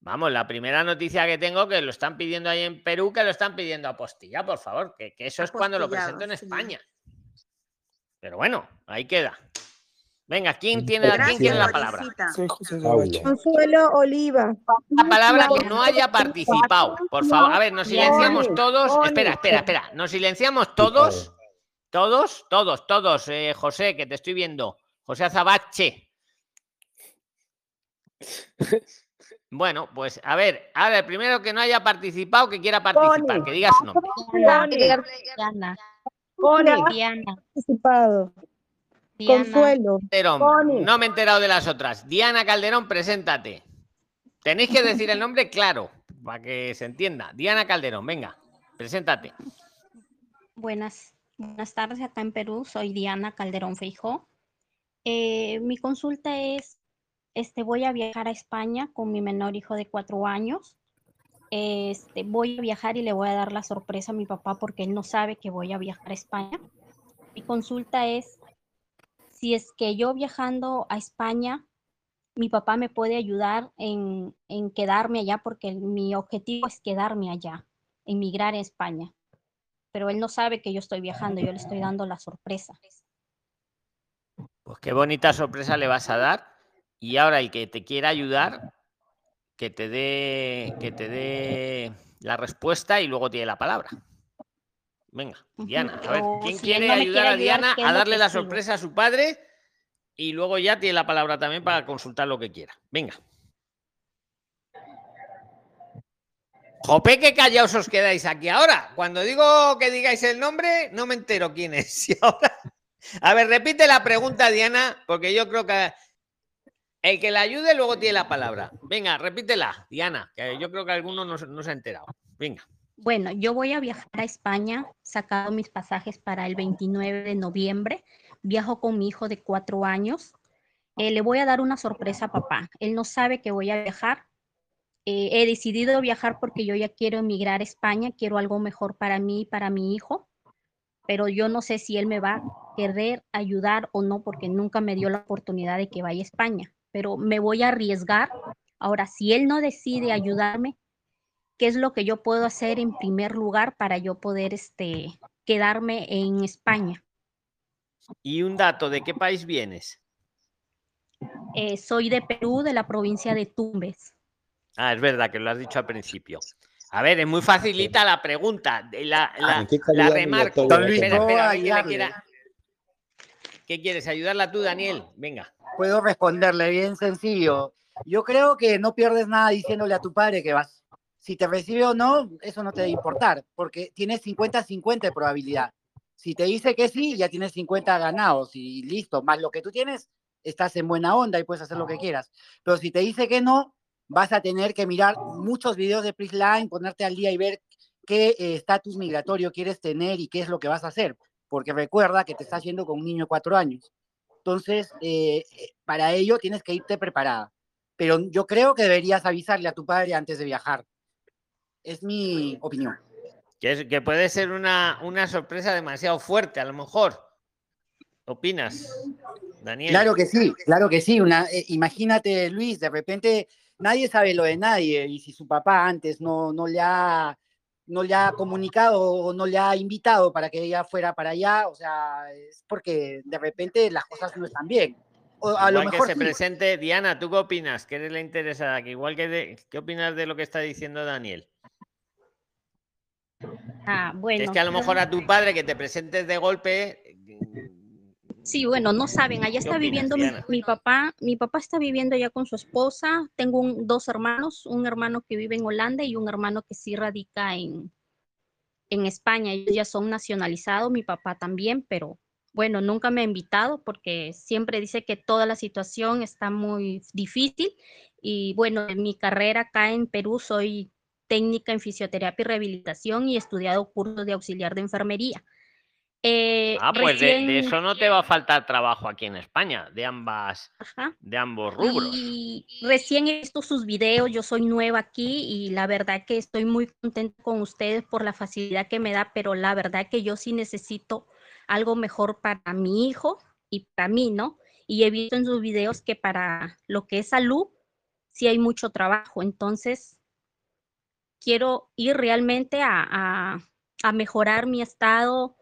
vamos, la primera noticia que tengo que lo están pidiendo ahí en Perú, que lo están pidiendo apostilla, por favor, que, que eso es cuando lo presento en. España. Pero bueno, ahí queda. Venga, ¿quién tiene, ¿quién tiene la palabra? Consuelo Oliva. La palabra que no haya participado, por favor. A ver, nos silenciamos todos. Espera, espera, espera. Nos silenciamos todos. Todos, todos, todos. Eh, José, que te estoy viendo. José Azabache. Bueno, pues a ver, ahora el primero que no haya participado, que quiera participar, que diga su nombre. Diana. Diana. Diana. Diana. Consuelo. Calderón, no me he enterado de las otras. Diana Calderón, preséntate. Tenéis que decir el nombre claro, para que se entienda. Diana Calderón, venga, preséntate. Buenas, buenas tardes acá en Perú. Soy Diana Calderón Feijó. Eh, mi consulta es, este, voy a viajar a España con mi menor hijo de cuatro años. Este, voy a viajar y le voy a dar la sorpresa a mi papá porque él no sabe que voy a viajar a España. Mi consulta es, si es que yo viajando a España, mi papá me puede ayudar en, en quedarme allá porque mi objetivo es quedarme allá, emigrar a España. Pero él no sabe que yo estoy viajando, yo le estoy dando la sorpresa. Pues qué bonita sorpresa le vas a dar. Y ahora el que te quiera ayudar, que te dé, que te dé la respuesta y luego tiene la palabra. Venga, Diana, a ver, ¿quién si quiere no ayudar a Diana ¿qué es a darle la sorpresa a su padre? Y luego ya tiene la palabra también para consultar lo que quiera. Venga. Jope, que callaos os quedáis aquí ahora. Cuando digo que digáis el nombre, no me entero quién es. Y ahora... A ver, repite la pregunta, Diana, porque yo creo que el que la ayude luego tiene la palabra. Venga, repítela, Diana, que yo creo que alguno no, se- no se ha enterado. Venga. Bueno, yo voy a viajar a España, sacado mis pasajes para el 29 de noviembre. Viajo con mi hijo de cuatro años. Eh, le voy a dar una sorpresa a papá. Él no sabe que voy a viajar. Eh, he decidido viajar porque yo ya quiero emigrar a España, quiero algo mejor para mí y para mi hijo, pero yo no sé si él me va a querer ayudar o no, porque nunca me dio la oportunidad de que vaya a España, pero me voy a arriesgar. Ahora, si él no decide ayudarme, ¿qué es lo que yo puedo hacer en primer lugar para yo poder este, quedarme en España? Y un dato, ¿de qué país vienes? Eh, soy de Perú, de la provincia de Tumbes. Ah, es verdad que lo has dicho al principio. A ver, es muy facilita la pregunta. de La, la, ¿En qué la calidad remarco. la Espera, espera, quiera- ¿Qué quieres? ¿Ayudarla tú, Daniel? Venga. Puedo responderle bien sencillo. Yo creo que no pierdes nada diciéndole a tu padre que vas. Si te recibe o no, eso no te debe importar, porque tienes 50-50 de probabilidad. Si te dice que sí, ya tienes 50 ganados y listo, más lo que tú tienes, estás en buena onda y puedes hacer lo que quieras. Pero si te dice que no, vas a tener que mirar muchos videos de Prisline, ponerte al día y ver qué eh, estatus migratorio quieres tener y qué es lo que vas a hacer. Porque recuerda que te estás yendo con un niño de cuatro años. Entonces, eh, eh, para ello tienes que irte preparada. Pero yo creo que deberías avisarle a tu padre antes de viajar. Es mi opinión. Que, es- que puede ser una, una sorpresa demasiado fuerte, a lo mejor. ¿Opinas, Daniel? Claro que sí, claro que sí. Una, eh, imagínate, Luis, de repente nadie sabe lo de nadie y si su papá antes no, no, le ha, no le ha comunicado o no le ha invitado para que ella fuera para allá, o sea, es porque de repente las cosas no están bien. O a Igual lo que mejor se sí. presente. Diana, ¿tú qué opinas? Que eres la interesada. Que igual que de- ¿Qué opinas de lo que está diciendo Daniel? Ah, bueno. es que a lo mejor a tu padre que te presentes de golpe. Sí, bueno, no saben, allá ¿Qué está opinas, viviendo mi, papá, mi papá está viviendo ya con su esposa, tengo un- dos hermanos, un hermano que vive en Holanda y un hermano que sí radica en, en España, ellos ya son nacionalizados, mi papá también, pero bueno, nunca me ha invitado porque siempre dice que toda la situación está muy difícil y bueno, en mi carrera acá en Perú soy técnica en fisioterapia y rehabilitación y he estudiado cursos de auxiliar de enfermería. Eh, Ah, pues de, de recién- eso no te va a faltar trabajo aquí en España, de ambas, de ambos rubros. Y recién he visto sus videos, yo soy nueva aquí y la verdad que estoy muy contenta con ustedes por la facilidad que me da, pero la verdad que yo sí necesito algo mejor para mi hijo y para mí, ¿no? Y he visto en sus videos que para lo que es salud, sí hay mucho trabajo, entonces quiero ir realmente a, a- a mejorar mi estado,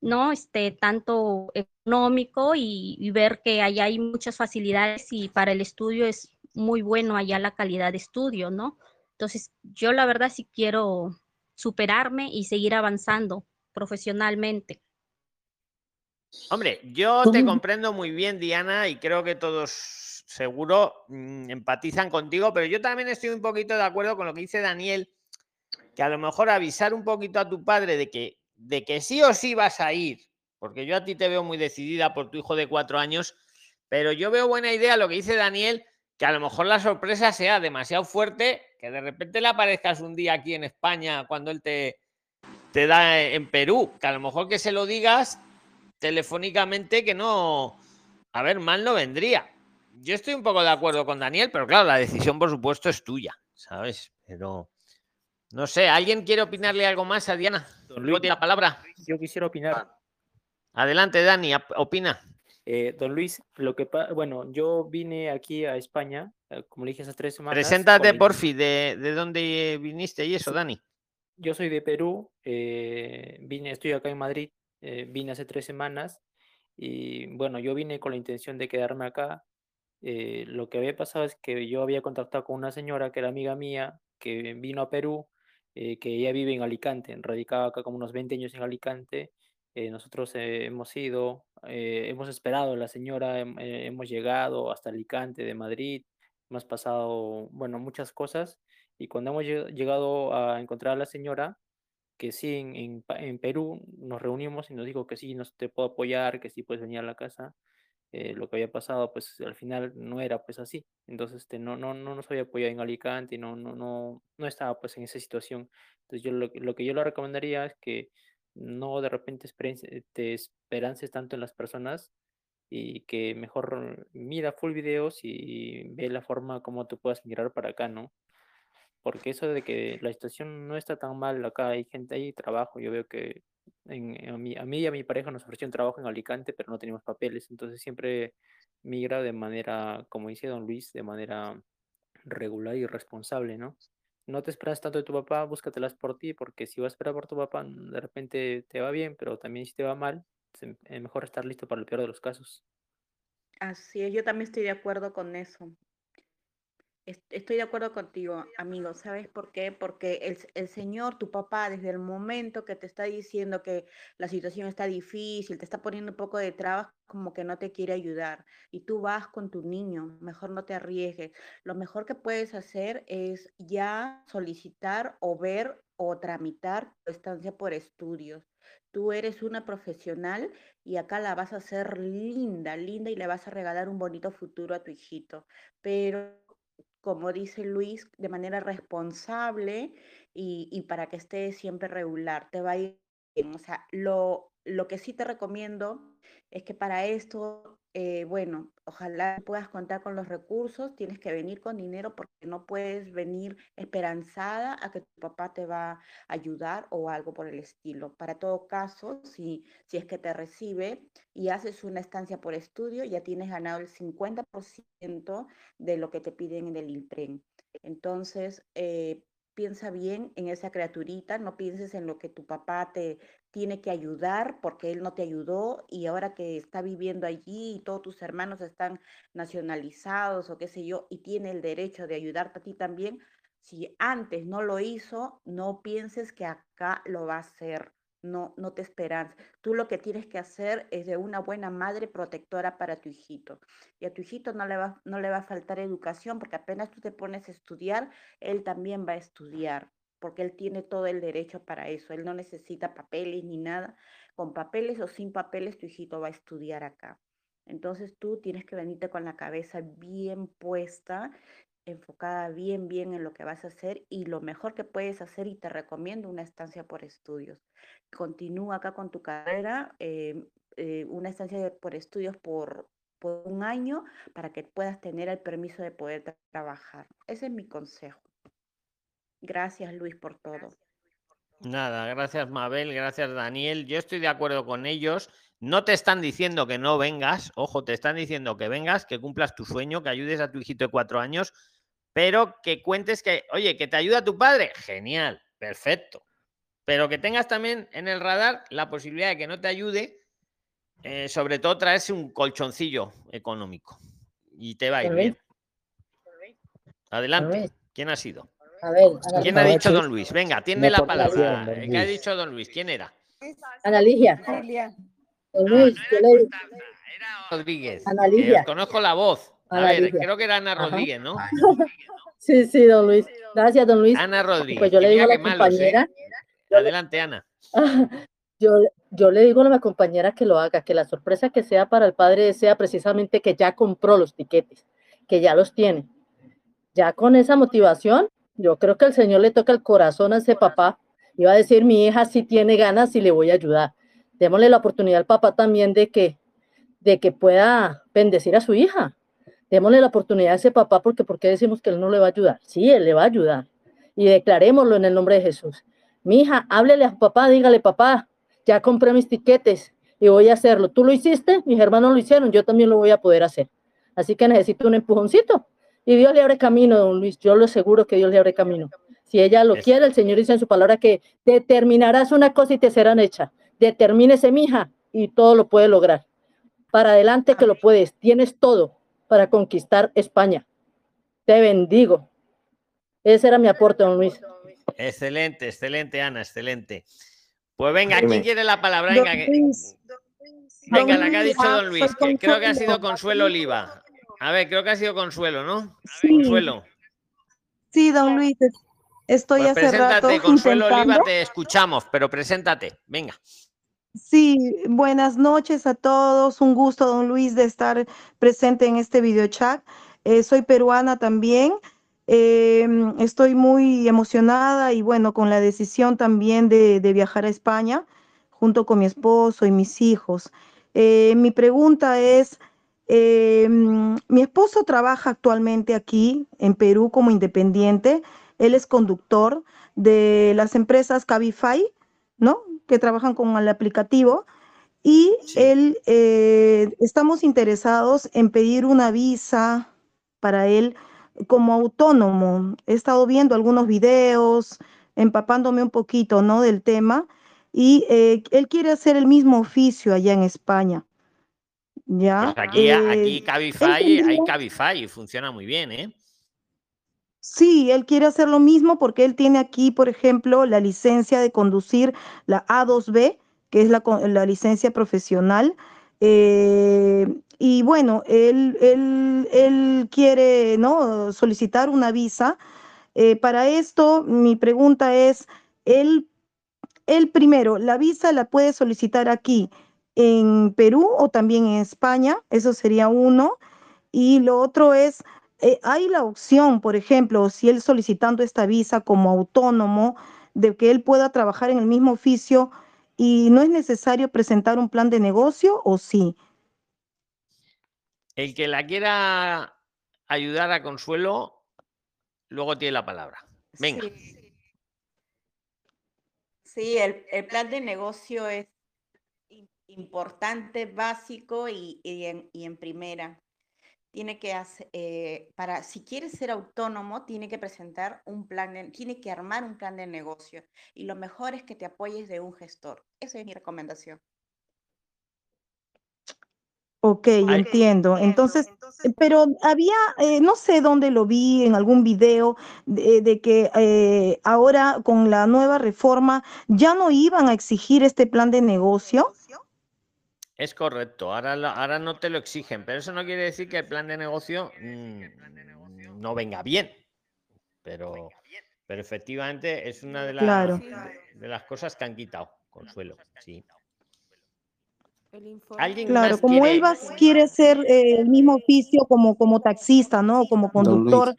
¿no? Este, tanto económico y, y ver que allá hay muchas facilidades y para el estudio es muy bueno allá la calidad de estudio, ¿no? Entonces, yo la verdad sí quiero superarme y seguir avanzando profesionalmente. Hombre, yo te comprendo muy bien, Diana, y creo que todos seguro mm, empatizan contigo, pero yo también estoy un poquito de acuerdo con lo que dice Daniel, que a lo mejor avisar un poquito a tu padre de que, de que sí o sí vas a ir, porque yo a ti te veo muy decidida por tu hijo de cuatro años, pero yo veo buena idea lo que dice Daniel, que a lo mejor la sorpresa sea demasiado fuerte, que de repente le aparezcas un día aquí en España cuando él te, te da en Perú, que a lo mejor que se lo digas telefónicamente que no, a ver, mal no vendría. Yo estoy un poco de acuerdo con Daniel, pero claro, la decisión por supuesto es tuya, ¿sabes? Pero no sé, ¿alguien quiere opinarle algo más a Diana? Luego tiene la palabra. Yo quisiera opinar. Adelante, Dani, opina. Eh, don Luis, lo que bueno, yo vine aquí a España, eh, como le dije, hace tres semanas. Preséntate, porfi, de, de dónde viniste y eso, Dani. Yo soy de Perú, eh, vine, estoy acá en Madrid, eh, vine hace tres semanas y bueno, yo vine con la intención de quedarme acá. Eh, lo que había pasado es que yo había contactado con una señora que era amiga mía, que vino a Perú, eh, que ella vive en Alicante, radicaba acá como unos 20 años en Alicante. eh, nosotros hemos ido, eh, hemos esperado a la señora, hem- hemos llegado hasta Alicante de Madrid, hemos pasado, bueno, muchas cosas. Y cuando hemos lle- llegado a encontrar a la señora, que sí, en Perú nos reunimos y nos dijo que sí, nos te puedo apoyar, que sí puedes venir a la casa. Eh, lo que había pasado, pues al final no era pues así. Entonces, este, no, no, no nos había apoyado en Alicante y no, no, no, no estaba pues en esa situación. Entonces, yo lo, lo que yo le recomendaría es que no de repente te esperances tanto en las personas y que mejor mira full videos y ve la forma como tú puedas migrar para acá, ¿no? porque eso de que la situación no está tan mal acá, hay gente, hay trabajo, yo veo que a, mí, a mí y a mi pareja nos ofrecieron trabajo en Alicante, pero no teníamos papeles, entonces siempre migra de manera, como dice don Luis, de manera regular y responsable, ¿no? No te esperas tanto de tu papá, búscatelas por ti, porque si vas a esperar por tu papá, de repente te va bien, pero también si te va mal, es mejor estar listo para el peor de los casos. Así es, yo también estoy de acuerdo con eso. Es- Estoy de acuerdo contigo, amigo. ¿Sabes por qué? Porque el, el Señor, tu papá, desde el momento que te está diciendo que la situación está difícil, te está poniendo un poco de trabas, como que no te quiere ayudar. Y tú vas con tu niño, mejor no te arriesgues. Lo mejor que puedes hacer es ya solicitar o ver o tramitar tu estancia por estudios. Tú eres una profesional y acá la vas a hacer linda, linda y le vas a regalar un bonito futuro a tu hijito. Pero como dice Luis, de manera responsable y, y para que esté siempre regular, te va a ir bien. O sea, lo, lo que sí te recomiendo es que para esto, eh, bueno, ojalá puedas contar con los recursos, tienes que venir con dinero porque no puedes venir esperanzada a que tu papá te va a ayudar o algo por el estilo. Para todo caso, si, si es que te recibe y haces una estancia por estudio, ya tienes ganado el 50% de lo que te piden en el Intren. Entonces, eh, piensa bien en esa criaturita, no pienses en lo que tu papá te tiene que ayudar porque él no te ayudó y ahora que está viviendo allí y todos tus hermanos están nacionalizados o qué sé yo y tiene el derecho de ayudarte a ti también, si antes no lo hizo, no pienses que acá lo va a hacer. No, no te esperas. Tú lo que tienes que hacer es de una buena madre protectora para tu hijito. Y a tu hijito no le va, no le va a faltar educación porque apenas tú te pones a estudiar, él también va a estudiar. Porque él tiene todo el derecho para eso. Él no necesita papeles ni nada. Con papeles o sin papeles, tu hijito va a estudiar acá. Entonces tú tienes que venirte con la cabeza bien puesta, enfocada bien, bien en lo que vas a hacer y lo mejor que puedes hacer y te recomiendo una estancia por estudios. Continúa acá con tu carrera, eh, eh, una estancia por estudios por, por un año para que puedas tener el permiso de poder tra- trabajar. Ese es mi consejo. Gracias, Luis, por todo. Nada, gracias Mabel, gracias Daniel. Yo estoy de acuerdo con ellos. No te están diciendo que no vengas, ojo, te están diciendo que vengas, que cumplas tu sueño, que ayudes a tu hijito de cuatro años, pero que cuentes que, oye, que te ayuda tu padre, genial, perfecto. Pero que tengas también en el radar la posibilidad de que no te ayude, eh, sobre todo traerse un colchoncillo económico. Y te va a ir bien. Adelante. ¿Quién ha sido? A ver, ¿Quién ha dicho don Luis? Venga, tiene la palabra. don Eh, ¿Qué ha dicho don Luis? ¿Quién era? Ana Ligia. Don Luis, yo le- Rodríguez. Ana Eh, Ligia. os conozco la voz. A Ana ver, Ligia. creo que era Ana. Rodríguez, ¿no? Sí, sí, don Luis. Gracias, don Luis. Ana Rodríguez. Pues yo le digo a la malos, ¿eh? compañera, Adelante, Ana. yo, yo le digo a la compañera que lo haga, que la sorpresa que sea para el padre sea precisamente que ya compró los tiquetes, que ya los tiene. Ya con esa motivación, yo creo que el Señor le toca el corazón a ese papá y va a decir, mi hija sí tiene ganas y le voy a ayudar. Démosle la oportunidad al papá también de que, de que pueda bendecir a su hija. Démosle la oportunidad a ese papá porque ¿por qué decimos que él no le va a ayudar? Sí, él le va a ayudar. Y declarémoslo en el nombre de Jesús. Mi hija, háblele a su papá, dígale, papá, ya compré mis tiquetes y voy a hacerlo. Tú lo hiciste, mis hermanos lo hicieron, yo también lo voy a poder hacer. Así que necesito un empujoncito. Y Dios le abre camino, don Luis. Yo lo aseguro que Dios le abre camino. Si ella lo Es- quiere, el Señor dice en su palabra que determinarás una cosa y te serán hecha. Determínese, mija, y todo lo puede lograr. Para adelante que lo puedes. Tienes todo para conquistar España. Te bendigo. Ese era mi aporte, don Luis. Excelente, excelente, Ana, excelente. Pues venga. ¿quién quiere la palabra? Don Venga, que- Luis, venga, la que ha dicho ah, don Luis, soy que creo que ha sido Consuelo Oliva. A ver, creo que ha sido Consuelo, ¿no? Sí. Consuelo. Sí, don Luis, es- estoy Pues hace preséntate, rato Consuelo Oliva, intentando. te escuchamos, pero preséntate, venga. Sí, buenas noches a todos. Un gusto, don Luis, de estar presente en este video chat. Eh, soy peruana también. Eh, estoy muy emocionada y bueno, con la decisión también de, de viajar a España junto con mi esposo y mis hijos. Eh, mi pregunta es, eh, mi esposo trabaja actualmente aquí en Perú como independiente. Él es conductor de las empresas Cabify, ¿no? Que trabajan con el aplicativo. Y él, eh, estamos interesados en pedir una visa para él como autónomo. He estado viendo algunos videos, empapándome un poquito, ¿no? Del tema. Y eh, él quiere hacer el mismo oficio allá en España. ¿Ya? Pues aquí, Eh, aquí Cabify, hay Cabify y funciona muy bien, ¿eh? Sí, él quiere hacer lo mismo porque él tiene aquí, por ejemplo, la licencia de conducir, la A2B, que es la, la licencia profesional. eh, y bueno, él, él, él quiere ¿no? solicitar una visa. Eh, para esto, mi pregunta es, él, él primero, ¿la visa la puede solicitar aquí en Perú o también en España? Eso sería uno. Y lo otro es, eh, hay la opción, por ejemplo, si él solicitando esta visa como autónomo, de que él pueda trabajar en el mismo oficio y no es necesario presentar un plan de negocio o sí. El que la quiera ayudar a Consuelo, luego tiene la palabra. Venga. Sí, Sí, el, el plan de negocio es importante, básico y, y en, y en primera. Tiene que hacer, eh, para, si quiere ser autónomo, tiene que presentar un plan, de- tiene que armar un plan de negocio. Y lo mejor es que te apoyes de un gestor. Esa es mi recomendación. Ok, entiendo. Entonces, pero había, eh, no sé dónde lo vi, en algún video, de, de que eh, ahora con la nueva reforma ya no iban a exigir este plan de negocio. Es correcto, ahora, lo- ahora no te lo exigen, pero eso no quiere decir que el plan de negocio mm, no venga bien. Pero Pero efectivamente es una de, las Claro. de, de las cosas que han quitado, Consuelo. Sí. El informe. ¿Alguien Claro, más como quiere- él va, quiere hacer eh, el mismo oficio como, como taxista, ¿no? Como conductor,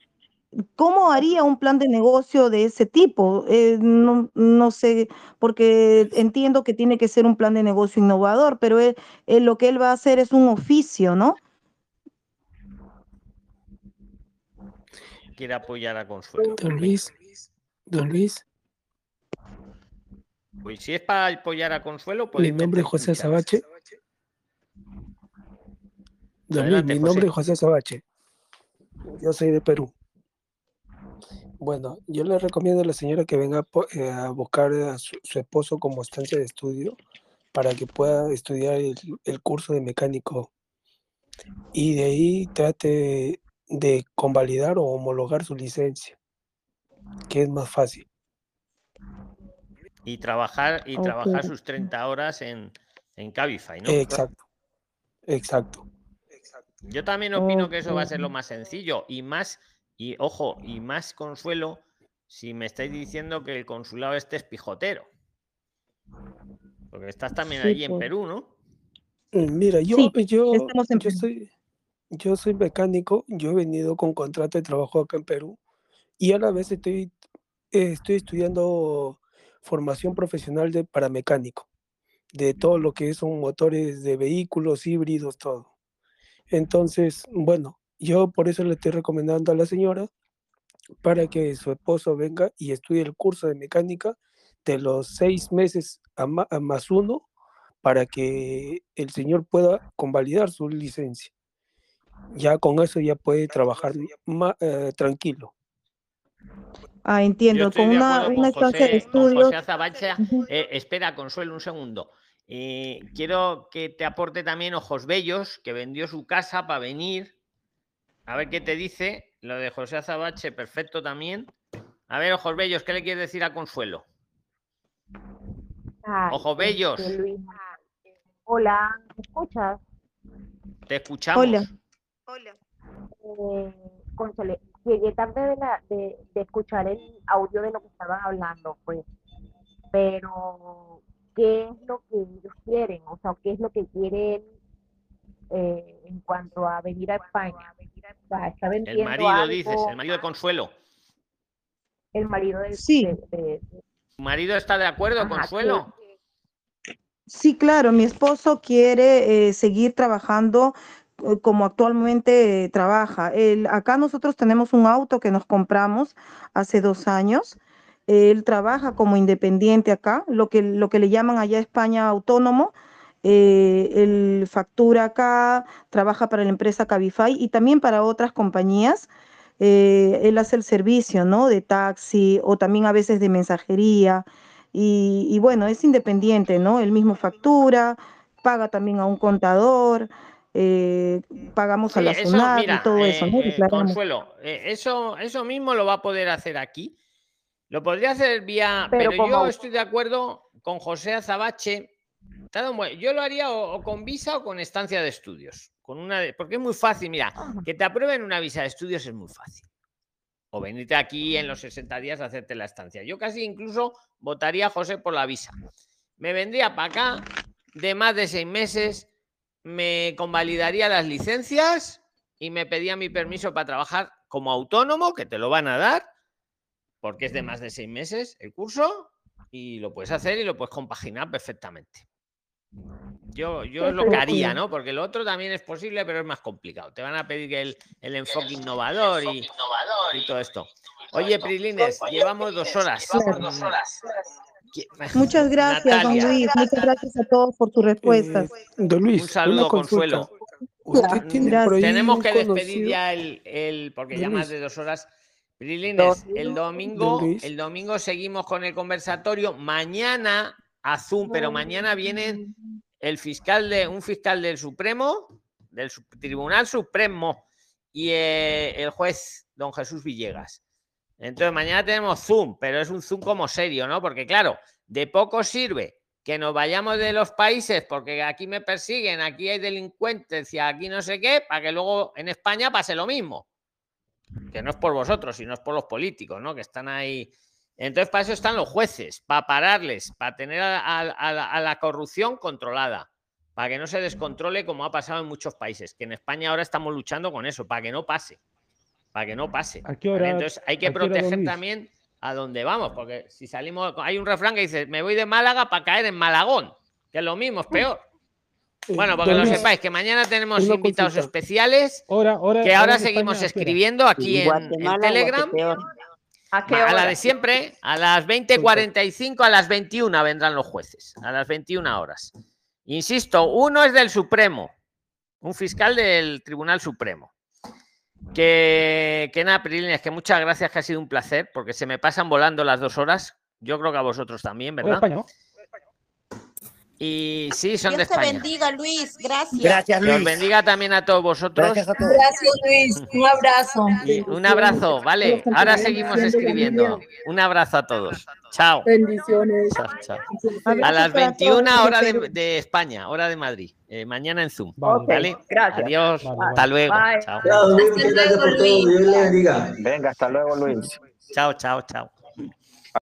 ¿cómo haría un plan de negocio de ese tipo? Eh, no, no sé, porque entiendo que tiene que ser un plan de negocio innovador, pero él- él lo que él va a hacer es un oficio, ¿no? quiere apoyar a Consuelo? Don Luis, don Luis, Pues si es para apoyar a Consuelo, mi puede nombre es José. Sabache. Don Luis, mi nombre José. es José Sabache. Yo soy de Perú. Bueno, yo le recomiendo a la señora que venga po- eh, a buscar a su, su esposo como estancia de estudio para que pueda estudiar el, el curso de mecánico y de ahí trate de convalidar o homologar su licencia, que es más fácil. Y trabajar, y Ok. trabajar sus 30 horas en, en Cabify, ¿no? Exacto, exacto. Yo también opino que eso va a ser lo más sencillo y más, y ojo, y más consuelo si me estáis diciendo que el consulado este es pijotero. Porque estás también Sí, allí en pues. Perú, ¿no? Mm, Mira, yo, Sí, yo, estamos en yo Perú. soy, yo soy mecánico, yo he venido con contrato de trabajo acá en Perú y a la vez estoy, eh, estoy estudiando formación profesional de para mecánico, de todo lo que son motores de vehículos, híbridos, todo. Entonces, bueno, yo por eso le estoy recomendando a la señora para que su esposo venga y estudie el curso de mecánica de los seis meses a, más uno para que el señor pueda convalidar su licencia. Ya con eso ya puede trabajar ma- eh, tranquilo. Ah, estoy con una, con de con. José. Ujú. Eh, espera, Consuelo, un segundo. Eh, quiero que te aporte también Ojos Bellos, que vendió su casa para venir. A ver qué te dice. Lo de José Azabache, perfecto también. A ver, Ojos Bellos, ¿qué le quieres decir a Consuelo? Ay, Ojos Bellos, este. Hola, ¿me escuchas? te escuchamos. Hola. Eh, cónchale, llegué tarde de, la, de, de escuchar el audio de lo que estaban hablando, pues. Pero, ¿qué es lo que ellos quieren? O sea, ¿qué es lo que quieren eh, en cuanto a venir a España? O sea, ¿está El marido, dices, el marido de Consuelo. El marido del, Sí. de- de- ¿Tu marido está de acuerdo, Ajá, Consuelo? Sí, claro, mi esposo quiere eh, seguir trabajando eh, como actualmente eh, trabaja. Él- acá nosotros tenemos un auto que nos compramos hace dos años. Él trabaja como independiente acá, lo que, lo que le llaman allá España autónomo. Eh, él factura acá, trabaja para la empresa Cabify y también para otras compañías. Eh, él hace el servicio, ¿no? De taxi o también a veces de mensajería. Y, y bueno, es independiente, ¿no? Él mismo factura, paga también a un contador, eh, pagamos a la eso, SUNAT mira, y todo eso, ¿no? eh, eh. Consuelo, eh, eso, eso mismo lo va a poder hacer aquí. Lo podría hacer vía, Pero yo estoy de acuerdo con José Azabache. Yo lo haría o, o con visa o con estancia de estudios. Con una de- porque es muy fácil, mira, que te aprueben una visa de estudios es muy fácil. O venirte aquí en los 60 días a hacerte la estancia. Yo casi incluso votaría José por la visa. Me vendría para acá de más de seis meses, me convalidaría las licencias y me pedía mi permiso para trabajar como autónomo, que te lo van a dar, porque es de más de seis meses el curso, y lo puedes hacer y lo puedes compaginar perfectamente. Yo, yo es lo que haría, ¿no? Porque lo otro también es posible, pero es más complicado. Te van a pedir que el, el enfoque innovador y, y todo esto. Oye, Prilines, llevamos dos horas. Claro. Mm, qui- Muchas gracias, don. Luis. Muchas gracias a todos por sus respuestas. Don Luis, Un saludo. Consuelo. ¿Usted tiene por ahí Tenemos que despedir conocido? ya el, el- porque Don ya más de dos horas. Prilines, el domingo, el domingo seguimos con el conversatorio. Mañana a Zoom, pero mañana viene el fiscal de un fiscal del Supremo, del Tribunal Supremo, y eh, el juez don Jesús Villegas. Entonces mañana tenemos Zoom, pero es un Zoom como serio, ¿no? Porque claro, de poco sirve que nos vayamos de los países porque aquí me persiguen, aquí hay delincuentes y aquí no sé qué, para que luego en España pase lo mismo. Que no es por vosotros, sino es por los políticos, ¿no? Que están ahí. Entonces, para eso están los jueces, para pararles, para tener a, a- a la- a la corrupción controlada, para que no se descontrole como ha pasado en muchos países, que en España ahora estamos luchando con eso, para que no pase, para que no pase. ¿A qué hora- Entonces, hay que proteger también a donde vamos, porque si salimos, hay un refrán que dice, me voy de Málaga para caer en Malagón, que es lo mismo, es peor. Bueno, porque lo sepáis, que mañana tenemos una invitados especiales Hora- hora- que hora ahora España, seguimos escribiendo aquí en, en Guatemala, Telegram. ¿A qué A la hora? de siempre, a las 20.45, a las 21 vendrán los jueces, a las 21 horas. Insisto, uno es del Supremo, un fiscal del Tribunal Supremo. Que, que nada, Prilines, que muchas gracias, que ha sido un placer, porque se me pasan volando las dos horas. Yo creo que a vosotros también, Hora ¿verdad? Y sí, son de Dios te España. bendiga, Luis. Gracias. Gracias, Luis. bendiga también a todos vosotros. Gracias a todos. Gracias, Luis. Un abrazo. Y un abrazo, vale. Ahora seguimos escribiendo. Un abrazo a todos. Chao. Bendiciones. Chao, A las para 21 todos, hora de, España, hora de Madrid. Eh, mañana en Zoom. Vale. ¿Vale? gracias. Adiós. Vale, Hasta luego. Bye. Chao. Chao, Luis, muchas gracias por todo. Dios le bendiga. Venga, hasta luego, Luis. Chao, chao, chao.